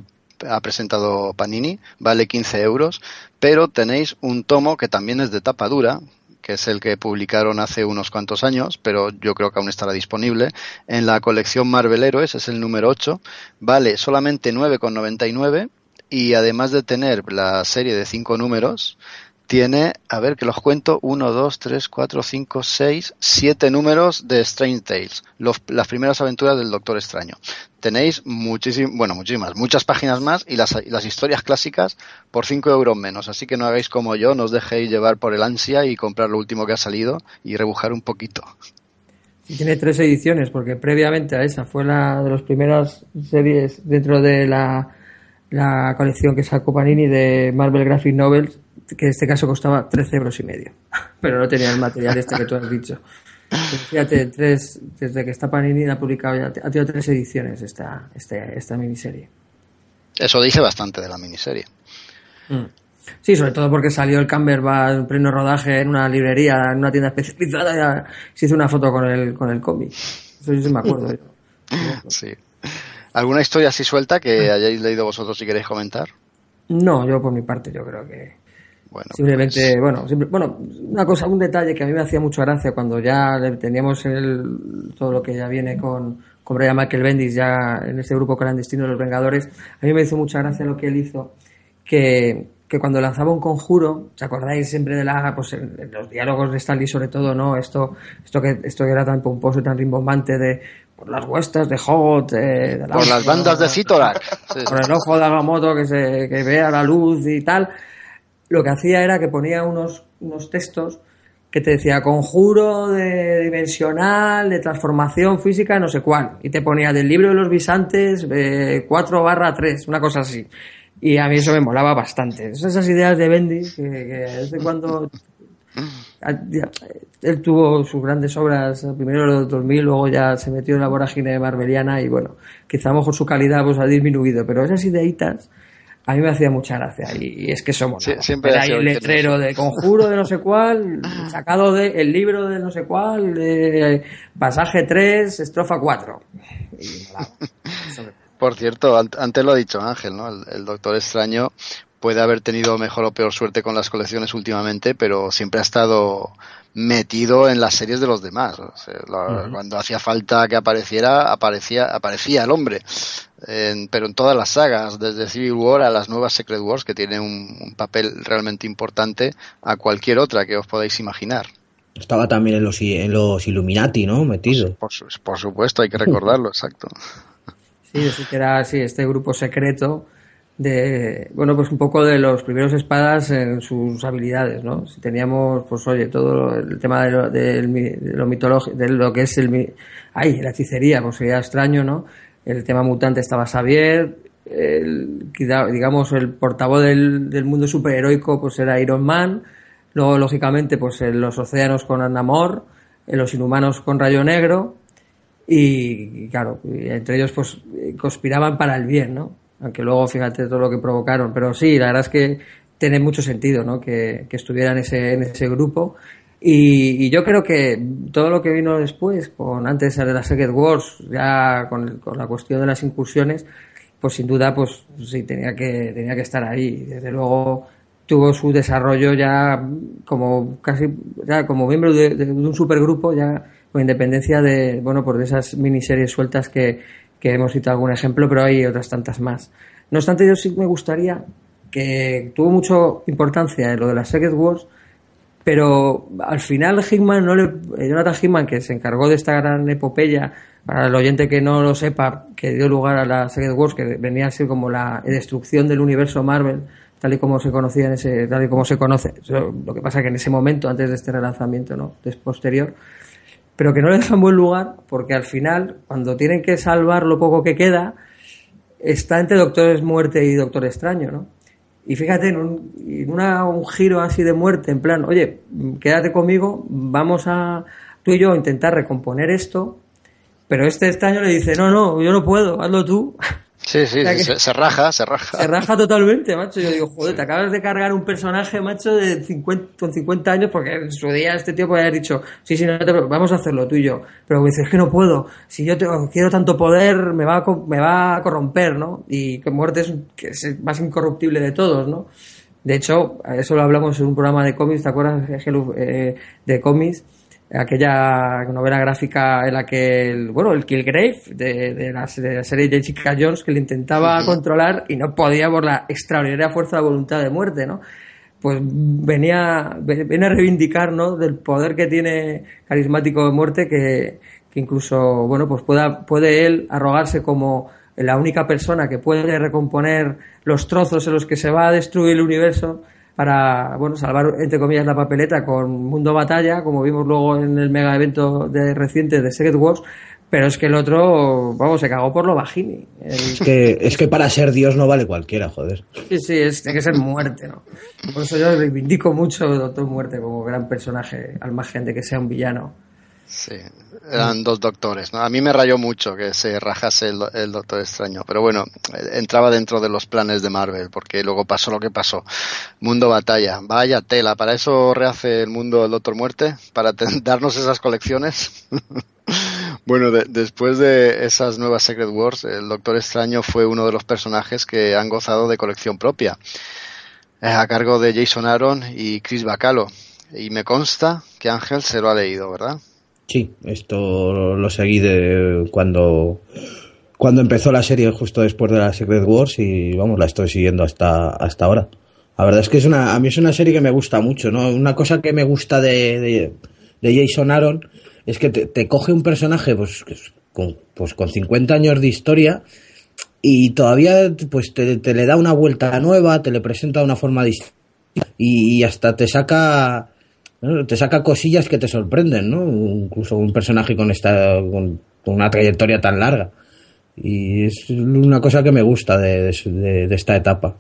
presentado Panini, vale 15 euros, pero tenéis un tomo que también es de tapa dura, que es el que publicaron hace unos cuantos años, pero yo creo que aún estará disponible, en la colección Marvel Heroes, es el número 8, vale solamente 9,99 y además de tener la serie de 5 números, tiene, a ver que los cuento, 1, 2, 3, 4, 5, 6, 7 números de Strange Tales, las primeras aventuras del Doctor Extraño. Tenéis muchísimas, bueno, muchísimas, muchas páginas más y las, historias clásicas por 5 euros menos. Así que no hagáis como yo, no os dejéis llevar por el ansia y comprar lo último que ha salido y rebujar un poquito. Y tiene tres ediciones, porque previamente a esa fue la de las primeras series dentro de la colección que sacó Panini de Marvel Graphic Novels que en este caso costaba 13 euros y medio, pero no tenía el material este que tú has dicho. fíjate, tres, desde que está Panini ha publicado ya, ha tenido tres ediciones esta, este, esta miniserie. Eso dice bastante de la miniserie. Mm. Sí, sobre todo porque salió el Camberbatch en pleno rodaje en una librería, en una tienda especializada, se hizo una foto con el, con el cómic. Eso sí me acuerdo. sí. ¿Alguna historia así suelta que hayáis leído vosotros si queréis comentar? No, yo por mi parte yo creo que, Simplemente, pues- bueno, bueno, una cosa, un detalle que a mí me hacía mucha gracia cuando ya teníamos el, todo lo que ya viene con, con Brian Michael Bendis ya en este grupo clandestino de los Vengadores, a mí me hizo mucha gracia lo que él hizo, que, que cuando lanzaba un conjuro, ¿os acordáis siempre de la, pues en, los diálogos de Stanley sobre todo, ¿no? Esto, esto que, esto que era tan pomposo y tan rimbombante de, por las huestas de Hot, de por las bandas de Citorak, por el ojo de Agamotto que se, que vea la luz y tal lo que hacía era que ponía unos, unos textos que te decía conjuro de dimensional, de transformación física, no sé cuál. Y te ponía del libro de los bisantes eh, 4 barra 3, una cosa así. Y a mí eso me molaba bastante. Esas ideas de Bendy, que, que desde cuando él tuvo sus grandes obras, primero en los 2000, luego ya se metió en la vorágine marveliana y bueno, quizá a lo mejor su calidad pues, ha disminuido, pero esas ideitas a mí me hacía mucha gracia y, es que somos Sí, siempre Era ahí el letrero de conjuro de no sé cuál sacado de el libro de no sé cuál de pasaje 3 estrofa 4 y Por cierto, an- antes lo ha dicho Ángel, ¿no? El, el Doctor Extraño puede haber tenido mejor o peor suerte con las colecciones últimamente, pero siempre ha estado metido en las series de los demás. O sea, la- Cuando hacía falta que apareciera, aparecía, aparecía el hombre. En- pero en todas las sagas, desde Civil War a las nuevas Secret Wars, que tiene un, un papel realmente importante a cualquier otra que os podáis imaginar. Estaba también en los, en los Illuminati, ¿no? Metido. Por, su- por supuesto, hay que recordarlo, exacto. Sí, sí que era así, este grupo secreto de, bueno, pues un poco de los primeros espadas en sus habilidades, ¿no? Si teníamos, pues oye, todo el tema de lo, de lo mitológico, de lo que es el, mi- ay, la hechicería, pues sería extraño, ¿no? El tema mutante estaba Xavier, el, digamos, el portavoz del, del mundo superheroico, pues era Iron Man, luego, lógicamente, pues en los océanos con Namor, en los inhumanos con Rayo Negro, y, claro, entre ellos pues conspiraban para el bien, ¿no? Aunque luego fíjate todo lo que provocaron, pero sí, la verdad es que tiene mucho sentido, ¿no? Que, que estuviera en ese, en ese grupo. Y, yo creo que todo lo que vino después, con antes de las Secret Wars, ya con, la cuestión de las incursiones, pues sin duda, pues sí, tenía que, tenía que estar ahí. Desde luego tuvo su desarrollo ya como casi, ya como miembro de, de un supergrupo, ya con independencia de, bueno, por de esas miniseries sueltas que, que hemos citado algún ejemplo, pero hay otras tantas más. No obstante, yo sí me gustaría que tuvo mucha importancia en lo de las Secret Wars, pero al final Hickman no le, eh, Jonathan Hickman, que se encargó de esta gran epopeya, para el oyente que no lo sepa, que dio lugar a la Secret Wars, que venía a ser como la destrucción del universo Marvel, tal y como se conocía en ese, tal y como se conoce. Lo que pasa que en ese momento, antes de este relanzamiento, ¿no? Es posterior, pero que no le deja en buen lugar, porque al final, cuando tienen que salvar lo poco que queda, está entre Doctor Muerte y Doctor Extraño, ¿no? Y fíjate, en, un, una, un giro así de muerte, en plan, oye, quédate conmigo, vamos a tú y yo a intentar recomponer esto, pero este extraño le dice, no, no, yo no puedo, hazlo tú. Sí, sí, O sea se, se raja, se raja. Se raja totalmente, macho. Yo digo, joder, te acabas de cargar un personaje, macho, de 50, con 50 años, porque en su día este tío podría haber dicho, sí, sí, no te vamos a hacerlo tú y yo. Pero me dice, es que no puedo. Si yo te- quiero tanto poder, me va, a, me va a corromper, ¿no? Y que muerte es, que es el más incorruptible de todos, ¿no? De hecho, eso lo hablamos en un programa de cómics, ¿te acuerdas, eh, de cómics? Aquella novela gráfica en la que, el, bueno, el Killgrave de, de, la, de la serie Jessica Jones que le intentaba controlar y no podía por la extraordinaria fuerza de voluntad de muerte, ¿no? Pues venía, viene a reivindicar, ¿no? Del poder que tiene carismático de muerte que, que incluso, bueno, pues pueda, puede él arrogarse como la única persona que puede recomponer los trozos en los que se va a destruir el universo para bueno salvar entre comillas la papeleta con Mundo Batalla como vimos luego en el mega evento de reciente de Secret Wars pero es que el otro vamos se cagó por lo bajini. El- Es que, es que para ser Dios no vale cualquiera, joder. sí sí es, tiene que ser muerte no por eso yo reivindico mucho a Doctor Muerte como gran personaje al margen de que sea un villano. Sí, eran dos doctores. ¿no? A mí me rayó mucho que se rajase el, el Doctor Extraño, pero bueno, entraba dentro de los planes de Marvel, porque luego pasó lo que pasó. Mundo Batalla, vaya tela, ¿para eso rehace el mundo el Doctor Muerte? ¿Para darnos esas colecciones? bueno, de- después de esas nuevas Secret Wars, el Doctor Extraño fue uno de los personajes que han gozado de colección propia, eh, a cargo de Jason Aaron y Chris Bacalo. Y me consta que Ángel se lo ha leído, ¿verdad? Sí, esto lo seguí de cuando cuando empezó la serie justo después de la Secret Wars y vamos, la estoy siguiendo hasta hasta ahora. La verdad es que es una a mí es una serie que me gusta mucho, ¿no? Una cosa que me gusta de, de, Jason Aaron es que te, coge un personaje pues con, pues con 50 años de historia y todavía pues te, le da una vuelta nueva, te le presenta de una forma distinta y hasta te saca Te saca cosillas que te sorprenden, ¿no? Incluso un personaje con esta con, una trayectoria tan larga. Y es una cosa que me gusta de, esta etapa.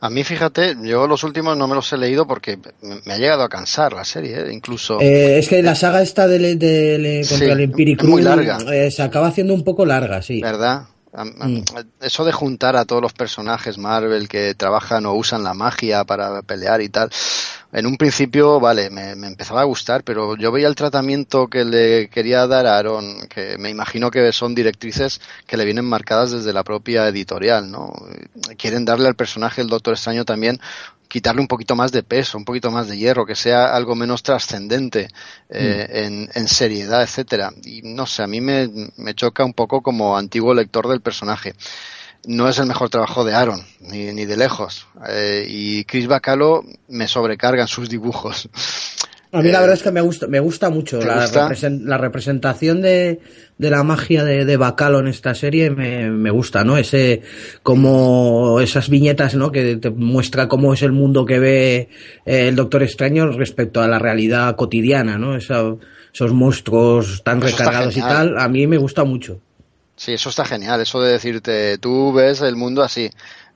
A mí, fíjate, yo los últimos no me los he leído porque me ha llegado a cansar la serie, ¿eh? incluso. Eh, es que la saga esta de, contra el Empiric muy larga. Eh, se acaba haciendo un poco larga, sí. ¿Verdad? Mm. Eso de juntar a todos los personajes Marvel que trabajan o usan la magia para pelear y tal, en un principio, vale, me, empezaba a gustar, pero yo veía el tratamiento que le quería dar a Aaron, que me imagino que son directrices que le vienen marcadas desde la propia editorial, ¿no? Quieren darle al personaje del Doctor Extraño también quitarle un poquito más de peso, un poquito más de hierro, que sea algo menos trascendente eh, mm. en, seriedad, etcétera. Y no sé, a mí me, choca un poco como antiguo lector del personaje. No es el mejor trabajo de Aaron, ni, ni de lejos. Eh, y Chris Bacalo me sobrecarga en sus dibujos. A mí la verdad es que me gusta, me gusta mucho la, la, representación de, de, la magia de, de Bacalo en esta serie me, me, gusta, ¿no? Ese, como esas viñetas, ¿no? Que te muestra cómo es el mundo que ve eh, el Doctor Extraño respecto a la realidad cotidiana, ¿no? esos monstruos tan recargados y tal, a mí me gusta mucho. Sí, eso está genial, eso de decirte, tú ves el mundo así.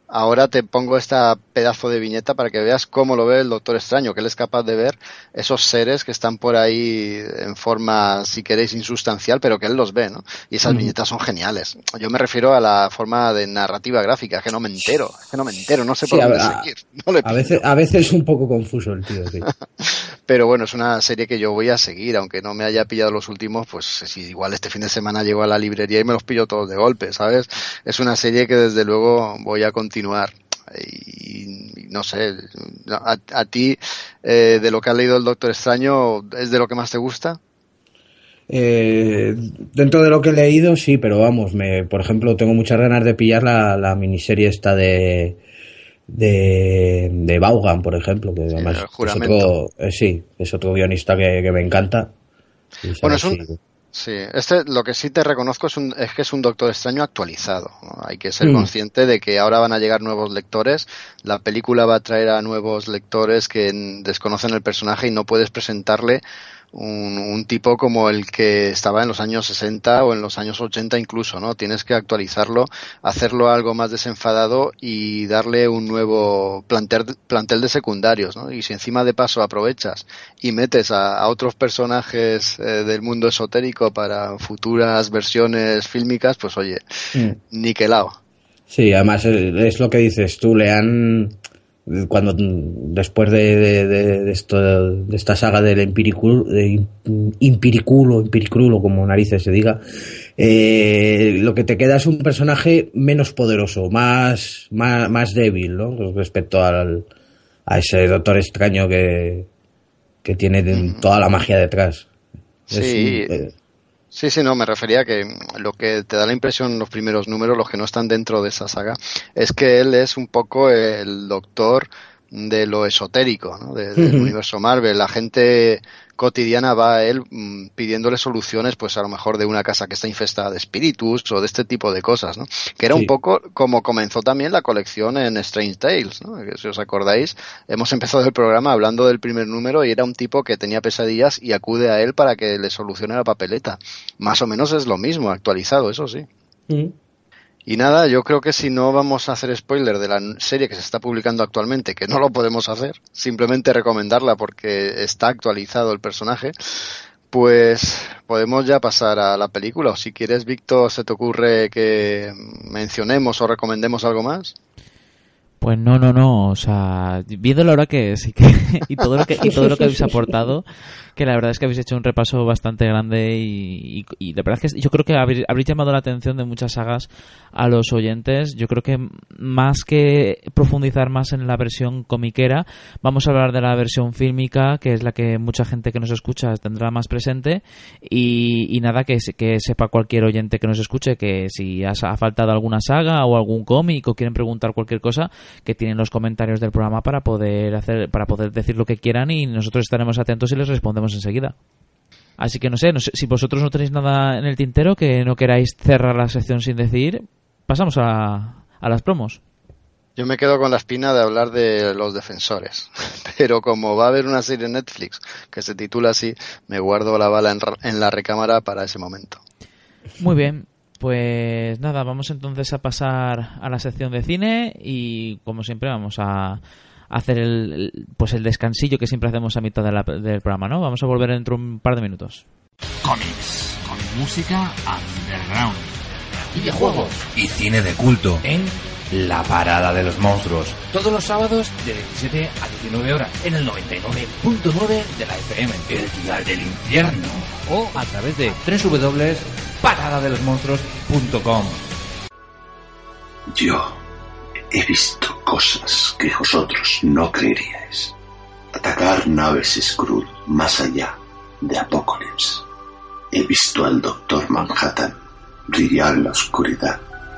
Ahora te pongo esta pedazo de viñeta para que veas cómo lo ve el Doctor Extraño, que él es capaz de ver esos seres que están por ahí en forma, si queréis, insustancial, pero que él los ve, ¿no? Y esas viñetas son geniales. Yo me refiero a la forma de narrativa gráfica, que no me entero, que no me entero, no sé por dónde seguir. a, veces, a veces es un poco confuso el tío, sí. pero bueno, es una serie que yo voy a seguir, aunque no me haya pillado los últimos, pues si igual este fin de semana llego a la librería y me los pillo todos de golpe, ¿sabes? Es una serie que desde luego voy a continuar continuar. Y, no sé, a, ti, eh, de lo que ha leído el Doctor Extraño, ¿es de lo que más te gusta? Eh, dentro de lo que he leído, sí, pero vamos, me, por ejemplo, tengo muchas ganas de pillar la, miniserie esta de, de, de Vaughan, por ejemplo, que además es otro, eh, sí, es otro guionista que, me encanta. Bueno, es un, Sí, este lo que sí te reconozco es, un, es que es un Doctor Extraño actualizado. Hay que ser mm. consciente de que ahora van a llegar nuevos lectores. La película va a traer a nuevos lectores que desconocen el personaje y no puedes presentarle un, tipo como el que estaba en los años 60 o en los años 80 incluso, ¿no? Tienes que actualizarlo, hacerlo algo más desenfadado y darle un nuevo plantel, plantel de secundarios, ¿no? Y si encima de paso aprovechas y metes a, otros personajes eh, del mundo esotérico para futuras versiones fílmicas, pues oye, mm. niquelado. Sí, además es lo que dices tú, le han cuando después de, de, esto, de esta saga del empiriculo, de como narices se diga, eh, lo que te queda es un personaje menos poderoso, más, más, más débil, ¿no? Respecto al, a ese doctor extraño que, que tiene toda la magia detrás. Sí. Eh, Sí, sí, no, me refería a que lo que te da la impresión en los primeros números, los que no están dentro de esa saga, es que él es un poco el doctor de lo esotérico, ¿no? del universo Marvel. La gente cotidiana va a él mm, pidiéndole soluciones, pues a lo mejor de una casa que está infestada de espíritus o de este tipo de cosas, ¿no? Que era un poco como comenzó también la colección en Strange Tales, ¿no? si os acordáis, hemos empezado el programa hablando del primer número y era un tipo que tenía pesadillas y acude a él para que le solucione la papeleta. Más o menos es lo mismo, actualizado, eso sí. Y nada, yo creo que si no vamos a hacer spoiler de la serie que se está publicando actualmente, que no lo podemos hacer, simplemente recomendarla porque está actualizado el personaje, pues podemos ya pasar a la película. O si quieres, Víctor, ¿se te ocurre que mencionemos o recomendemos algo más? Pues no, no, no, o sea, viendo la hora que sí que y todo lo que y todo lo que habéis aportado, que la verdad es que habéis hecho un repaso bastante grande y, y, la verdad es que yo creo que habréis, llamado la atención de muchas sagas a los oyentes. Yo creo que más que profundizar más en la versión comiquera, vamos a hablar de la versión fílmica, que es la que mucha gente que nos escucha tendrá más presente. Y, y nada, que, que sepa cualquier oyente que nos escuche que si ha, ha faltado alguna saga o algún cómic o quieren preguntar cualquier cosa, que tienen los comentarios del programa para poder hacer, para poder decir lo que quieran y nosotros estaremos atentos y les respondemos enseguida. Así que no sé, no sé, si vosotros no tenéis nada en el tintero que no queráis cerrar la sección sin decir, pasamos a, a las promos. Yo me quedo con la espina de hablar de los defensores, pero como va a haber una serie en Netflix que se titula así, me guardo la bala en, la recámara para ese momento. Muy bien, pues nada, vamos entonces a pasar a la sección de cine y como siempre vamos a hacer el, pues el descansillo que siempre hacemos a mitad del programa, ¿no? Vamos a volver dentro de un par de minutos. Cómics, con música underground, videojuegos y cine de culto en la Parada de los Monstruos. Todos los sábados de 17 a 19 horas en el 99.9 de la FM, el día del infierno. O a través de www.paradadelosmonstruos.com. Yo he visto cosas que vosotros no creeríais. Atacar naves Skrull más allá de Apocalypse. He visto al Doctor Manhattan brillar en la oscuridad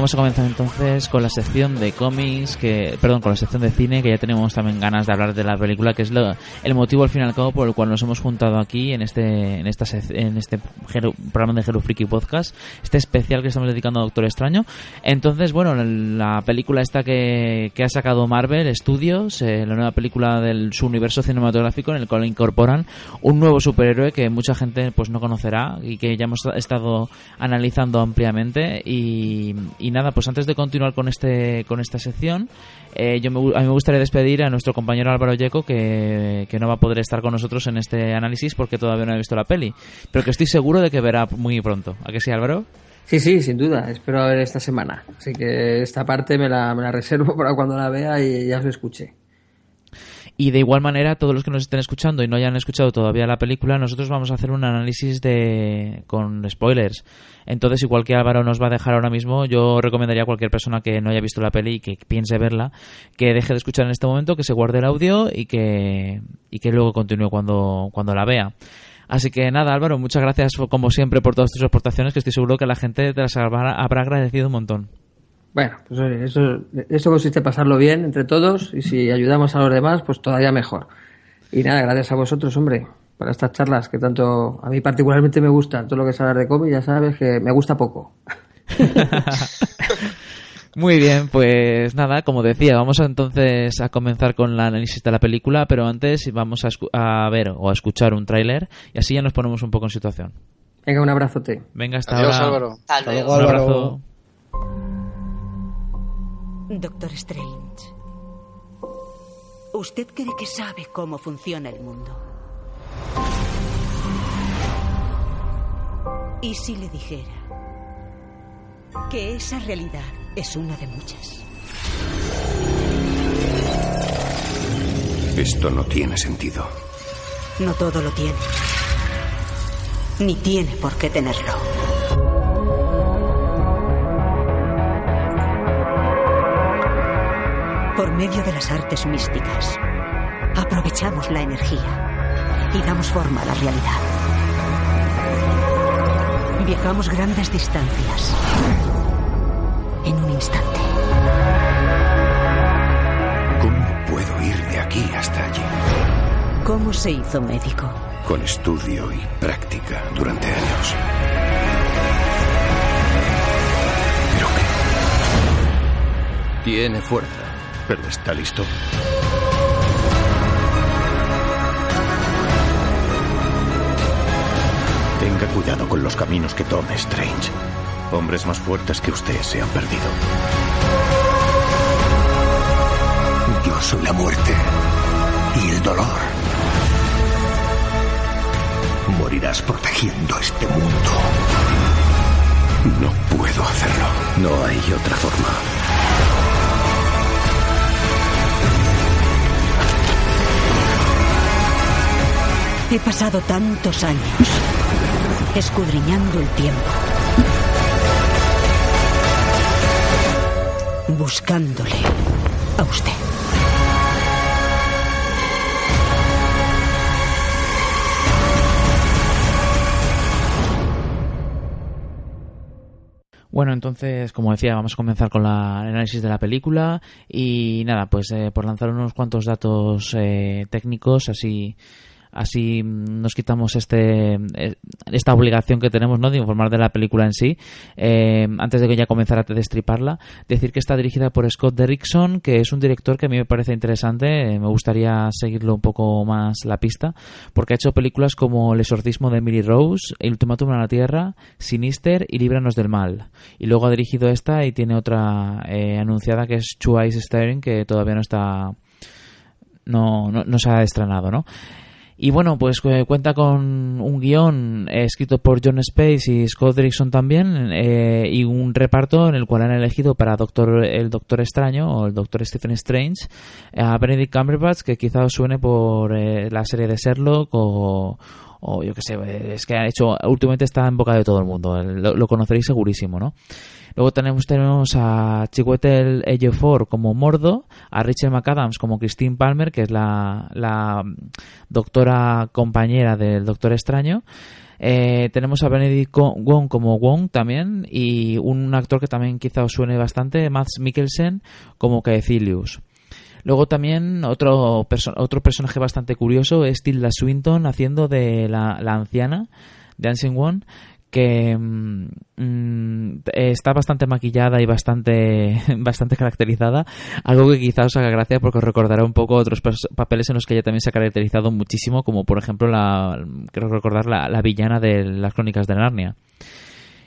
vamos a comenzar entonces con la sección de cómics, que, perdón, con la sección de cine, que ya tenemos también ganas de hablar de la película, que es el motivo al fin y al cabo por el cual nos hemos juntado aquí en este, en esta, en este programa de Hero Freaky Podcast, este especial que estamos dedicando a Doctor Extraño. Entonces, bueno, la película esta que, que ha sacado Marvel Studios, eh, la nueva película del su universo cinematográfico en el cual incorporan un nuevo superhéroe que mucha gente pues no conocerá y que ya hemos estado analizando ampliamente y nada, pues antes de continuar con este con esta sección, eh, yo me, a mí me gustaría despedir a nuestro compañero Álvaro Yeco, que, que, no va a poder estar con nosotros en este análisis porque todavía no ha visto la peli, pero que estoy seguro de que verá muy pronto. ¿A que sí, Álvaro? Sí, sí, sin duda. Espero ver esta semana. Así que esta parte me la, me la reservo para cuando la vea y ya os escuche. Y de igual manera, todos los que nos estén escuchando y no hayan escuchado todavía la película, nosotros vamos a hacer un análisis de con spoilers. Entonces, igual que Álvaro nos va a dejar ahora mismo, yo recomendaría a cualquier persona que no haya visto la peli y que piense verla, que deje de escuchar en este momento, que se guarde el audio y que, y que luego continúe cuando, cuando la vea. Así que nada, Álvaro, muchas gracias como siempre por todas tus aportaciones, que estoy seguro que la gente te las habrá, agradecido un montón. Bueno, pues eso, eso consiste en pasarlo bien entre todos y si ayudamos a los demás, pues todavía mejor. Y nada, gracias a vosotros, hombre, para estas charlas que tanto a mí particularmente me gustan. Todo lo que es hablar de cómic, ya sabes que me gusta poco. Muy bien, pues nada, como decía, vamos entonces a comenzar con el análisis de la película, pero antes vamos a, ver o a escuchar un tráiler y así ya nos ponemos un poco en situación. Venga, un abrazote. Venga, hasta Adiós, ahora. Álvaro. Hasta luego. Un abrazo. Doctor Strange, usted cree que sabe cómo funciona el mundo. ¿Y si le dijera que esa realidad es una de muchas? Esto no tiene sentido. No todo lo tiene. Ni tiene por qué tenerlo. Por medio de las artes místicas, aprovechamos la energía y damos forma a la realidad. Viajamos grandes distancias en un instante. ¿Cómo puedo ir de aquí hasta allí? ¿Cómo se hizo médico? Con estudio y práctica durante años. ¿Pero qué? Tiene fuerza, pero está listo. Tenga cuidado con los caminos que tome, Strange. Hombres más fuertes que usted se han perdido. Yo soy la muerte y el dolor. Morirás protegiendo este mundo. No puedo hacerlo. No hay otra forma. He pasado tantos años escudriñando el tiempo. Buscándole a usted. Bueno, entonces, como decía, vamos a comenzar con el análisis de la película y nada, pues eh, por lanzar unos cuantos datos eh, técnicos, así así nos quitamos este eh, esta obligación que tenemos no de informar de la película en sí eh, antes de que ya comenzara a destriparla. Decir que está dirigida por Scott Derrickson que es un director que a mí me parece interesante eh, me gustaría seguirlo un poco más la pista porque ha hecho películas como El exorcismo de Emily Rose El ultimátum a la tierra Sinister y Líbranos del mal. Y luego ha dirigido esta y tiene otra anunciada que es Two Eyes Staring que todavía no está no, no se ha estrenado ¿no? Y bueno, pues eh, cuenta con un guion eh, escrito por John Space y Scott Derrickson también eh, y un reparto en el cual han elegido para Doctor, el Doctor Extraño o el Doctor Stephen Strange a Benedict Cumberbatch que quizá os suene por la serie de Sherlock o, o yo que sé, es que ha hecho últimamente está en boca de todo el mundo, lo conoceréis segurísimo, ¿no? Luego tenemos, tenemos a Chiwetel Ejiofor como Mordo, a Rachel McAdams como Christine Palmer, que es la, la doctora compañera del Doctor Extraño. Eh, tenemos a Benedict Wong como Wong también y un actor que también quizá os suene bastante, Mads Mikkelsen como Caecilius. Luego también otro, perso otro personaje bastante curioso es Tilda Swinton haciendo de la, la anciana, Dancing One, que mmm, está bastante maquillada y bastante bastante caracterizada. Algo que quizás os haga gracia porque os recordará un poco otros papeles en los que ella también se ha caracterizado muchísimo como por ejemplo la creo recordar la, la villana de las crónicas de Narnia.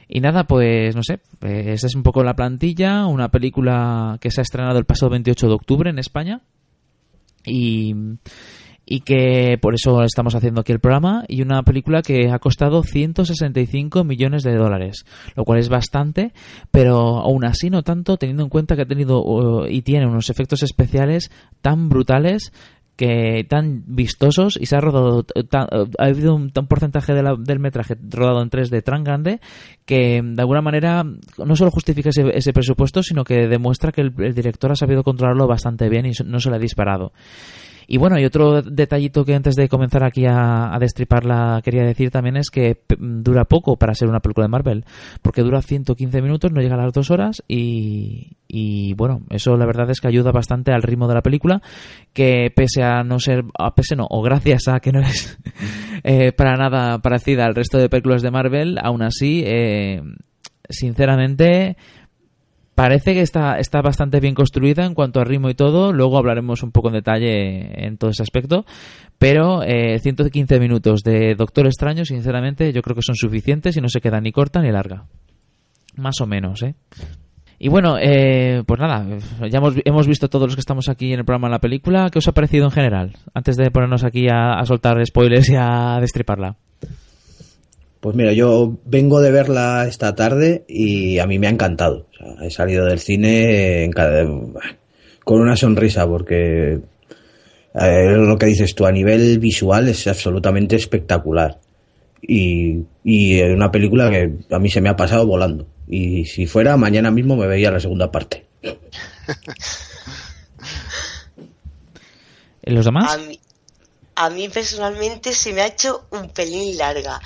Y nada, pues no sé, esa es un poco la plantilla, una película que se ha estrenado el pasado 28 de octubre en España. Y y que por eso estamos haciendo aquí el programa y una película que ha costado 165 millones de dólares, lo cual es bastante, pero aún así no tanto teniendo en cuenta que ha tenido y tiene unos efectos especiales tan brutales que tan vistosos y se ha rodado ha habido un, porcentaje del metraje rodado en 3D tan grande que de alguna manera no solo justifica ese, presupuesto sino que demuestra que el, director ha sabido controlarlo bastante bien y no se le ha disparado y bueno, y otro detallito que antes de comenzar aquí a, destriparla quería decir también es que dura poco para ser una película de Marvel, porque dura 115 minutos, no llega a las dos horas y, y bueno, eso la verdad es que ayuda bastante al ritmo de la película, que pese a no ser, a pese no, o gracias a que no es eh, para nada parecida al resto de películas de Marvel, aún así, eh, sinceramente Parece que está, está bastante bien construida en cuanto a ritmo y todo. Luego hablaremos un poco en detalle en todo ese aspecto. Pero eh, 115 minutos de Doctor Extraño, sinceramente, yo creo que son suficientes y no se queda ni corta ni larga. Más o menos, ¿eh? Y bueno, eh, pues nada, ya hemos, hemos, visto todos los que estamos aquí en el programa la película. ¿Qué os ha parecido en general? Antes de ponernos aquí a soltar spoilers y a destriparla. Pues mira, yo vengo de verla esta tarde y a mí me ha encantado. he salido del cine con una sonrisa porque eh, lo que dices tú, a nivel visual es absolutamente espectacular. Y, y una película que a mí se me ha pasado volando. Y si fuera, mañana mismo me veía la segunda parte. ¿Los demás? A mí, a mí personalmente se me ha hecho un pelín larga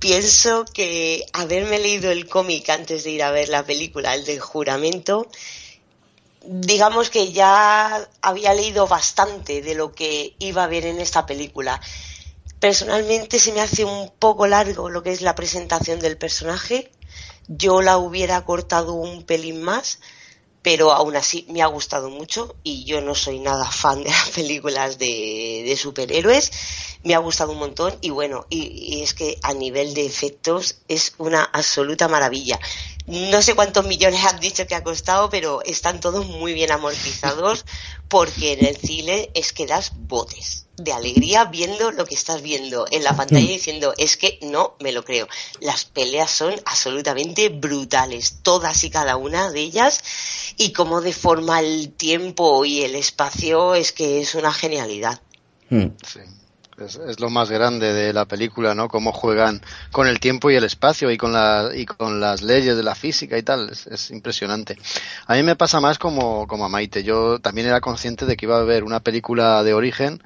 pienso que haberme leído el cómic antes de ir a ver la película, el del juramento, digamos que ya había leído bastante de lo que iba a ver en esta película. Personalmente se me hace un poco largo lo que es la presentación del personaje. Yo la hubiera cortado un pelín más, pero aún así me ha gustado mucho y yo no soy nada fan de las películas de, superhéroes, me ha gustado un montón y bueno, y, es que a nivel de efectos es una absoluta maravilla. No sé cuántos millones han dicho que ha costado, pero están todos muy bien amortizados porque en el cine es que das botes de alegría viendo lo que estás viendo en la pantalla mm. diciendo es que no me lo creo. Las peleas son absolutamente brutales, todas y cada una de ellas y cómo deforma el tiempo y el espacio es que es una genialidad. Mm. Sí. Es, lo más grande de la película, ¿no? Cómo juegan con el tiempo y el espacio y con, la, y con las leyes de la física y tal. Es, impresionante. A mí me pasa más como, como a Maite. Yo también era consciente de que iba a haber una película de origen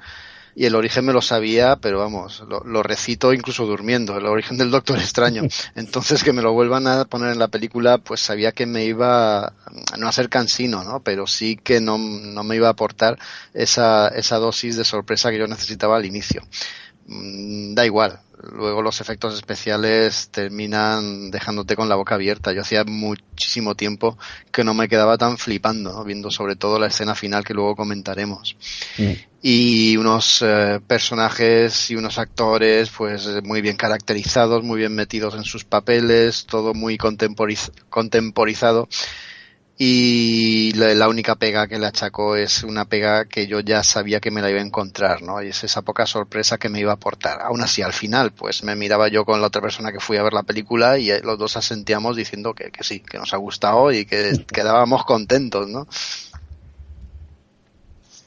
y el origen me lo sabía, pero vamos, lo, recito incluso durmiendo, el origen del Doctor Extraño. Entonces que me lo vuelvan a poner en la película, pues sabía que me iba a no a ser cansino, ¿no? Pero sí que no, no me iba a aportar esa, esa dosis de sorpresa que yo necesitaba al inicio. Mm, da igual. Luego los efectos especiales terminan dejándote con la boca abierta. Yo hacía muchísimo tiempo que no me quedaba tan flipando, viendo sobre todo la escena final que luego comentaremos. Mm. Y unos eh, personajes y unos actores pues muy bien caracterizados, muy bien metidos en sus papeles, todo muy contemporizado y la, única pega que le achacó es una pega que yo ya sabía que me la iba a encontrar, ¿no? Y es esa poca sorpresa que me iba a aportar. Aún así, al final, pues me miraba yo con la otra persona que fui a ver la película y eh, los dos asentíamos diciendo que, que sí, que nos ha gustado y que quedábamos contentos, ¿no?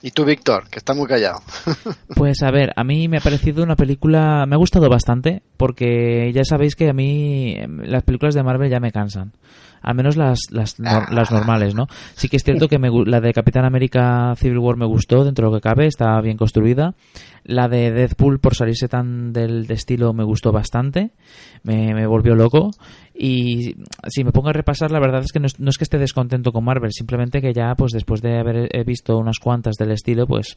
¿Y tú, Víctor, que está muy callado? pues a ver, a mí me ha parecido una película, me ha gustado bastante, porque ya sabéis que a mí em, las películas de Marvel ya me cansan al menos las, las, las normales, ¿no? Sí que es cierto que me, la de Capitán América Civil War me gustó dentro de lo que cabe, está bien construida. La de Deadpool, por salirse tan del estilo, me gustó bastante, me, me volvió loco. Y si me pongo a repasar, la verdad es que no es, que esté descontento con Marvel, simplemente que ya, pues después de haber visto unas cuantas del estilo, pues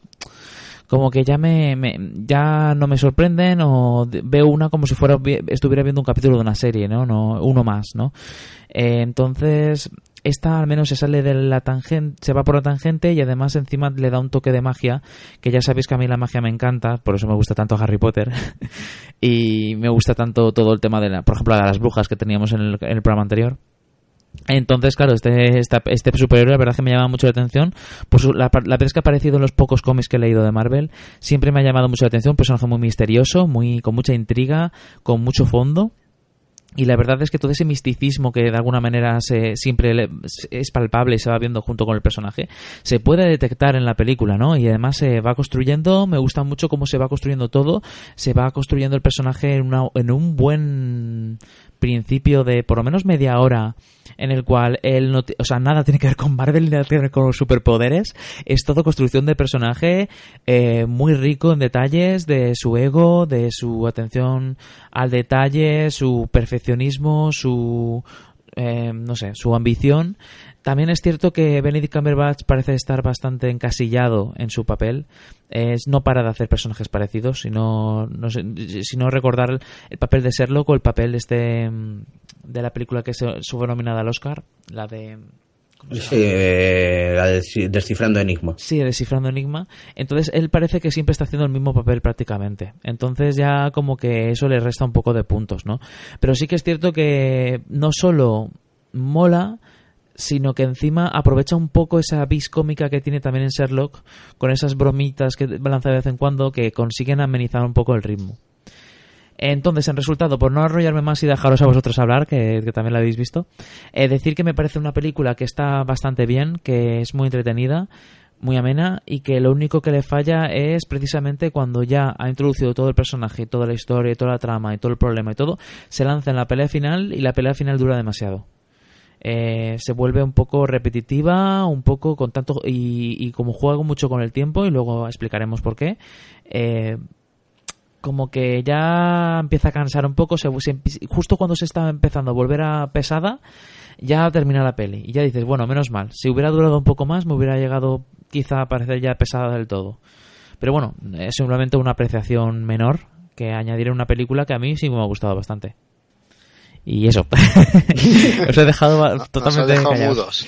como que ya me, ya no me sorprenden o veo una como si fuera estuviera viendo un capítulo de una serie, ¿no? no uno más, ¿no? Eh, entonces, esta al menos se sale de la tangente, se va por la tangente y además encima le da un toque de magia, que ya sabéis que a mí la magia me encanta, por eso me gusta tanto Harry Potter y me gusta tanto todo el tema de, la, por ejemplo, de las brujas que teníamos en el, programa anterior. Entonces, claro, este, este superhéroe, la verdad que me llama mucho la atención. Pues la, la vez que ha aparecido en los pocos cómics que he leído de Marvel, siempre me ha llamado mucho la atención. Un personaje muy misterioso, muy, con mucha intriga, con mucho fondo y la verdad es que todo ese misticismo que de alguna manera se, siempre es palpable y se va viendo junto con el personaje, se puede detectar en la película, ¿no? Y además se va construyendo, me gusta mucho cómo se va construyendo todo, se va construyendo el personaje en, una, en un buen principio de por lo menos media hora en el cual él no, o sea, nada tiene que ver con Marvel, nada tiene que ver con los superpoderes, es todo construcción de personaje eh, muy rico en detalles de su ego, de su atención al detalle, su perfeccionismo, su eh, no sé, su ambición. También es cierto que Benedict Cumberbatch parece estar bastante encasillado en su papel. Es no para de hacer personajes parecidos, sino, no sé, sino recordar el papel de Sherlock o el papel este de la película que se, fue nominada al Oscar, la de Sí, eh, la de Descifrando Enigma. Sí, Descifrando Enigma. Entonces él parece que siempre está haciendo el mismo papel prácticamente. Entonces ya como que eso le resta un poco de puntos, ¿no? Pero sí que es cierto que no solo mola, sino que encima aprovecha un poco esa vis cómica que tiene también en Sherlock, con esas bromitas que lanza de vez en cuando que consiguen amenizar un poco el ritmo. Entonces, en resultado, por no arrollarme más y dejaros a vosotros hablar, que, también la habéis visto, eh, decir que me parece una película que está bastante bien, que es muy entretenida, muy amena y que lo único que le falla es precisamente cuando ya ha introducido todo el personaje, toda la historia, toda la trama y todo el problema y todo, se lanza en la pelea final y la pelea final dura demasiado. Eh, se vuelve un poco repetitiva, un poco con tanto y, y, como juego mucho con el tiempo y luego explicaremos por qué. Eh, como que ya empieza a cansar un poco, se, justo cuando se está empezando a volver a pesada, ya termina la peli. Y ya dices, bueno, menos mal, si hubiera durado un poco más, me hubiera llegado quizá a parecer ya pesada del todo. Pero bueno, es simplemente una apreciación menor que añadiré una película que a mí sí me ha gustado bastante. Y eso. Os he dejado totalmente mudos.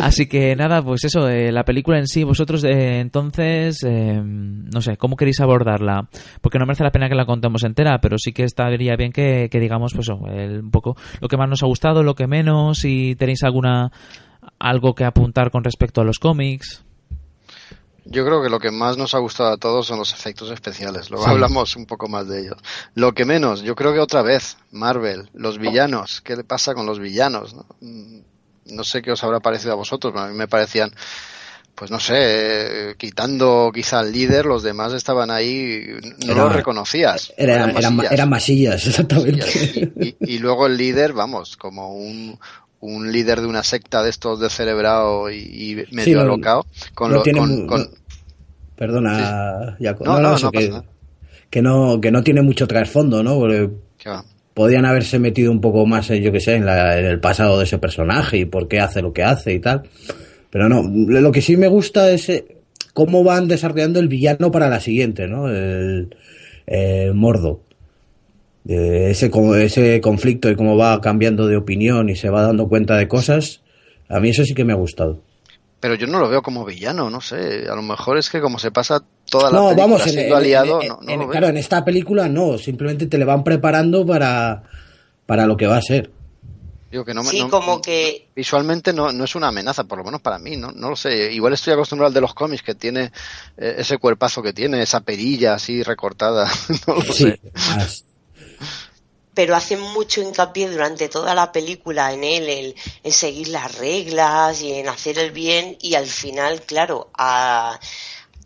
Así que nada, pues eso, eh, la película en sí, vosotros eh, entonces, eh, no sé, ¿cómo queréis abordarla? Porque no merece la pena que la contemos entera, pero sí que estaría bien que, digamos, pues un poco lo que más nos ha gustado, lo que menos, si tenéis alguna algo que apuntar con respecto a los cómics. Yo creo que lo que más nos ha gustado a todos son los efectos especiales. Luego hablamos un poco más de ellos. Lo que menos, yo creo que otra vez, Marvel, los villanos. ¿Qué le pasa con los villanos? No, mm, sé qué os habrá parecido a vosotros, pero a mí me parecían, pues no sé, quitando quizá al líder, los demás estaban ahí, no los reconocías. eran, masillas. exactamente. Y, luego el líder, vamos, como un, un líder de una secta de estos de cerebrado y, medio alocado. Con, lo, con, Perdona, no, que, no, que no tiene mucho trasfondo, ¿no? podían haberse metido un poco más, yo que sé, en, el pasado de ese personaje y por qué hace lo que hace y tal. Pero no, lo que sí me gusta es eh, cómo van desarrollando el villano para la siguiente, ¿no? El, el Mordo ese, ese conflicto y cómo va cambiando de opinión y se va dando cuenta de cosas, a mí eso sí que me ha gustado. Pero yo no lo veo como villano, no sé. A lo mejor es que como se pasa toda la película vamos, siendo aliado, no, Claro, en esta película no, simplemente te le van preparando para, para lo que va a ser. Digo que no, sí, como que... Visualmente no, no es una amenaza, por lo menos para mí, no, no lo sé. Igual estoy acostumbrado al de los cómics, que tiene eh, ese cuerpazo que tiene, esa perilla así recortada, no lo sé pero hacen mucho hincapié durante toda la película en él, en, seguir las reglas y en hacer el bien y al final, claro, a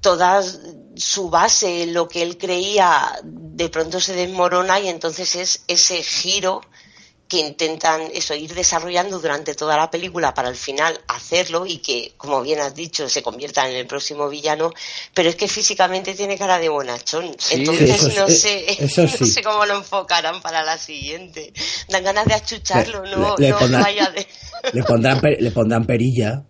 toda su base, lo que él creía, de pronto se desmorona y entonces es ese giro que intentan eso ir desarrollando durante toda la película para al final hacerlo y que como bien has dicho se convierta en el próximo villano pero es que físicamente tiene cara de bonachón entonces no sé no sé cómo lo enfocarán para la siguiente dan ganas de achucharlo no, le, vaya de le pondrán, le pondrán perilla.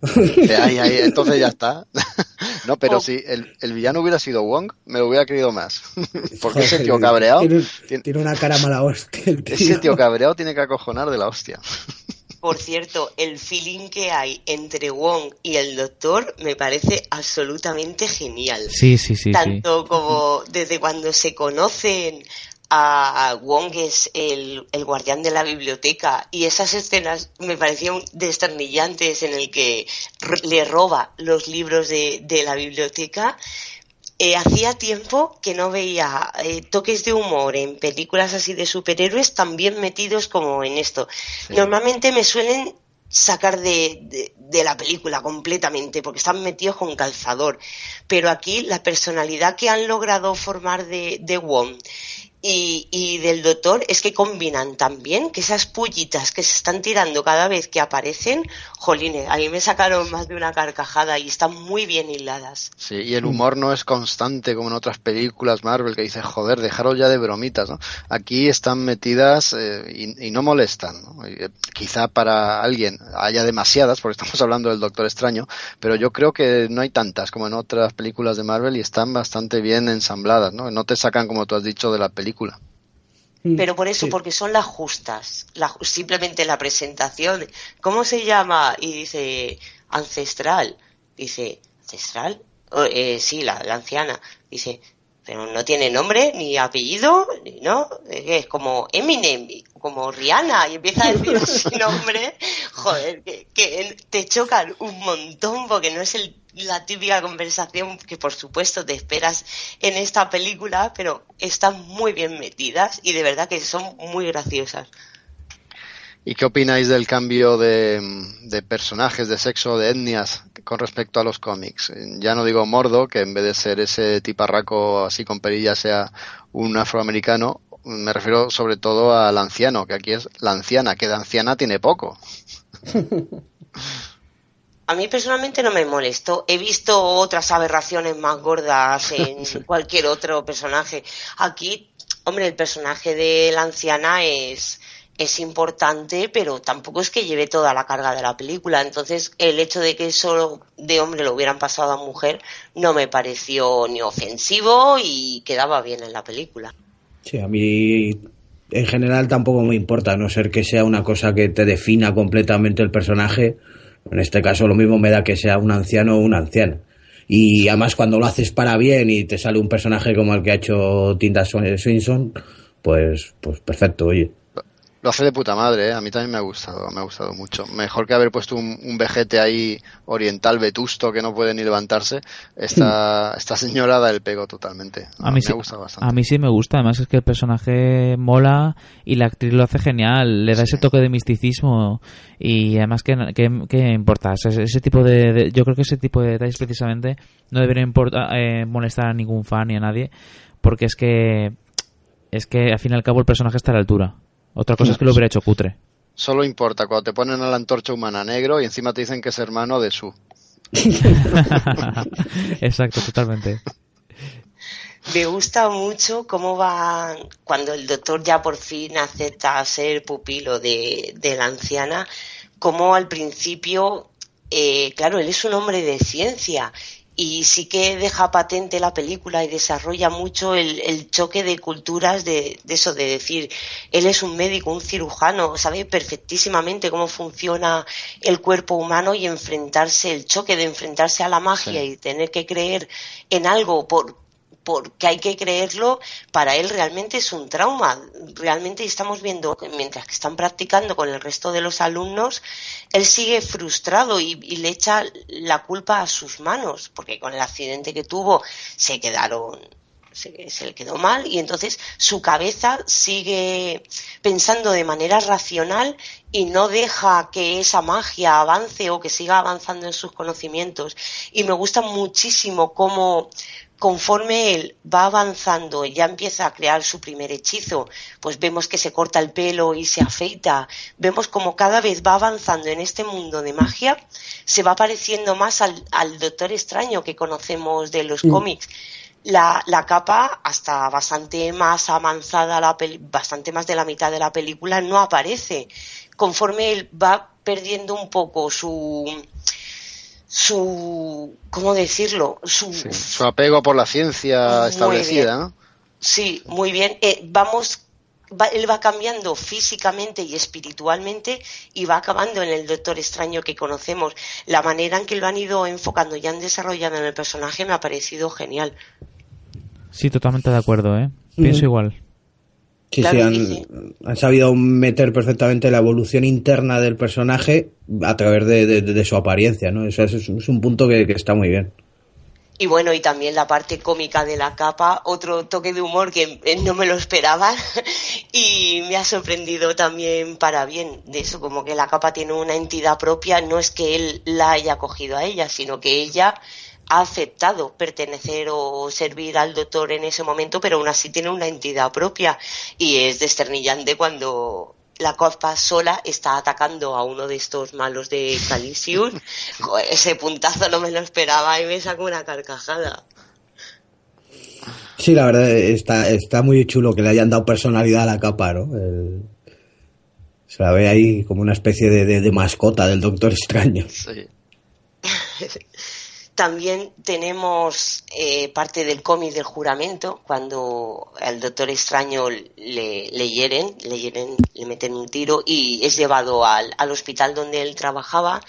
Ahí, ahí, entonces ya está. No, pero oh. si el, el, villano hubiera sido Wong, me lo hubiera querido más. Porque ese tío cabreado. Tiene, una cara mala hostia. Ese tío cabreado tiene que acojonar de la hostia. Por cierto, el feeling que hay entre Wong y el doctor me parece absolutamente genial. Sí, sí, sí. Tanto como desde cuando se conocen a Wong es el, guardián de la biblioteca y esas escenas me parecían desternillantes en el que le roba los libros de, la biblioteca Eh, hacía tiempo que no veía eh, toques de humor en películas así de superhéroes tan bien metidos como en esto. Normalmente me suelen sacar de, de, la película completamente porque están metidos con calzador. Pero aquí la personalidad que han logrado formar de, de Wong y, y, del doctor es que combinan también que esas pullitas que se están tirando cada vez que aparecen, jolines, a mí me sacaron más de una carcajada y están muy bien hiladas. Sí, y el humor no es constante como en otras películas Marvel que dice, joder, dejaros ya de bromitas. Aquí están metidas eh, y, y, no molestan, ¿no? Eh, quizá para alguien haya demasiadas, porque estamos hablando del Doctor Extraño, pero yo creo que no hay tantas como en otras películas de Marvel y están bastante bien ensambladas, ¿no? No te sacan, como tú has dicho, de la película. Pero por eso, sí. porque son las justas. La, simplemente la presentación. ¿Cómo se llama? Y dice, ancestral. Dice, ¿ancestral? Oh, eh, sí, la, la, anciana. Dice, pero no tiene nombre, ni apellido, ¿no? Es como Eminem, como Rihanna, y empieza a decir su nombre. Joder, que, que te chocan un montón porque no es el la típica conversación que por supuesto te esperas en esta película, pero están muy bien metidas y de verdad que son muy graciosas. ¿Y qué opináis del cambio de, de, personajes, de sexo, de etnias con respecto a los cómics? Ya no digo Mordo, que en vez de ser ese tiparraco así con perillas sea un afroamericano, me refiero sobre todo al anciano, que aquí es la anciana, que de anciana tiene poco. A mí personalmente no me molestó. He visto otras aberraciones más gordas en sí. cualquier otro personaje. Aquí, hombre, el personaje de la anciana es, es importante, pero tampoco es que lleve toda la carga de la película. Entonces, el hecho de que solo de hombre lo hubieran pasado a mujer no me pareció ni ofensivo y quedaba bien en la película. Sí, a mí en general tampoco me importa, a no ser que sea una cosa que te defina completamente el personaje en este caso lo mismo me da que sea un anciano o una anciana. Y además cuando lo haces para bien y te sale un personaje como el que ha hecho Tinda Swinson, pues, pues perfecto, oye. Lo hace de puta madre, ¿eh? a mí también me ha gustado, me ha gustado mucho. Mejor que haber puesto un, un vejete ahí oriental vetusto que no puede ni levantarse. Esta, esta señora da el pego totalmente. A, a mí, me sí, gusta bastante. A mí sí me gusta, además es que el personaje mola y la actriz lo hace genial, le da ese toque de misticismo y además que, que, que importa, ese, ese tipo de, de, yo creo que ese tipo de detalles precisamente no deberían eh, molestar a ningún fan ni a nadie porque es que es que al fin y al cabo el personaje está a la altura. Otra cosa es que lo hubiera hecho cutre. Solo importa cuando te ponen a la antorcha humana negro y encima te dicen que es hermano de su. Exacto, totalmente. Me gusta mucho cómo va cuando el doctor ya por fin acepta ser pupilo de, de la anciana, como al principio, eh, claro, él es un hombre de ciencia y sí que deja patente la película y desarrolla mucho el, el choque de culturas de, de, eso, de decir, él es un médico, un cirujano, sabe perfectísimamente cómo funciona el cuerpo humano y enfrentarse, el choque de enfrentarse a la magia sí. y tener que creer en algo por, porque hay que creerlo, para él realmente es un trauma. Realmente estamos viendo que mientras que están practicando con el resto de los alumnos, él sigue frustrado y, le echa la culpa a sus manos, porque con el accidente que tuvo se quedaron se, se le quedó mal y entonces su cabeza sigue pensando de manera racional y no deja que esa magia avance o que siga avanzando en sus conocimientos. Y me gusta muchísimo cómo conforme él va avanzando y ya empieza a crear su primer hechizo, pues vemos que se corta el pelo y se afeita, vemos como cada vez va avanzando en este mundo de magia, se va pareciendo más al, al Doctor Extraño que conocemos de los cómics. La, la, capa hasta bastante más avanzada, la bastante más de la mitad de la película no aparece. Conforme él va perdiendo un poco su, su ¿cómo decirlo? Su, sí, su apego por la ciencia establecida, ¿no? Sí, muy bien. Eh, vamos, va, él va cambiando físicamente y espiritualmente y va acabando en el Doctor Extraño que conocemos. La manera en que lo han ido enfocando y han desarrollado en el personaje me ha parecido genial. Sí, totalmente de acuerdo, ¿eh? Pienso mm. igual. Sí, claro, sí, han, sí, han, sabido meter perfectamente la evolución interna del personaje a través de, de, de su apariencia, ¿no? Eso es, es un punto que, que, está muy bien. Y bueno, y también la parte cómica de la capa, otro toque de humor que eh, no me lo esperaba y me ha sorprendido también para bien de eso, como que la capa tiene una entidad propia, no es que él la haya cogido a ella, sino que ella ha aceptado pertenecer o servir al doctor en ese momento, pero aún así tiene una entidad propia y es desternillante cuando la copa sola está atacando a uno de estos malos de Calisius. Ese puntazo no me lo esperaba y me sacó una carcajada. Sí, la verdad está, está muy chulo que le hayan dado personalidad a la capa, ¿no? se la ve ahí como una especie de, de mascota del Doctor Extraño. Sí. También tenemos eh, parte del cómic del juramento, cuando al doctor extraño le, le, hieren, le hieren, le meten un tiro y es llevado al, al hospital donde él trabajaba.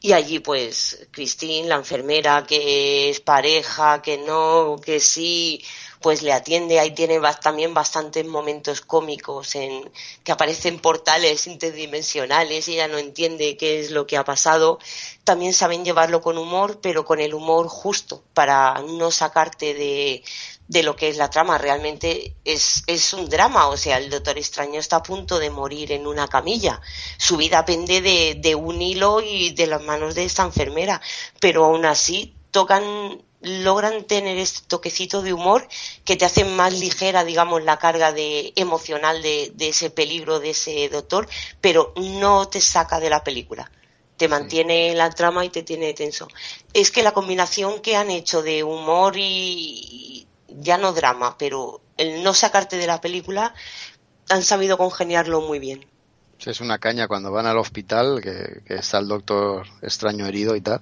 Y allí pues Christine, la enfermera, que es pareja, que no, que sí, pues le atiende, ahí tiene también bastantes momentos cómicos en que aparecen portales interdimensionales y ella no entiende qué es lo que ha pasado. También saben llevarlo con humor, pero con el humor justo, para no sacarte de, de lo que es la trama. Realmente es, es, un drama. O sea, el Doctor Extraño está a punto de morir en una camilla. Su vida pende de, de un hilo y de las manos de esta enfermera. Pero aún así tocan logran tener este toquecito de humor que te hacen más ligera, digamos, la carga de emocional de, ese peligro de ese doctor, pero no te saca de la película. Te mantiene la trama y te tiene tenso. Es que la combinación que han hecho de humor y, ya no drama, pero el no sacarte de la película, han sabido congeniarlo muy bien. es una caña cuando van al hospital, que, que está el doctor extraño herido y tal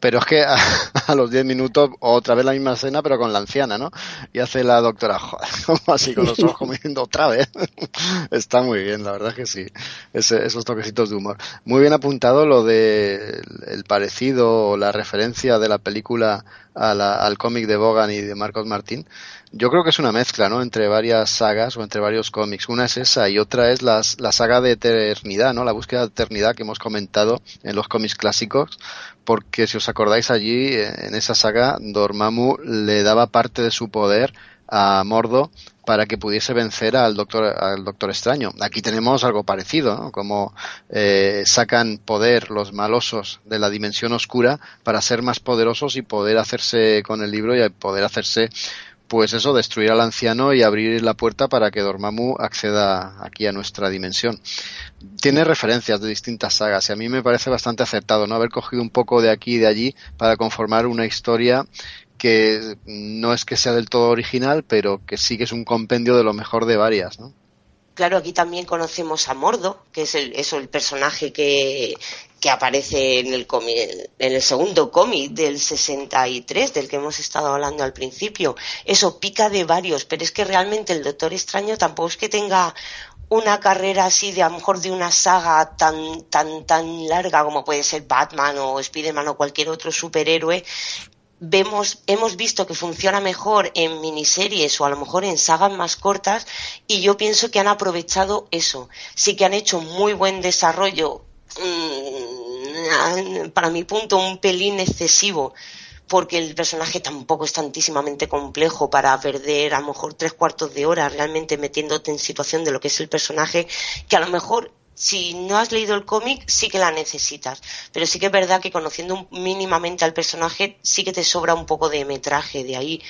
pero es que a, los 10 minutos otra vez la misma escena pero con la anciana, ¿no? Y hace la doctora, así con los ojos como diciendo otra vez. Está muy bien, la verdad que sí, esos toquecitos de humor. Muy bien apuntado lo de el parecido o la referencia de la película al cómic de Bogan y de Marcos Martín. Yo creo que es una mezcla, ¿no? Entre varias sagas o entre varios cómics. Una es esa y otra es la saga de eternidad, ¿no? La búsqueda de eternidad que hemos comentado en los cómics clásicos, porque si os acordáis allí, en esa saga, Dormammu le daba parte de su poder a Mordo para que pudiese vencer al Doctor, al doctor Extraño. Aquí tenemos algo parecido, ¿no? como eh, sacan poder los malosos de la dimensión oscura para ser más poderosos y poder hacerse con el libro y poder hacerse pues eso, destruir al anciano y abrir la puerta para que Dormammu acceda aquí a nuestra dimensión. Tiene referencias de distintas sagas y a mí me parece bastante acertado, ¿no? Haber cogido un poco de aquí y de allí para conformar una historia que no es que sea del todo original, pero que sí que es un compendio de lo mejor de varias, ¿no? Claro, aquí también conocemos a Mordo, que es el, eso, el personaje que, aparece en el, en el segundo cómic del 63, del que hemos estado hablando al principio. Eso pica de varios, pero es que realmente el Doctor Extraño tampoco es que tenga una carrera así de a lo mejor de una saga tan tan tan larga como puede ser Batman o Spiderman o cualquier otro superhéroe vemos, hemos visto que funciona mejor en miniseries o a lo mejor en sagas más cortas y yo pienso que han aprovechado eso. Sí que han hecho muy buen desarrollo, mm, para mi punto, un pelín excesivo porque el personaje tampoco es tantísimamente complejo para perder a lo mejor tres cuartos de hora realmente metiéndote en situación de lo que es el personaje, que a lo mejor si no has leído el cómic, sí que la necesitas. Pero sí que es verdad que conociendo mínimamente al personaje, sí que te sobra un poco de metraje de ahí.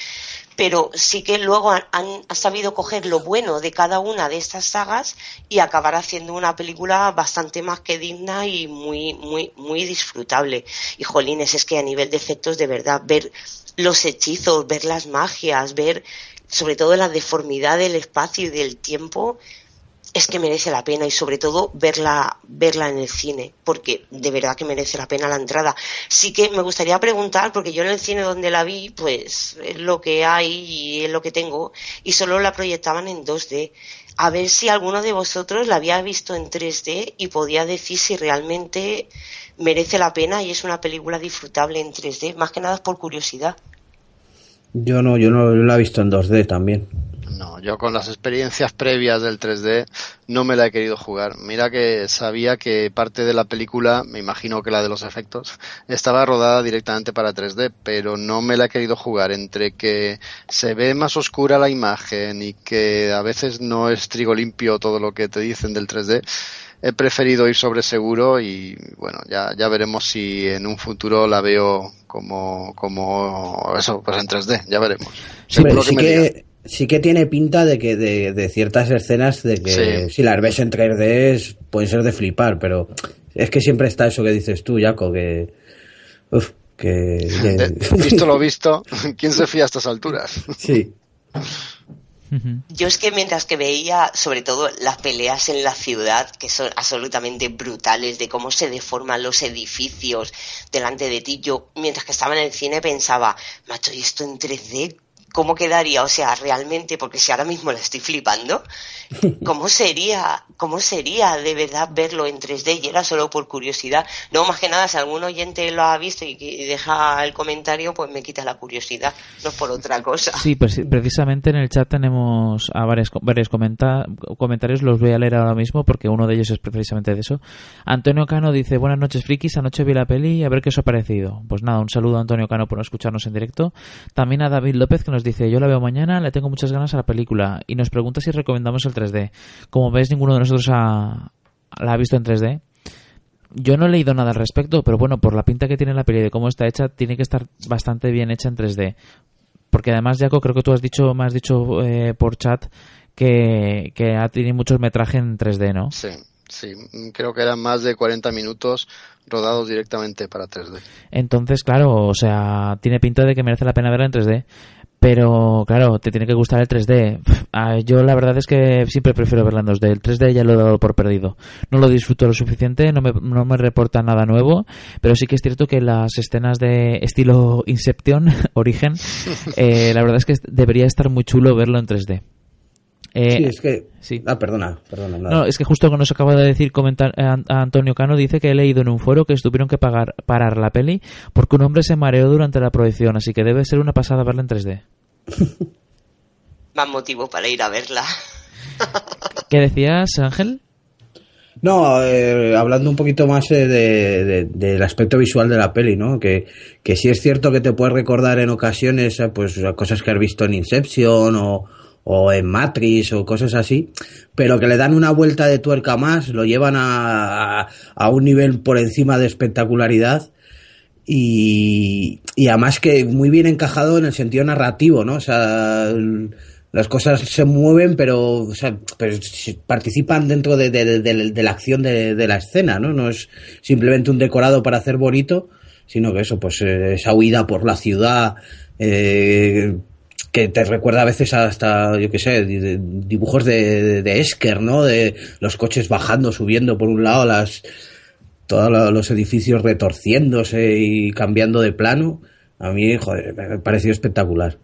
Pero sí que luego han, sabido coger lo bueno de cada una de estas sagas y acabar haciendo una película bastante más que digna y muy, muy, muy disfrutable. Y jolines, es que a nivel de efectos, de verdad, ver los hechizos, ver las magias, ver sobre todo la deformidad del espacio y del tiempo, es que merece la pena y sobre todo verla verla en el cine porque de verdad que merece la pena la entrada. Sí que me gustaría preguntar porque yo en el cine donde la vi pues es lo que hay y es lo que tengo y solo la proyectaban en 2D a ver si alguno de vosotros la había visto en 3D y podía decir si realmente merece la pena y es una película disfrutable en 3D más que nada por curiosidad. Yo no yo no la he visto en 2D también No, yo con las experiencias previas del 3D no me la he querido jugar. Mira que sabía que parte de la película, me imagino que la de los efectos, estaba rodada directamente para 3D, pero no me la he querido jugar entre que se ve más oscura la imagen y que a veces no es trigo limpio todo lo que te dicen del 3D. He preferido ir sobre seguro y bueno, ya, ya veremos si en un futuro la veo como, como eso, pues en 3D, ya veremos. Sí, pero sí que, sí que tiene pinta de que de, de ciertas escenas de que si las ves en 3D es, pueden ser de flipar, pero es que siempre está eso que dices tú, Jaco, que... Uf, que... De, visto lo visto, ¿quién se fía a estas alturas? Sí. Yo es que mientras que veía sobre todo las peleas en la ciudad, que son absolutamente brutales, de cómo se deforman los edificios delante de ti, yo mientras que estaba en el cine pensaba, macho, ¿y esto en 3D? ¿Cómo quedaría? O sea, realmente, porque si ahora mismo la estoy flipando, ¿cómo sería, cómo sería de verdad verlo en 3D? Y era solo por curiosidad. No, más que nada, si algún oyente lo ha visto y, deja el comentario, pues me quita la curiosidad, no es por otra cosa. Sí, pues precisamente en el chat tenemos a varios, varios comenta comentarios, los voy a leer ahora mismo porque uno de ellos es precisamente de eso. Antonio Cano dice, buenas noches frikis, anoche vi la peli, a ver qué os ha parecido. Pues nada, un saludo a Antonio Cano por escucharnos en directo. También a David López que nos dice, yo la veo mañana, le tengo muchas ganas a la película y nos pregunta si recomendamos el 3D. Como veis, ninguno de nosotros ha, la ha visto en 3D. Yo no he leído nada al respecto, pero bueno, por la pinta que tiene la peli de cómo está hecha, tiene que estar bastante bien hecha en 3D. Porque además, Jaco, creo que tú has dicho, me has dicho eh, por chat que, que ha tenido muchos metrajes en 3D, ¿no? Sí. Sí, creo que eran más de 40 minutos rodados directamente para 3D. Entonces, claro, o sea, tiene pinta de que merece la pena verla en 3D. Pero claro, te tiene que gustar el 3D. Ah, yo la verdad es que siempre prefiero verla en 2D. El 3D ya lo he dado por perdido. No lo disfruto lo suficiente, no me, no me reporta nada nuevo, pero sí que es cierto que las escenas de estilo Inception, Origen, eh, la verdad es que debería estar muy chulo verlo en 3D. Eh, sí, es que. Sí. Ah, perdona, perdona. No, es que justo que nos acaba de decir comentar eh, a Antonio Cano, dice que he leído en un foro que tuvieron que pagar, parar la peli porque un hombre se mareó durante la proyección, así que debe ser una pasada verla en 3D. Más motivo para ir a verla. ¿Qué decías, Ángel? No, eh, hablando un poquito más de, de, del aspecto visual de la peli, ¿no? Que, que sí es cierto que te puedes recordar en ocasiones pues cosas que has visto en Inception o, o en Matrix o cosas así, pero que le dan una vuelta de tuerca más, lo llevan a, a un nivel por encima de espectacularidad y, y además que muy bien encajado en el sentido narrativo, ¿no? O sea, las cosas se mueven, pero, o sea, participan dentro de, de, de, la acción de, la escena, ¿no? No es simplemente un decorado para hacer bonito, sino que eso, pues esa huida por la ciudad, eh, que te recuerda a veces hasta, yo qué sé, dibujos de, de, Esker, ¿no? De los coches bajando, subiendo por un lado, las todos los edificios retorciéndose y cambiando de plano. A mí, joder, me ha parecido espectacular.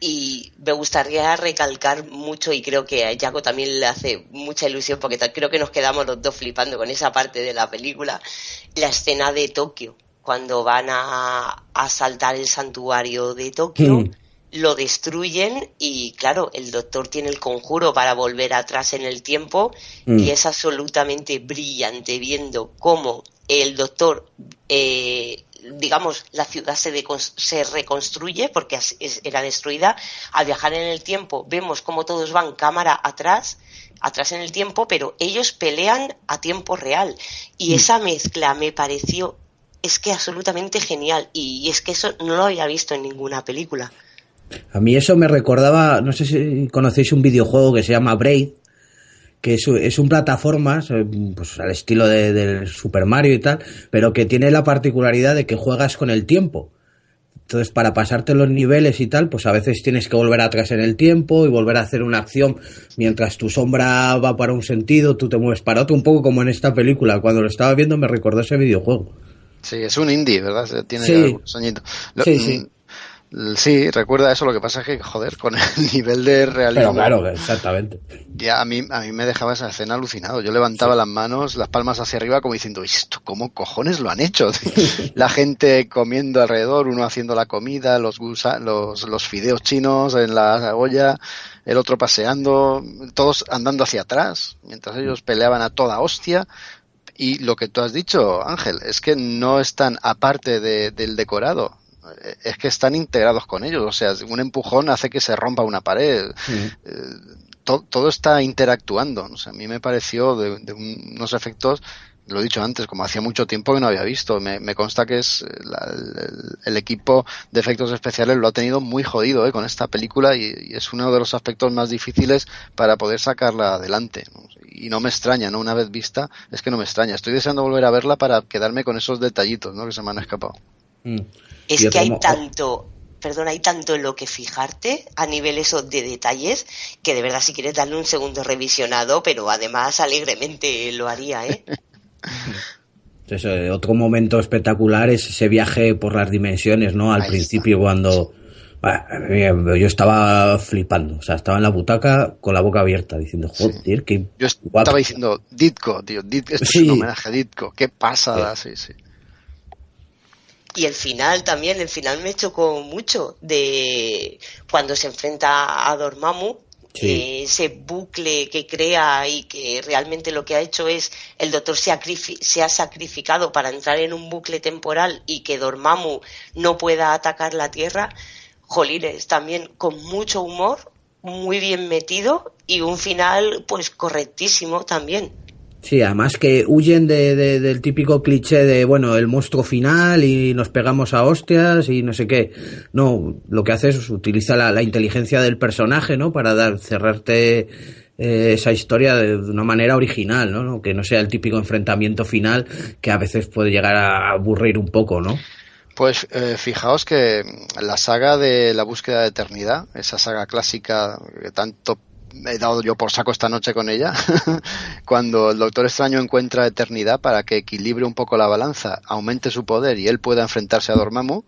Y me gustaría recalcar mucho, y creo que a Jaco también le hace mucha ilusión, porque creo que nos quedamos los dos flipando con esa parte de la película, la escena de Tokio, cuando van a asaltar el santuario de Tokio. Mm lo destruyen y claro, el doctor tiene el conjuro para volver atrás en el tiempo y mm. es absolutamente brillante viendo cómo el doctor, eh, digamos, la ciudad se, se reconstruye porque era destruida. Al viajar en el tiempo vemos cómo todos van cámara atrás, atrás en el tiempo, pero ellos pelean a tiempo real y mm. esa mezcla me pareció es que absolutamente genial y es que eso no lo había visto en ninguna película. A mí eso me recordaba, no sé si conocéis un videojuego que se llama Braid, que es, es un plataformas, pues al estilo de, del Super Mario y tal, pero que tiene la particularidad de que juegas con el tiempo. Entonces, para pasarte los niveles y tal, pues a veces tienes que volver atrás en el tiempo y volver a hacer una acción mientras tu sombra va para un sentido, tú te mueves para otro, un poco como en esta película. Cuando lo estaba viendo me recordó ese videojuego. Sí, es un indie, ¿verdad? Tiene sí. sí, sí. Sí, recuerda eso, lo que pasa es que, joder, con el nivel de realismo... Pero claro, exactamente. Ya a mí, a mí me dejaba esa escena alucinado. Yo levantaba las manos, las palmas hacia arriba como diciendo, ¿esto cómo cojones lo han hecho? la gente comiendo alrededor, uno haciendo la comida, los, gusa, los, los fideos chinos en la olla, el otro paseando, todos andando hacia atrás, mientras ellos peleaban a toda hostia. Y lo que tú has dicho, Ángel, es que no están aparte de, del decorado es que están integrados con ellos. O sea, un empujón hace que se rompa una pared. Eh, todo está interactuando. O sea, a mí me pareció de, unos efectos, lo he dicho antes, como hacía mucho tiempo que no había visto. Me, consta que es el, equipo de efectos especiales lo ha tenido muy jodido eh, con esta película y, es uno de los aspectos más difíciles para poder sacarla adelante. Y no me extraña, ¿no? Una vez vista, es que no me extraña. Estoy deseando volver a verla para quedarme con esos detallitos, ¿no? Que se me han escapado. Mm. Es que hay tanto, perdón, hay tanto en lo que fijarte a nivel eso de detalles que de verdad si quieres darle un segundo revisionado, pero además alegremente lo haría, ¿eh? Eso, otro momento espectacular es ese viaje por las dimensiones, ¿no? Al principio cuando yo estaba flipando, o sea, estaba en la butaca con la boca abierta diciendo, joder, que Yo estaba diciendo, Ditko, tío, Ditko, esto es un homenaje a Ditko, qué pasada, sí. sí. Y el final también, el final me chocó mucho de cuando se enfrenta a Dormammu, ese bucle que crea y que realmente lo que ha hecho es el doctor se ha, se ha, sacrificado para entrar en un bucle temporal y que Dormammu no pueda atacar la Tierra, jolines, también con mucho humor, muy bien metido y un final pues correctísimo también. Sí, además que huyen de, del típico cliché de, bueno, el monstruo final y nos pegamos a hostias y no sé qué. No, lo que hace es utiliza la, inteligencia del personaje, ¿no? Para dar, cerrarte eh, esa historia de, una manera original, ¿no? Que no sea el típico enfrentamiento final que a veces puede llegar a aburrir un poco, ¿no? Pues eh, fijaos que la saga de la búsqueda de eternidad, esa saga clásica que tanto he dado yo por saco esta noche con ella, cuando el Doctor Extraño encuentra eternidad para que equilibre un poco la balanza, aumente su poder y él pueda enfrentarse a Dormammu,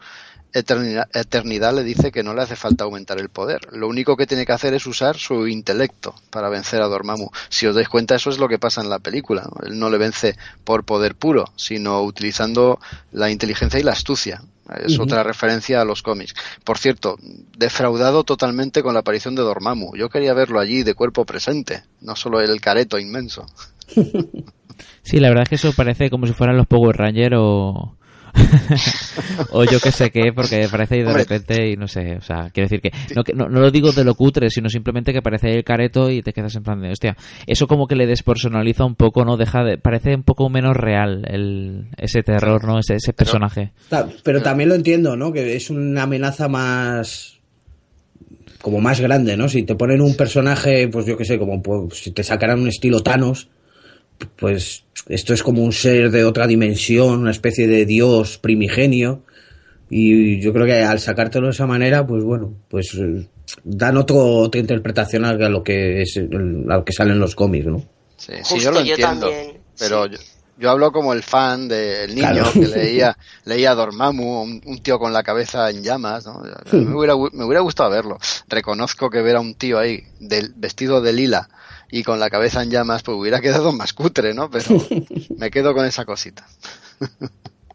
eternidad, le dice que no le hace falta aumentar el poder. Lo único que tiene que hacer es usar su intelecto para vencer a Dormammu. Si os dais cuenta, eso es lo que pasa en la película. Él no le vence por poder puro, sino utilizando la inteligencia y la astucia. Es otra referencia a los cómics. Por cierto, defraudado totalmente con la aparición de Dormammu. Yo quería verlo allí de cuerpo presente, no solo el careto inmenso. Sí, la verdad es que eso parece como si fueran los Power Rangers o, o yo que sé qué, porque parece ahí de repente y no sé, o sea, quiero decir que no, no, lo digo de lo cutre, sino simplemente que parece ahí el careto y te quedas en plan de, hostia, eso como que le despersonaliza un poco, ¿no? Deja de, parece un poco menos real el, ese terror, ¿no? Ese, ese personaje. Pero, también lo entiendo, ¿no? Que es una amenaza más como más grande, ¿no? Si te ponen un personaje, pues yo que sé, como pues, si te sacaran un estilo Thanos, pues esto es como un ser de otra dimensión, una especie de dios primigenio. Y yo creo que al sacártelo de esa manera, pues bueno, pues eh, dan otro, otra interpretación a lo que es a lo que salen los cómics, ¿no? Sí, sí yo lo entiendo. pero yo, hablo como el fan del niño que leía, leía Dormammu, un, tío con la cabeza en llamas, ¿no? Me hubiera, me hubiera gustado verlo. Reconozco que ver a un tío ahí del, vestido de lila y con la cabeza en llamas, pues hubiera quedado más cutre, ¿no? Pero me quedo con esa cosita.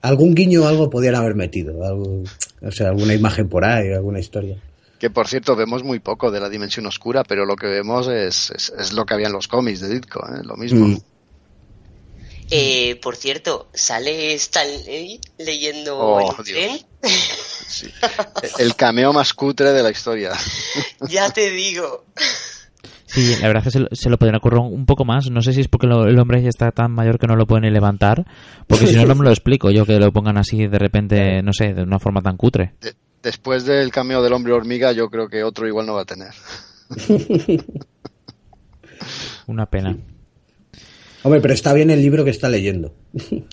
Algún guiño o algo podían haber metido, algo, o sea, alguna imagen por ahí, alguna historia. Que por cierto, vemos muy poco de la dimensión oscura, pero lo que vemos es, es, lo que había en los cómics de Ditko, ¿eh? lo mismo. Mm. Eh, por cierto, ¿sale Stanley leyendo oh, el tren? El cameo más cutre de la historia. ya te digo. Sí, la verdad es que se, lo podrían ocurrir un poco más. No sé si es porque el hombre ya está tan mayor que no lo pueden ni levantar. Porque si no, no me lo explico yo que lo pongan así de repente, no sé, de una forma tan cutre. después del cambio del hombre hormiga, yo creo que otro igual no va a tener. una pena. Hombre, pero está bien el libro que está leyendo.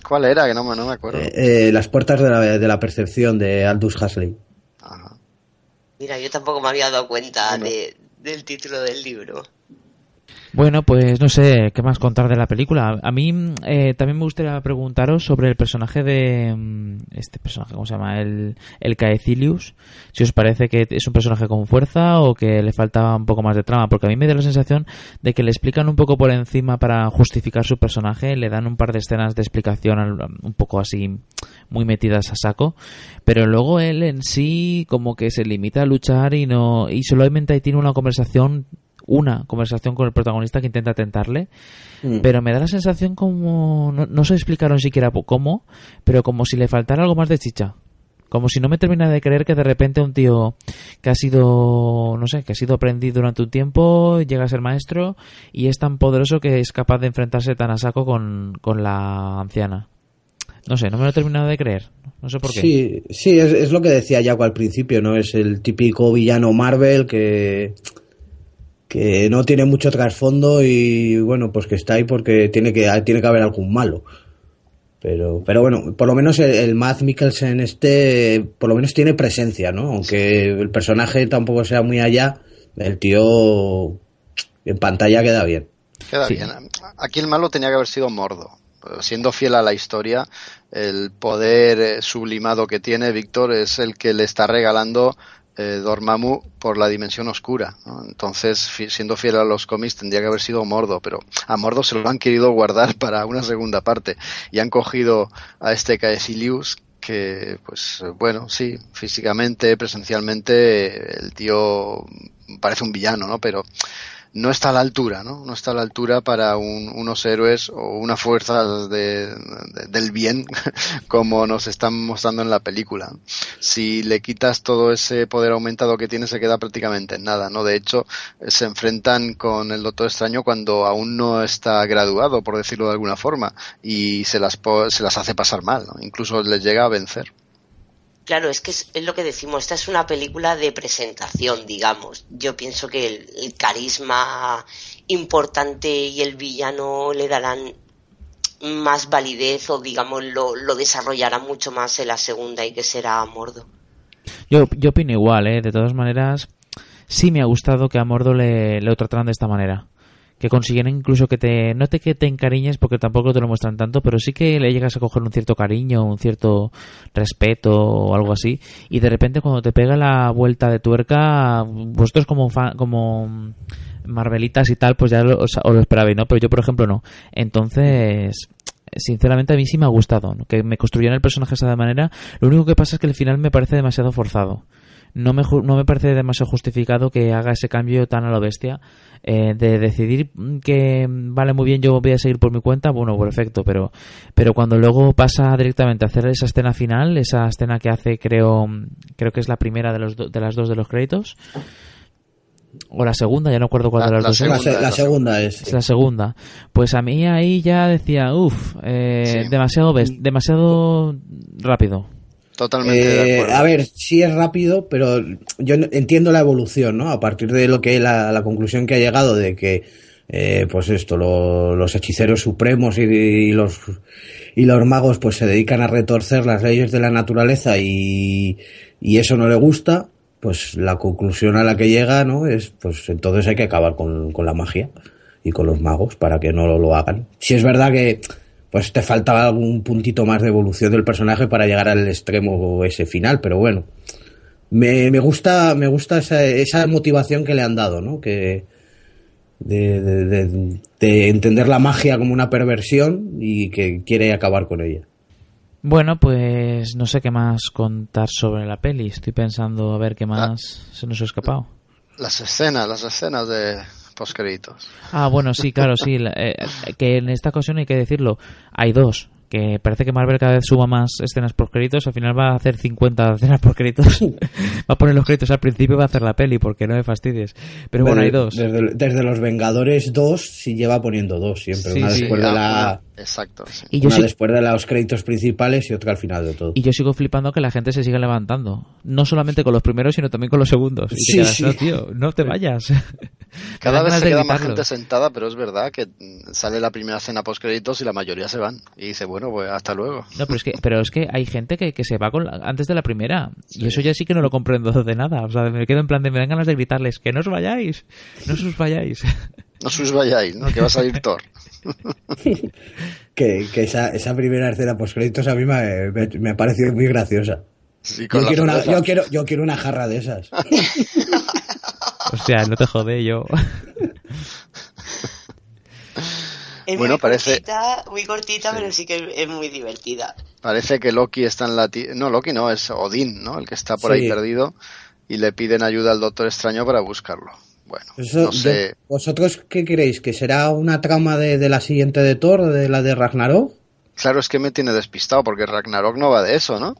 ¿Cuál era? Que no, me acuerdo. Eh, eh, las puertas de la, de la, percepción de Aldous Huxley. Mira, yo tampoco me había dado cuenta de, del título del libro. Bueno, pues no sé qué más contar de la película. A mí eh, también me gustaría preguntaros sobre el personaje de mm, este personaje, ¿cómo se llama? El, el Caecilius. Si os parece que es un personaje con fuerza o que le falta un poco más de trama, porque a mí me da la sensación de que le explican un poco por encima para justificar su personaje, le dan un par de escenas de explicación un poco así muy metidas a saco, pero luego él en sí como que se limita a luchar y no y solamente ahí tiene una conversación una conversación con el protagonista que intenta tentarle, mm. pero me da la sensación como, no, se explicaron siquiera cómo, pero como si le faltara algo más de chicha. Como si no me termina de creer que de repente un tío que ha sido, no sé, que ha sido aprendido durante un tiempo, llega a ser maestro y es tan poderoso que es capaz de enfrentarse tan a saco con, con la anciana. No sé, no me lo he terminado de creer. No sé por qué. Sí, sí es, es lo que decía Jaco al principio, ¿no? Es el típico villano Marvel que que no tiene mucho trasfondo y bueno, pues que está ahí porque tiene que, tiene que haber algún malo. Pero, pero bueno, por lo menos el, el Matt Mikkelsen este, por lo menos tiene presencia, ¿no? Aunque el personaje tampoco sea muy allá, el tío en pantalla queda bien. Queda bien. Aquí el malo tenía que haber sido Mordo. Siendo fiel a la historia, el poder sublimado que tiene Víctor es el que le está regalando eh, Dormammu por la dimensión oscura. Entonces, siendo fiel a los cómics, tendría que haber sido Mordo, pero a Mordo se lo han querido guardar para una segunda parte y han cogido a este Caecilius que, pues, bueno, sí, físicamente, presencialmente, el tío parece un villano, ¿no? Pero no está a la altura, ¿no? No está a la altura para unos héroes o una fuerza de, del bien como nos están mostrando en la película. Si le quitas todo ese poder aumentado que tiene, se queda prácticamente en nada, ¿no? De hecho, se enfrentan con el Doctor Extraño cuando aún no está graduado, por decirlo de alguna forma, y se las, se las hace pasar mal. Incluso les llega a vencer. Claro, es que es, lo que decimos, esta es una película de presentación, digamos. Yo pienso que el, carisma importante y el villano le darán más validez o, digamos, lo, lo desarrollará mucho más en la segunda y que será Mordo. Yo, yo opino igual, ¿eh? De todas maneras, sí me ha gustado que a Mordo le, le trataran de esta manera que consiguen incluso que te no te que te encariñes porque tampoco te lo muestran tanto pero sí que le llegas a coger un cierto cariño un cierto respeto o algo así y de repente cuando te pega la vuelta de tuerca vosotros como como Marvelitas y tal pues ya lo, os, lo esperabais no pero yo por ejemplo no. Entonces sinceramente a mí sí me ha gustado que me construyeran el personaje de esa manera lo único que pasa es que el final me parece demasiado forzado no me, no me parece demasiado justificado que haga ese cambio tan a lo bestia eh, de decidir que vale muy bien yo voy a seguir por mi cuenta bueno perfecto pero pero cuando luego pasa directamente a hacer esa escena final esa escena que hace creo creo que es la primera de los de las dos de los créditos o la segunda, ya no acuerdo cuál de las dos segunda, es. La, segunda es. Es la segunda. Pues a mí ahí ya decía, uff, eh, demasiado, demasiado rápido. Totalmente. Eh, a ver, sí es rápido, pero yo entiendo la evolución, ¿no? A partir de lo que la, la conclusión que ha llegado de que, eh, pues esto, los hechiceros supremos y, los y los magos, pues se dedican a retorcer las leyes de la naturaleza y, y eso no le gusta, pues la conclusión a la que llega, ¿no? Es, pues entonces hay que acabar con, con la magia y con los magos para que no lo, lo hagan. Si es verdad que pues te faltaba algún puntito más de evolución del personaje para llegar al extremo ese final, pero bueno. Me, me gusta, me gusta esa, esa, motivación que le han dado, ¿no? Que de, de, de, entender la magia como una perversión y que quiere acabar con ella. Bueno, pues no sé qué más contar sobre la peli. Estoy pensando a ver qué más se nos ha escapado. Las escenas, las escenas de, postcréditos. Ah, bueno, sí, claro, sí. Eh, que en esta ocasión hay que decirlo, hay dos que parece que Marvel cada vez suma más escenas por créditos, al final va a hacer 50 escenas por créditos. va a poner los créditos al principio y va a hacer la peli, porque no me fastidies. Pero bueno, hay dos. Desde, los Vengadores 2 sí lleva poniendo dos siempre. una después de la... Exacto. Y una después de los créditos principales y otra al final de todo. Y yo sigo flipando que la gente se siga levantando. No solamente con los primeros, sino también con los segundos. Y sí, sí. no, tío, no te vayas. Cada vez se queda más gente sentada, pero es verdad que sale la primera escena post créditos y la mayoría se van. Y dice, bueno, pues hasta luego. No, pero es que, pero es que hay gente que, que se va con antes de la primera. Y eso ya sí que no lo comprendo de nada. O sea, me quedo en plan de me dan ganas de gritarles que no os vayáis, no os vayáis. No os vayáis, ¿no? Que va a salir Thor. que, que esa, esa primera escena post créditos a mí me, me, me ha parecido muy graciosa. Sí, yo, quiero una, yo, quiero, yo quiero una jarra de esas. Hostia, no te jode yo. Es bueno, muy parece. Cortita, muy cortita, pero sí que es muy divertida. Parece que Loki está en la. No, Loki no, es Odín, ¿no? El que está por Sí. ahí perdido. Y le piden ayuda al Doctor Extraño para buscarlo. Bueno, Eso, no sé. yo- ¿Vosotros qué creéis? ¿Que será una trama de, de la siguiente de Thor, de la de Ragnarok? Claro, es que me tiene despistado porque Ragnarok no va de eso, ¿no?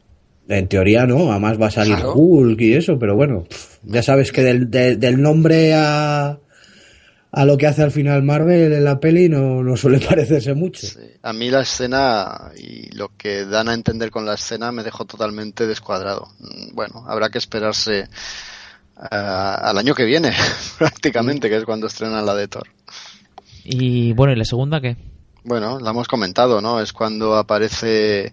En teoría no, además va a salir Claro. Hulk y eso, pero bueno, ya sabes que del, de- del nombre a, a lo que hace al final Marvel en la peli no, no suele parecerse mucho. A mí la escena y lo que dan a entender con la escena me dejó totalmente descuadrado. Mm, Bueno, habrá que esperarse ah, al año que viene, prácticamente, que es cuando estrenan la de Thor. Y bueno, ¿y la segunda qué? Bueno, la hemos comentado, ¿no? Es cuando aparece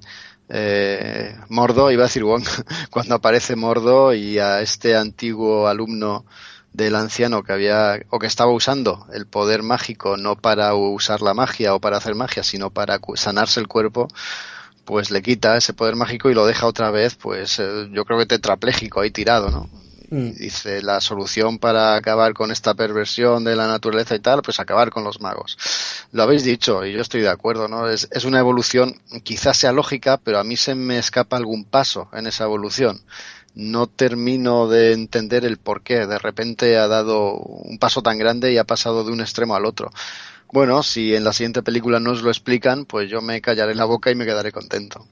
eh, Mordo, iba a decir Wong, cuando aparece Mordo y a este antiguo alumno del anciano que había o que estaba usando el poder mágico no para usar la magia o para hacer magia, sino para sanarse el cuerpo, pues le quita ese poder mágico y lo deja otra vez, pues eh, yo creo que tetrapléjico ahí tirado, ¿no? Mm. Dice la solución para acabar con esta perversión de la naturaleza y tal, pues acabar con los magos. Lo habéis dicho y yo estoy de acuerdo, ¿no? Es, es una evolución, quizás sea lógica, pero a mí se me escapa algún paso en esa evolución. No termino de entender el por qué. De repente ha dado un paso tan grande y ha pasado de un extremo al otro. Bueno, si en la siguiente película nos lo explican, pues yo me callaré la boca y me quedaré contento.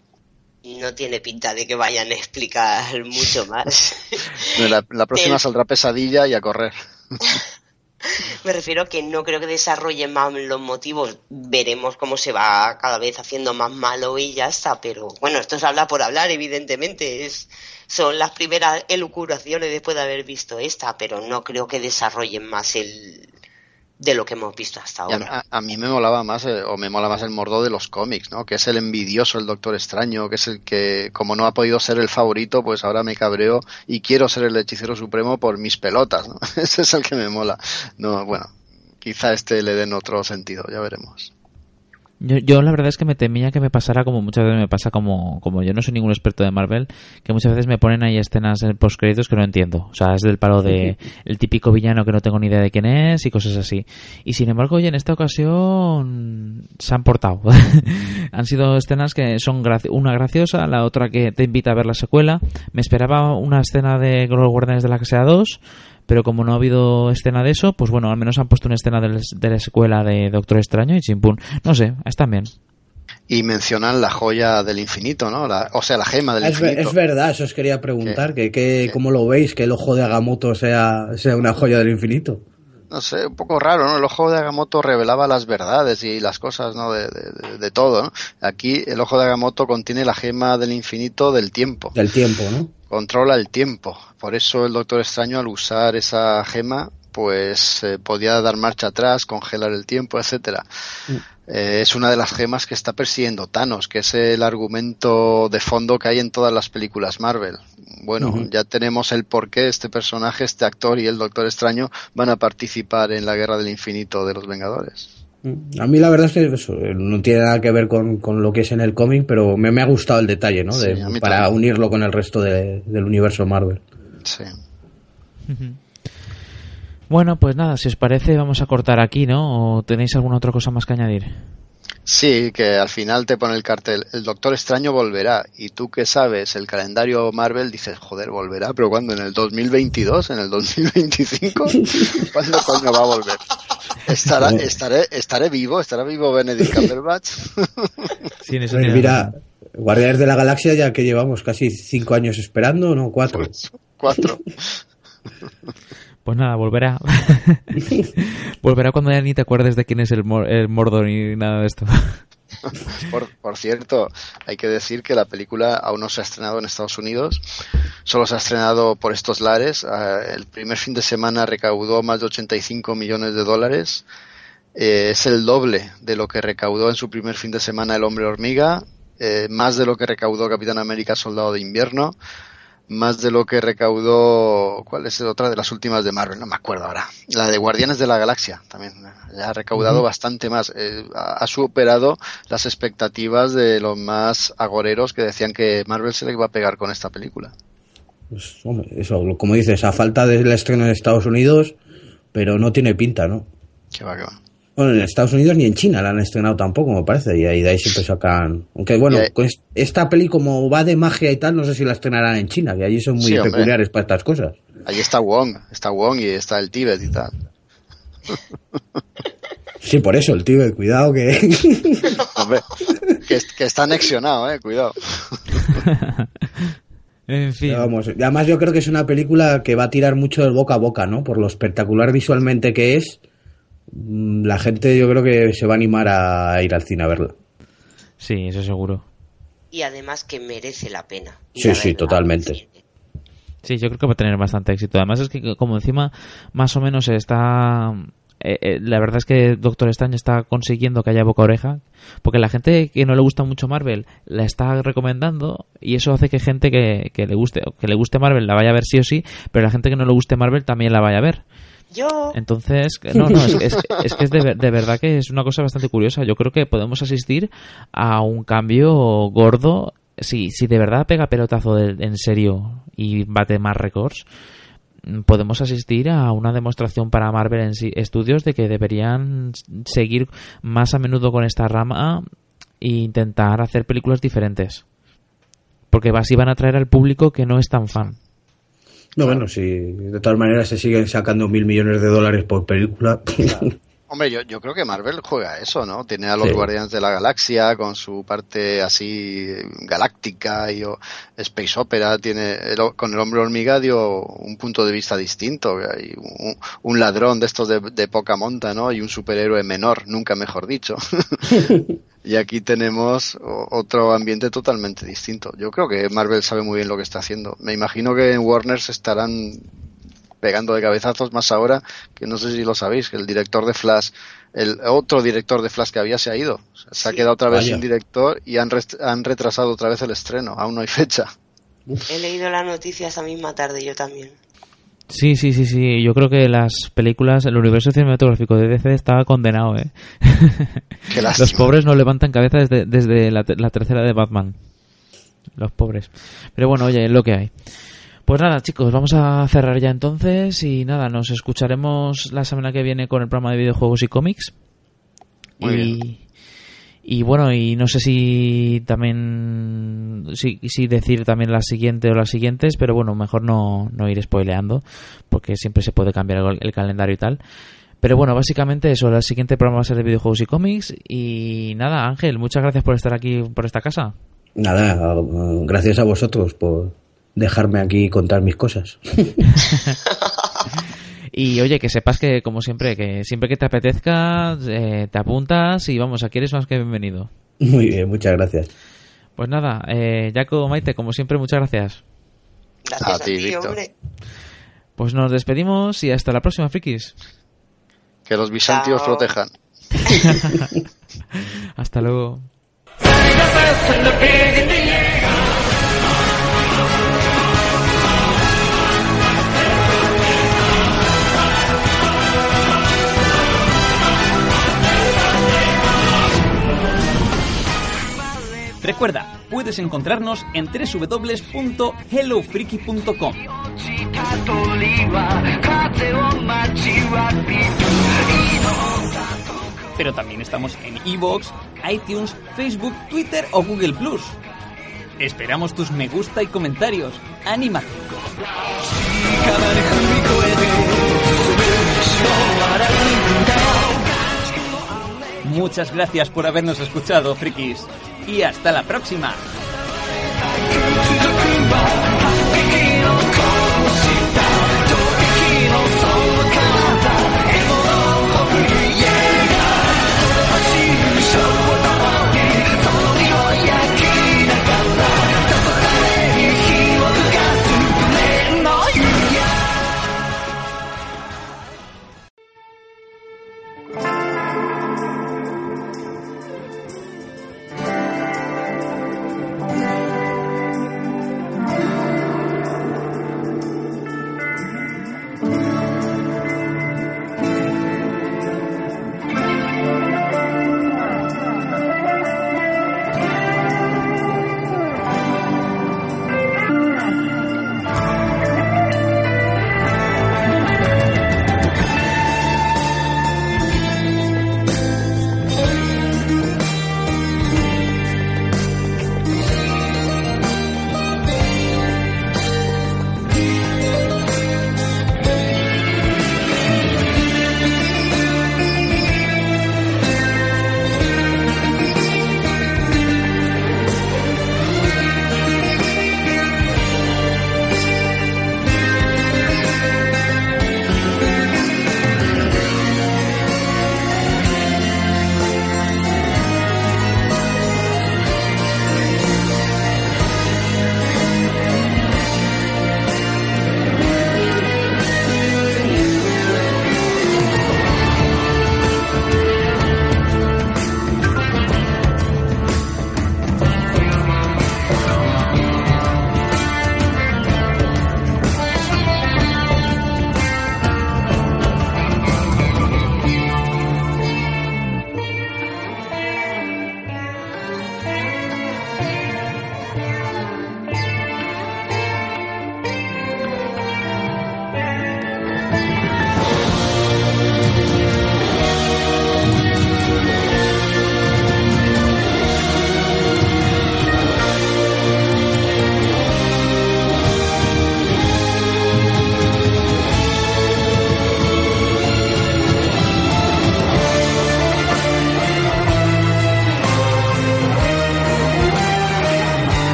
No tiene pinta de que vayan a explicar mucho más. La, la próxima saldrá pesadilla y a correr. Me refiero que no creo que desarrolle más los motivos. Veremos cómo se va cada vez haciendo más malo y ya está. Pero bueno, esto es hablar por hablar, evidentemente. Es, son las primeras elucubraciones después de haber visto esta, pero no creo que desarrollen más el de lo que hemos visto hasta ahora. a- a mí me molaba más, eh, o me mola más el mordo de los cómics, ¿no? Que es el envidioso, el Doctor Extraño, que es el que, como no ha podido ser el favorito, pues ahora me cabreo y quiero ser el hechicero supremo por mis pelotas, ¿no? Ese es el que me mola. No, bueno, quizá este le den otro sentido, ya veremos. Yo, yo la verdad es que me temía que me pasara como muchas veces me pasa como, como yo no soy ningún experto de Marvel, que muchas veces me ponen ahí escenas en postcréditos que no entiendo. O sea, es del palo de el típico villano que no tengo ni idea de quién es y cosas así. Y sin embargo, oye, en esta ocasión se han portado. han sido escenas que son graci- una graciosa, la otra que te invita a ver la secuela. Me esperaba una escena de los Guardianes de la Casa 2, pero como no ha habido escena de eso, pues bueno, al menos han puesto una escena de, la secuela de Doctor Extraño y chimpún. No sé, están bien. Y mencionan la joya del infinito, ¿no? La- o sea, la gema del Es, infinito. es verdad, eso os quería preguntar, que, que ¿cómo lo veis? Que el ojo de Agamotto sea, sea una joya del infinito. no sé, un poco raro, ¿no? El ojo de Agamotto revelaba las verdades y las cosas, ¿no? De, de- de- de todo, ¿no? Aquí el ojo de Agamotto contiene la gema del infinito del tiempo. Del tiempo, ¿no? Controla el tiempo. Por eso el Doctor Extraño, al usar esa gema, pues eh, podía dar marcha atrás, congelar el tiempo, etcétera. Eh, es una de las gemas que está persiguiendo Thanos, que es el argumento de fondo que hay en todas las películas Marvel. Bueno, ya tenemos el por qué este personaje, este actor y el Doctor Extraño van a participar en la Guerra del Infinito de los Vengadores. A mí la verdad es que eso, eh, no tiene nada que ver con, con lo que es en el cómic, pero me, me ha gustado el detalle, ¿no? De- Sí, para también. unirlo con el resto de- del universo Marvel. Sí. Bueno, pues nada, si os parece, vamos a cortar aquí, ¿no? ¿O tenéis alguna otra cosa más que añadir? Sí, que al final te pone el cartel, el Doctor Extraño volverá, y tú que sabes el calendario Marvel dices, joder, volverá, pero ¿cuándo? ¿En el 2022? ¿En el 2025? ¿Cuándo coño va a volver? ¿Estará, estaré, ¿Estaré vivo? ¿Estará vivo Benedict Cumberbatch? Sí, en eso Pues mira, Guardianes de la Galaxia ya que llevamos casi cinco años esperando, ¿no? Cuatro. Cuatro. Pues nada, volverá. volverá cuando ya ni te acuerdes de quién es el, Mor- el Mordor ni nada de esto. Por, por cierto, hay que decir que la película aún no se ha estrenado en Estados Unidos, solo se ha estrenado por estos lares. Ah, el primer fin de semana recaudó más de 85 millones de dólares. Eh, es el doble de lo que recaudó en su primer fin de semana El Hombre Hormiga, eh, más de lo que recaudó Capitán América Soldado de Invierno. Más de lo que recaudó. ¿Cuál es otra de las últimas de Marvel? No me acuerdo ahora. La de Guardianes de la Galaxia también. Ya ha recaudado bastante más. Eh, ha superado las expectativas de los más agoreros que decían que Marvel se le iba a pegar con esta película. Pues, eso, como dices, a falta del estreno en Estados Unidos, pero no tiene pinta, ¿no? Que va, que va. Bueno, en Estados Unidos ni en China la han estrenado tampoco, me parece, y ahí de ahí siempre sacan. Aunque bueno, esta peli como va de magia y tal, no sé si la estrenarán en China, que allí son muy peculiares para estas cosas. Allí está Wong, está Wong y está el Tíbet y tal. Sí, por eso el Tíbet, cuidado que. Hombre, que, está anexionado, eh, cuidado. En fin. Vamos, además yo creo que es una película que va a tirar mucho del boca a boca, ¿no? Por lo espectacular visualmente que es la gente yo creo que se va a animar a ir al cine a verla. Sí, eso seguro. Y además que merece la pena. Sí, sí, totalmente. Sí, yo creo que va a tener bastante éxito. Además es que como encima más o menos está... Eh, eh, la verdad es que Doctor Strange está consiguiendo que haya boca oreja, porque la gente que no le gusta mucho Marvel la está recomendando y eso hace que gente que, que le guste que le guste Marvel la vaya a ver sí o sí, pero la gente que no le guste Marvel también la vaya a ver. Yo. Entonces, no, no, es, que es de, de, verdad que es una cosa bastante curiosa. Yo creo que podemos asistir a un cambio gordo. Si, si de verdad pega pelotazo en serio y bate más récords, podemos asistir a una demostración para Marvel en sí, Studios de que deberían seguir más a menudo con esta rama e intentar hacer películas diferentes. Porque así van a atraer al público que no es tan fan. No, bueno, si de todas maneras se siguen sacando mil millones de dólares por película. Hombre, yo, yo creo que Marvel juega eso, ¿no? Tiene a los Guardianes de la Galaxia con su parte así galáctica y space opera, tiene con el hombre hormiga dio un punto de vista distinto, hay un, ladrón de estos de, de, poca monta, ¿no? Y un superhéroe menor, nunca mejor dicho. y aquí tenemos otro ambiente totalmente distinto. Yo creo que Marvel sabe muy bien lo que está haciendo. Me imagino que en Warner se estarán pegando de cabezazos más ahora que no sé si lo sabéis, que el director de Flash, el otro director de Flash que había se ha ido. Se ha quedado otra vez sin director y han, han retrasado otra vez el estreno. Aún no hay fecha. He leído la noticia esa misma tarde, yo también. Sí, sí, sí, sí. Yo creo que las películas, el universo cinematográfico de DC estaba condenado, ¿eh? Los pobres no levantan cabeza desde, desde la, la, tercera de Batman. Los pobres. Pero bueno, oye, es lo que hay. Pues nada, chicos, vamos a cerrar ya entonces y nada, nos escucharemos la semana que viene con el programa de videojuegos y cómics. y, y bueno, y no sé si también si, si, decir también la siguiente o las siguientes, pero bueno, mejor no, no ir spoileando, porque siempre se puede cambiar el, calendario y tal. Pero bueno, básicamente eso, el siguiente programa va a ser de videojuegos y cómics. Y nada, Ángel, muchas gracias por estar aquí, por esta casa. Nada, gracias a vosotros por, dejarme aquí contar mis cosas. y oye, que sepas que, como siempre, que siempre que te apetezca, eh, te apuntas y vamos, aquí eres más que bienvenido. Muy bien, muchas gracias. Pues nada, eh, Jaco Maite, como siempre, muchas gracias. Gracias a, ti, Víctor. Pues nos despedimos y hasta la próxima, frikis. Que los bisantios protejan. hasta luego. Recuerda, puedes encontrarnos en www.hellofreaky.com. Pero también estamos en iVoox, iTunes, Facebook, Twitter o Google Plus. Esperamos tus me gusta y comentarios. ¡Anímate! Muchas gracias por habernos escuchado, frikis y hasta la próxima.